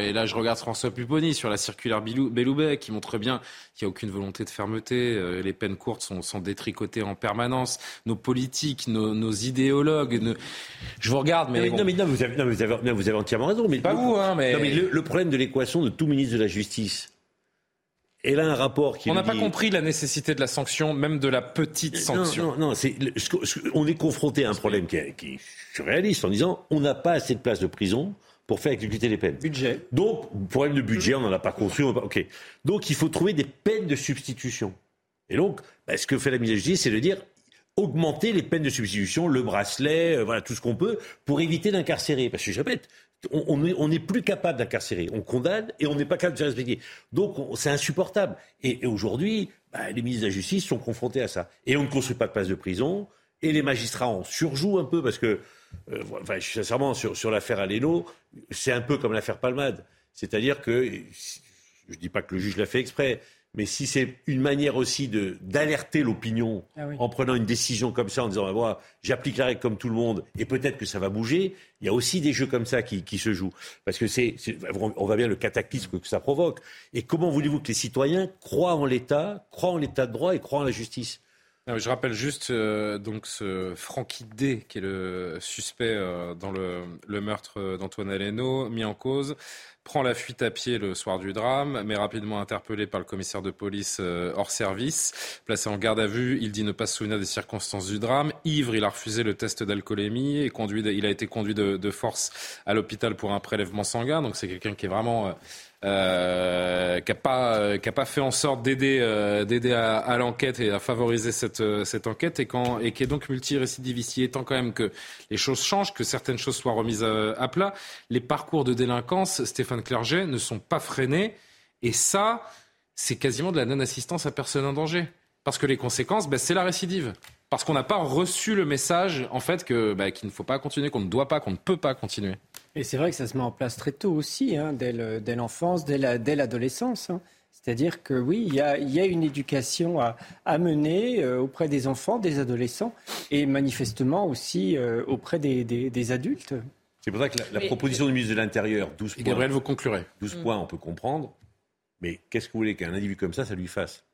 et là je regarde François Pupponi sur la circulaire Belloubet qui montre bien qu'il n'y a aucune volonté de fermeté. les peines courtes sont, sont, détricotées en permanence. Nos politiques, nos, idéologues, je vous regarde, mais... Non, mais, non, vous, avez, vous, avez, vous, avez, entièrement raison. Mais, pas vous, hein, mais... mais le problème de l'équation de tout ministre de la Justice, elle a un rapport qui. On n'a pas compris la nécessité de la sanction, même de la petite sanction. Non, non, c'est, on est confronté à un problème qui est, qui est surréaliste en disant on n'a pas assez de places de prison pour faire exécuter les peines. Budget. Donc, problème de budget, on n'en a pas construit. Ok. Donc, il faut trouver des peines de substitution. Et donc, bah, ce que fait la ministre de Justice, c'est de dire augmenter les peines de substitution, le bracelet, euh, voilà tout ce qu'on peut, pour éviter d'incarcérer. Parce que je répète, on n'est plus capable d'incarcérer. On condamne et on n'est pas capable de se respecter. Donc c'est insupportable. Et, aujourd'hui, bah, les ministres de la Justice sont confrontés à ça. Et on ne construit pas de place de prison. Et les magistrats en surjouent un peu parce que, euh, sincèrement, sur, sur l'affaire Aleno, c'est un peu comme l'affaire Palmade. C'est-à-dire que, je ne dis pas que le juge l'a fait exprès, mais si c'est une manière aussi de d'alerter l'opinion ah en prenant une décision comme ça, en disant bah, j'applique la règle comme tout le monde et peut-être que ça va bouger, il y a aussi des jeux comme ça qui, qui se jouent. Parce que c'est, on voit bien le cataclysme que ça provoque. Et comment voulez-vous que les citoyens croient en l'État, croient en l'État de droit et croient en la justice? Je rappelle juste euh, donc ce Francky D, qui est le suspect euh, dans le, le meurtre d'Antoine Aleno, mis en cause prend la fuite à pied le soir du drame, mais rapidement interpellé par le commissaire de police euh, hors service. Placé en garde à vue, il dit ne pas se souvenir des circonstances du drame. Ivre, il a refusé le test d'alcoolémie et conduit, il a été conduit de, force à l'hôpital pour un prélèvement sanguin. Donc c'est quelqu'un qui est vraiment... Euh, euh, qui n'a pas, euh, pas fait en sorte d'aider, euh, à, l'enquête et à favoriser cette, cette enquête et, qui est donc multirécidiviste. Il est temps quand même que les choses changent, que certaines choses soient remises à, plat. Les parcours de délinquance, Stéphane Clerget, ne sont pas freinés. Et ça, c'est quasiment de la non-assistance à personne en danger. Parce que les conséquences, ben, c'est la récidive. Parce qu'on n'a pas reçu le message, en fait, ben, qu'il ne faut pas continuer, qu'on ne doit pas, qu'on ne peut pas continuer. Et c'est vrai que ça se met en place très tôt aussi, hein, dès, l'enfance, dès, l'adolescence. Hein. C'est-à-dire que oui, il y a, une éducation à, mener euh, auprès des enfants, des adolescents, et manifestement aussi euh, auprès des, adultes. C'est pour ça que la, proposition du ministre de l'Intérieur, 12 points. Gabriel, vous conclurez. 12 points, on peut comprendre. Mais qu'est-ce que vous voulez qu'un individu comme ça, ça lui fasse?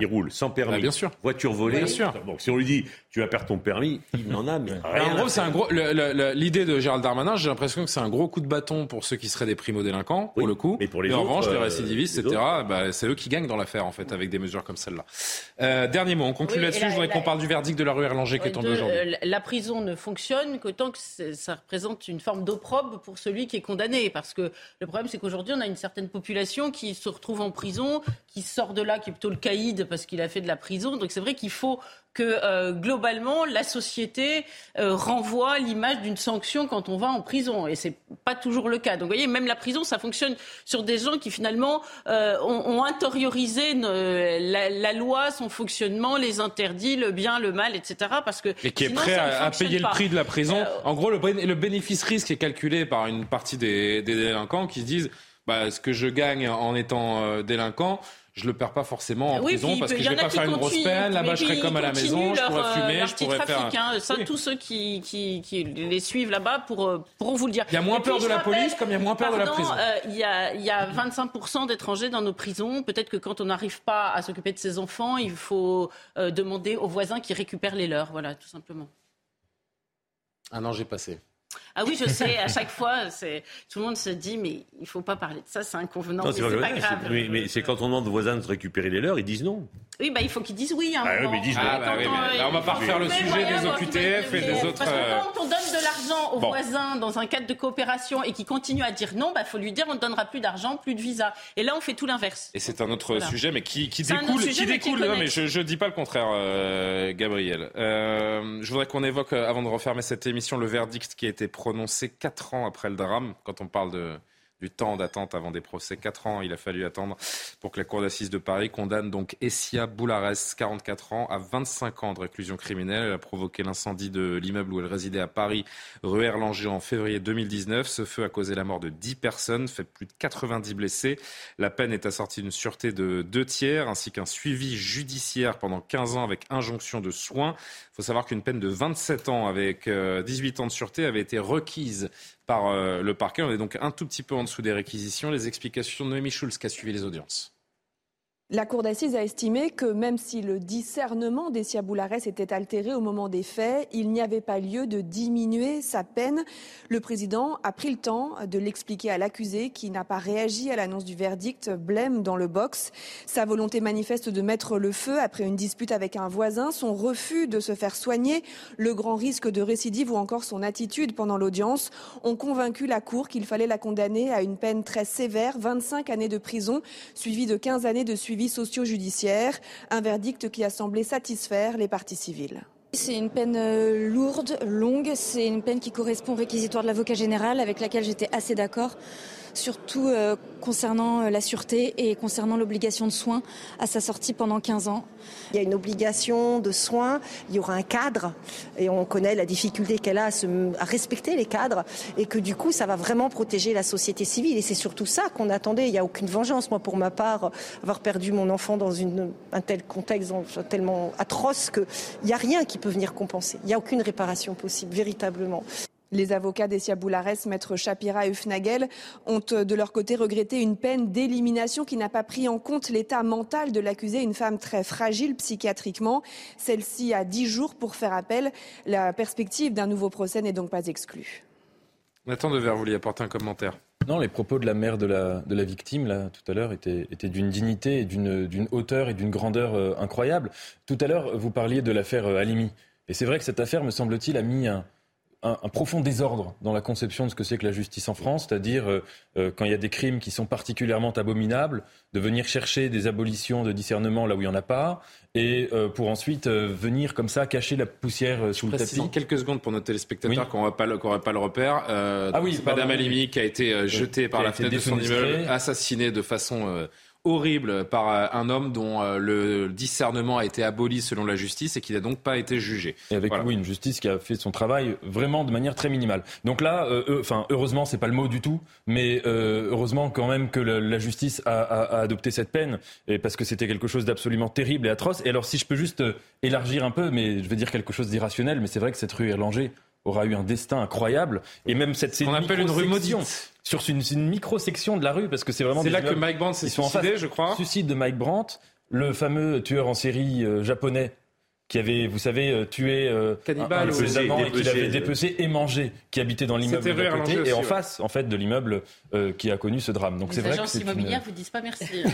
Il roule sans permis, bah, bien sûr. voiture volée. Bien sûr. Donc si on lui dit tu vas perdre ton permis, il n'en a mais rien. En gros, c'est un gros. L'idée de Gérald Darmanin, j'ai l'impression que c'est un gros coup de bâton pour ceux qui seraient des primo-délinquants, pour le coup. Mais pour les en revanche, les euh, récidivistes, etc., bah, c'est eux qui gagnent dans l'affaire en fait, avec des mesures comme celle-là. Euh, dernier mot, on conclut là-dessus. Je voudrais qu'on parle du verdict de la rue Erlanger qui est tombé aujourd'hui. Euh, la prison ne fonctionne qu'autant que ça représente une forme d'opprobre pour celui qui est condamné, parce que le problème c'est qu'aujourd'hui on a une certaine population qui se retrouve en prison, qui sort de là, qui est plutôt le caïd parce qu'il a fait de la prison. Donc c'est vrai qu'il faut que euh, globalement la société euh, renvoie l'image d'une sanction quand on va en prison et c'est pas toujours le cas. Donc vous voyez, même la prison, ça fonctionne sur des gens qui finalement euh, ont, ont, intériorisé la, loi, son fonctionnement, les interdits, le bien, le mal, etc. Parce que et qui est prêt à, payer le prix de la prison. en gros, le, le bénéfice-risque est calculé par une partie des, des délinquants qui se disent bah, ce que je gagne en étant délinquant je le perds pas forcément en prison parce que je vais pas faire une grosse peine. Là-bas, je serais comme à la maison, je pourrais euh, fumer, je pourrais faire. Hein. Ça, tous ceux qui, qui, qui, les suivent là-bas pour, euh, pourront vous le dire. Il y a moins peur de la police comme il y a moins peur de la prison. Euh, il, y a, il y a 25% d'étrangers dans nos prisons. Peut-être que quand on n'arrive pas à s'occuper de ses enfants, il faut demander aux voisins qui récupèrent les leurs. Voilà, tout simplement. Un an, j'ai passé. Ah oui, je sais, à chaque fois, tout le monde se dit, mais il ne faut pas parler de ça, c'est inconvenant, mais c'est pas, grave. mais c'est quand on demande aux voisins de récupérer les leurs, ils disent non. Oui, bah, il faut qu'ils disent oui. Hein, ah, oui, mais ils disent ah, bah, oui, mais là, on va pas refaire le sujet des OQTF et des autres. Parce que euh, quand on donne de l'argent aux voisins dans un cadre de coopération et qu'ils continuent à dire non, il bah, faut lui dire on ne donnera plus d'argent, plus de visa. Et là, on fait tout l'inverse. Et c'est un autre sujet, mais qui, qui découle. qui découle non, mais je ne dis pas le contraire, euh, Gabriel. Euh, je voudrais qu'on évoque, avant de refermer cette émission, le verdict qui a été prononcé quatre ans après le drame, quand on parle de du temps d'attente avant des procès. Quatre ans, il a fallu attendre pour que la Cour d'assises de Paris condamne donc Essia Boulares, 44 ans, à 25 ans de réclusion criminelle. Elle a provoqué l'incendie de l'immeuble où elle résidait à Paris, rue Erlanger, en février 2019. Ce feu a causé la mort de 10 personnes, fait plus de 90 blessés. La peine est assortie d'une sûreté de deux tiers, ainsi qu'un suivi judiciaire pendant 15 ans avec injonction de soins. Il faut savoir qu'une peine de 27 ans avec 18 euh, ans de sûreté avait été requise par euh, le parquet. On est donc un tout petit peu en dessous des réquisitions. Les explications de Noémie Schulz qui a suivi les audiences. La Cour d'assises a estimé que même si le discernement d'Essia Boulares était altéré au moment des faits, il n'y avait pas lieu de diminuer sa peine. Le président a pris le temps de l'expliquer à l'accusé qui n'a pas réagi à l'annonce du verdict, blême dans le box. Sa volonté manifeste de mettre le feu après une dispute avec un voisin, son refus de se faire soigner, le grand risque de récidive ou encore son attitude pendant l'audience ont convaincu la Cour qu'il fallait la condamner à une peine très sévère, 25 années de prison, suivie de 15 années de suivi socio-judiciaire, un verdict qui a semblé satisfaire les parties civiles. C'est une peine euh, lourde, longue, c'est une peine qui correspond au réquisitoire de l'avocat général avec laquelle j'étais assez d'accord surtout euh, concernant euh, la sûreté et concernant l'obligation de soins à sa sortie pendant 15 ans. Il y a une obligation de soins, il y aura un cadre et on connaît la difficulté qu'elle a à, respecter les cadres et que du coup ça va vraiment protéger la société civile et c'est surtout ça qu'on attendait. Il n'y a aucune vengeance. Moi pour ma part, avoir perdu mon enfant dans un tel contexte tellement atroce qu'il n'y a rien qui peut venir compenser. Il n'y a aucune réparation possible, véritablement. Les avocats d'Essia Boulares, maître Shapira et Ufnagel, ont euh, de leur côté regretté une peine d'élimination qui n'a pas pris en compte l'état mental de l'accusé, une femme très fragile psychiatriquement. Celle-ci a dix jours pour faire appel. La perspective d'un nouveau procès n'est donc pas exclue. Nathan Dever, vous vouliez apporter un commentaire? Non, les propos de la mère de la, de la victime, là, tout à l'heure, étaient, étaient d'une dignité et d'une hauteur et d'une grandeur euh, incroyable. Tout à l'heure, vous parliez de l'affaire euh, Alimi. Et c'est vrai que cette affaire, me semble-t-il, a mis un, un, profond désordre dans la conception de ce que c'est que la justice en France, c'est-à-dire euh, euh, quand il y a des crimes qui sont particulièrement abominables, de venir chercher des abolitions de discernement là où il n'y en a pas, et euh, pour ensuite venir comme ça cacher la poussière sous le tapis. quelques secondes pour nos téléspectateurs qui n'auraient pas, pas, le repère. ah oui, Madame Alimi qui a été jetée par la fenêtre de son immeuble, assassinée de façon horrible par euh, un homme dont euh, le discernement a été aboli selon la justice et qui n'a donc pas été jugé. Et avec oui, une justice qui a fait son travail vraiment de manière très minimale. Donc là, euh, enfin heureusement, c'est pas le mot du tout, mais heureusement quand même que la, justice a, a, adopté cette peine et parce que c'était quelque chose d'absolument terrible et atroce. Et alors si je peux juste élargir un peu, mais je vais dire quelque chose d'irrationnel, mais c'est vrai que cette rue Erlanger aura eu un destin incroyable. Et même cette c'est On appelle une rue maudite. Sur une, une micro-section de la rue, parce que c'est vraiment. C'est là que Mike Brandt s'est suicidé, je crois. Suicide de Mike Brandt, le fameux tueur en série euh, japonais qui avait, vous savez, euh, tué euh, Cannibal, un, et qui l'avait dépecé et mangé, qui habitait dans l'immeuble de côté et en face, en fait, de l'immeuble euh, qui a connu ce drame. Donc c'est vrai que immobilières vous disent pas merci.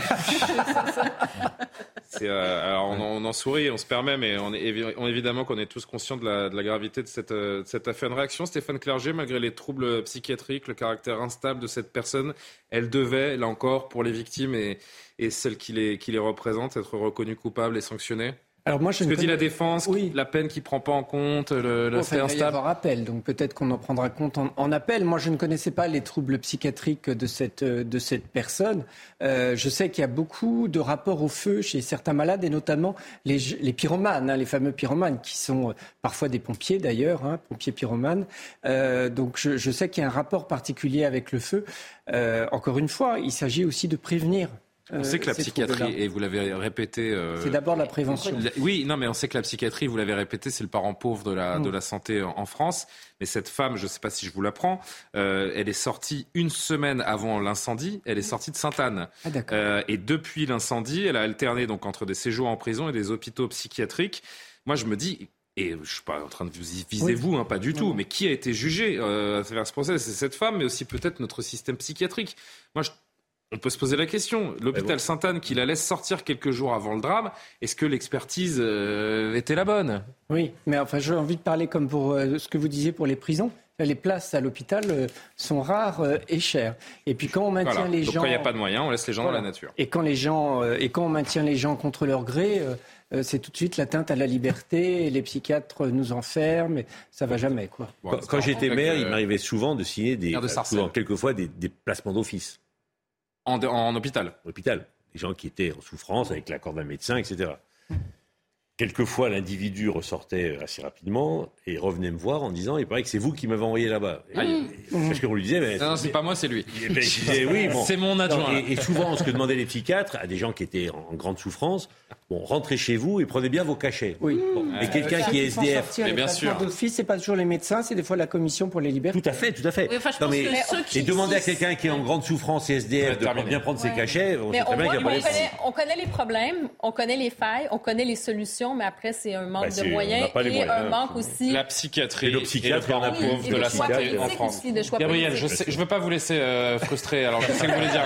alors on, en sourit, on se permet, mais on est, évidemment qu'on est tous conscients de la, gravité de cette, cette affaire. Une réaction, Stéphane Clerget, malgré les troubles psychiatriques, le caractère instable de cette personne, elle devait, là encore, pour les victimes et, et celles qui les, qui les représentent, être reconnue coupable et sanctionnée? Alors moi, je Ce que dit la défense, oui. la peine qui prend pas en compte, le, le enfin, Il va y avoir appel, donc peut-être qu'on en prendra compte en, appel. Moi, je ne connaissais pas les troubles psychiatriques de cette, de cette personne. Euh, je sais qu'il y a beaucoup de rapports au feu chez certains malades, et notamment les, les pyromanes, hein, les fameux pyromanes, qui sont euh, parfois des pompiers d'ailleurs, hein, pompiers pyromanes. Euh, donc je, je sais qu'il y a un rapport particulier avec le feu. Euh, encore une fois, il s'agit aussi de prévenir on sait que la psychiatrie, et vous l'avez répété. Euh, c'est d'abord la prévention. Oui, non, mais on sait que la psychiatrie, vous l'avez répété, c'est le parent pauvre de la, de mm. la santé en, France. Mais cette femme, je ne sais pas si je vous l'apprends, euh, elle est sortie une semaine avant l'incendie. Elle est sortie de Sainte-Anne. Ah, euh, et depuis l'incendie, elle a alterné donc entre des séjours en prison et des hôpitaux psychiatriques. Moi, je me dis, et je ne suis pas en train de vous viser vous, hein, pas du tout, mais qui a été jugé à travers ce procès? C'est cette femme, mais aussi peut-être notre système psychiatrique. Moi, je on peut se poser la question. L'hôpital Sainte-Anne qui la laisse sortir quelques jours avant le drame, est-ce que l'expertise euh, était la bonne? Oui, mais enfin, j'ai envie de parler comme pour euh, ce que vous disiez pour les prisons. Les places à l'hôpital euh, sont rares et chères. Et puis quand on maintient les gens, quand il n'y a pas de moyens, on laisse les gens dans la nature. Et quand les gens, et quand on maintient les gens contre leur gré, c'est tout de suite l'atteinte à la liberté. Les psychiatres nous enferment. Et ça va jamais, quoi. quand, j'étais maire, il m'arrivait souvent de signer des, souvent, quelquefois des placements d'office. En, hôpital hôpital. Des gens qui étaient en souffrance avec l'accord d'un médecin, etc. Quelquefois, l'individu ressortait assez rapidement et revenait me voir en disant Il paraît que c'est vous qui m'avez envoyé là-bas. Parce que vous lui disiez Non, c'est pas moi, c'est lui. oui, c'est mon adjoint. et, souvent, ce que demandaient les psychiatres à des gens qui étaient en grande souffrance Bon, rentrez chez vous et prenez bien vos cachets. Oui. et quelqu'un qui est SDF. mais bien sûr. d'office, c'est pas toujours les médecins, c'est des fois la commission pour les libertés. Tout à fait, tout à fait. mais, et demander à quelqu'un qui est en grande souffrance et SDF de bien prendre ses cachets, on sait très bien qu'il n'y a pas On connaît les problèmes, on connaît les failles, on connaît les solutions, mais après, c'est un manque bah, de moyens et un manque aussi. La psychiatrie. Et le psychiatre, et le pauvre de la santé en France. Gabriel, je ne veux pas vous laisser euh, frustrer, alors je sais que vous voulez dire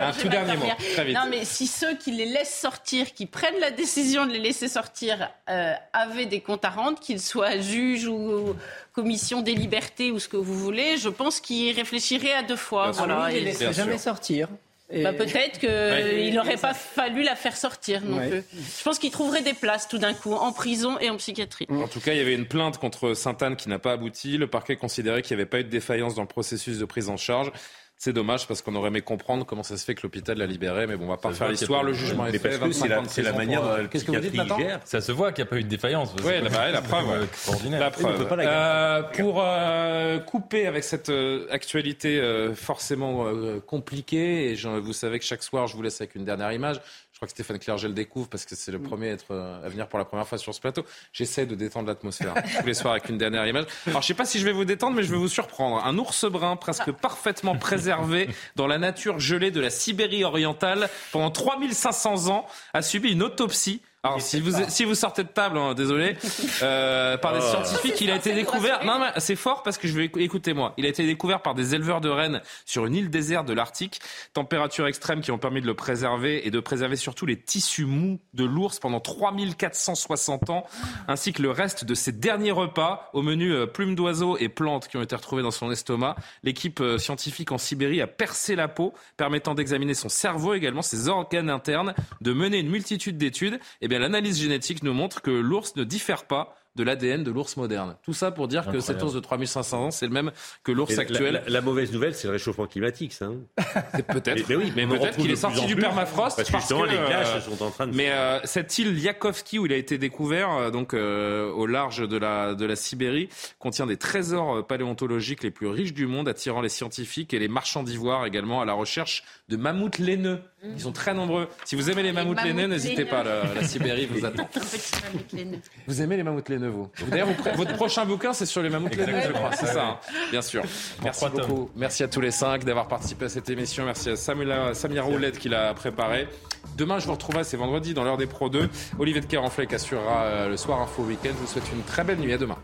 un tout dernier mot, très vite. Non, mais si ceux qui les laissent sortir, qui prennent la décision de les laisser sortir euh, avait des comptes à rendre, qu'ils soient juges ou commission des libertés ou ce que vous voulez, je pense qu'ils réfléchiraient à deux fois. Voilà. Ils ne laisseraient jamais sortir. Bah, peut-être qu'il n'aurait pas fallu la faire sortir non plus. Je pense qu'il trouverait des places tout d'un coup en prison et en psychiatrie. En tout cas, il y avait une plainte contre Sainte-Anne qui n'a pas abouti. Le parquet considérait qu'il n'y avait pas eu de défaillance dans le processus de prise en charge. C'est dommage parce qu'on aurait aimé comprendre comment ça se fait que l'hôpital l'a libéré, mais bon, on va pas faire l'histoire. Le jugement est fait. C'est la, manière dont Qu'est-ce que vous dites Ça se voit qu'il n'y a pas eu de défaillance. Oui, la, la, preuve. La preuve. Euh, pour euh, couper avec cette euh, actualité forcément compliquée, et vous savez que chaque soir, je vous laisse avec une dernière image. Je crois que Stéphane Clerget le découvre parce que c'est le mm. premier à, être, euh, à venir pour la première fois sur ce plateau. J'essaie de détendre l'atmosphère tous les soirs avec une dernière image. Alors, je sais pas si je vais vous détendre, mais je vais vous surprendre. Un ours brun presque parfaitement préservé dans la nature gelée de la Sibérie orientale pendant 3500 ans a subi une autopsie Alors si vous si vous sortez de table, hein, désolé, euh, par des Oh. scientifiques, il a été découvert. Non, mais c'est fort parce que je vais écouter moi. Il a été découvert par des éleveurs de rennes sur une île déserte de l'Arctique. Températures extrêmes qui ont permis de le préserver et de préserver surtout les tissus mous de l'ours pendant 3460 ans, ainsi que le reste de ses derniers repas au menu euh, plumes d'oiseaux et plantes qui ont été retrouvées dans son estomac. L'équipe euh, scientifique en Sibérie a percé la peau, permettant d'examiner son cerveau également, ses organes internes, de mener une multitude d'études. Eh bien, l'analyse génétique nous montre que l'ours ne diffère pas de l'ADN de l'ours moderne. Tout ça pour dire que cet ours de 3500 ans, c'est le même que l'ours la- actuel. La, la mauvaise nouvelle, c'est le réchauffement climatique, ça. hein. Peut-être. Mais, oui, Mais peut-être qu'il est sorti du permafrost Parce que les euh, sont en train de. Mais euh, cette île Yakovski où il a été découvert, euh, donc euh, au large de la de la Sibérie, contient des trésors paléontologiques les plus riches du monde, attirant les scientifiques et les marchands d'ivoire également à la recherche de mammouths laineux. Ils sont très nombreux. Si vous aimez les mammouths laineux, n'hésitez pas. La, la Sibérie vous attend. Vous aimez les mammouths laineux, vous? D'ailleurs, votre prochain bouquin, c'est sur les mammouths laineux, je crois. C'est ça, hein. bien sûr. Merci beaucoup. Merci à tous les cinq d'avoir participé à cette émission. Merci à Samira, Samia Roulette qui l'a préparé. Demain, je vous retrouverai, c'est vendredi, dans l'heure des Pro 2. Olivier de Carenfleck assurera euh, le soir Info Week-end. Je vous souhaite une très belle nuit. À demain.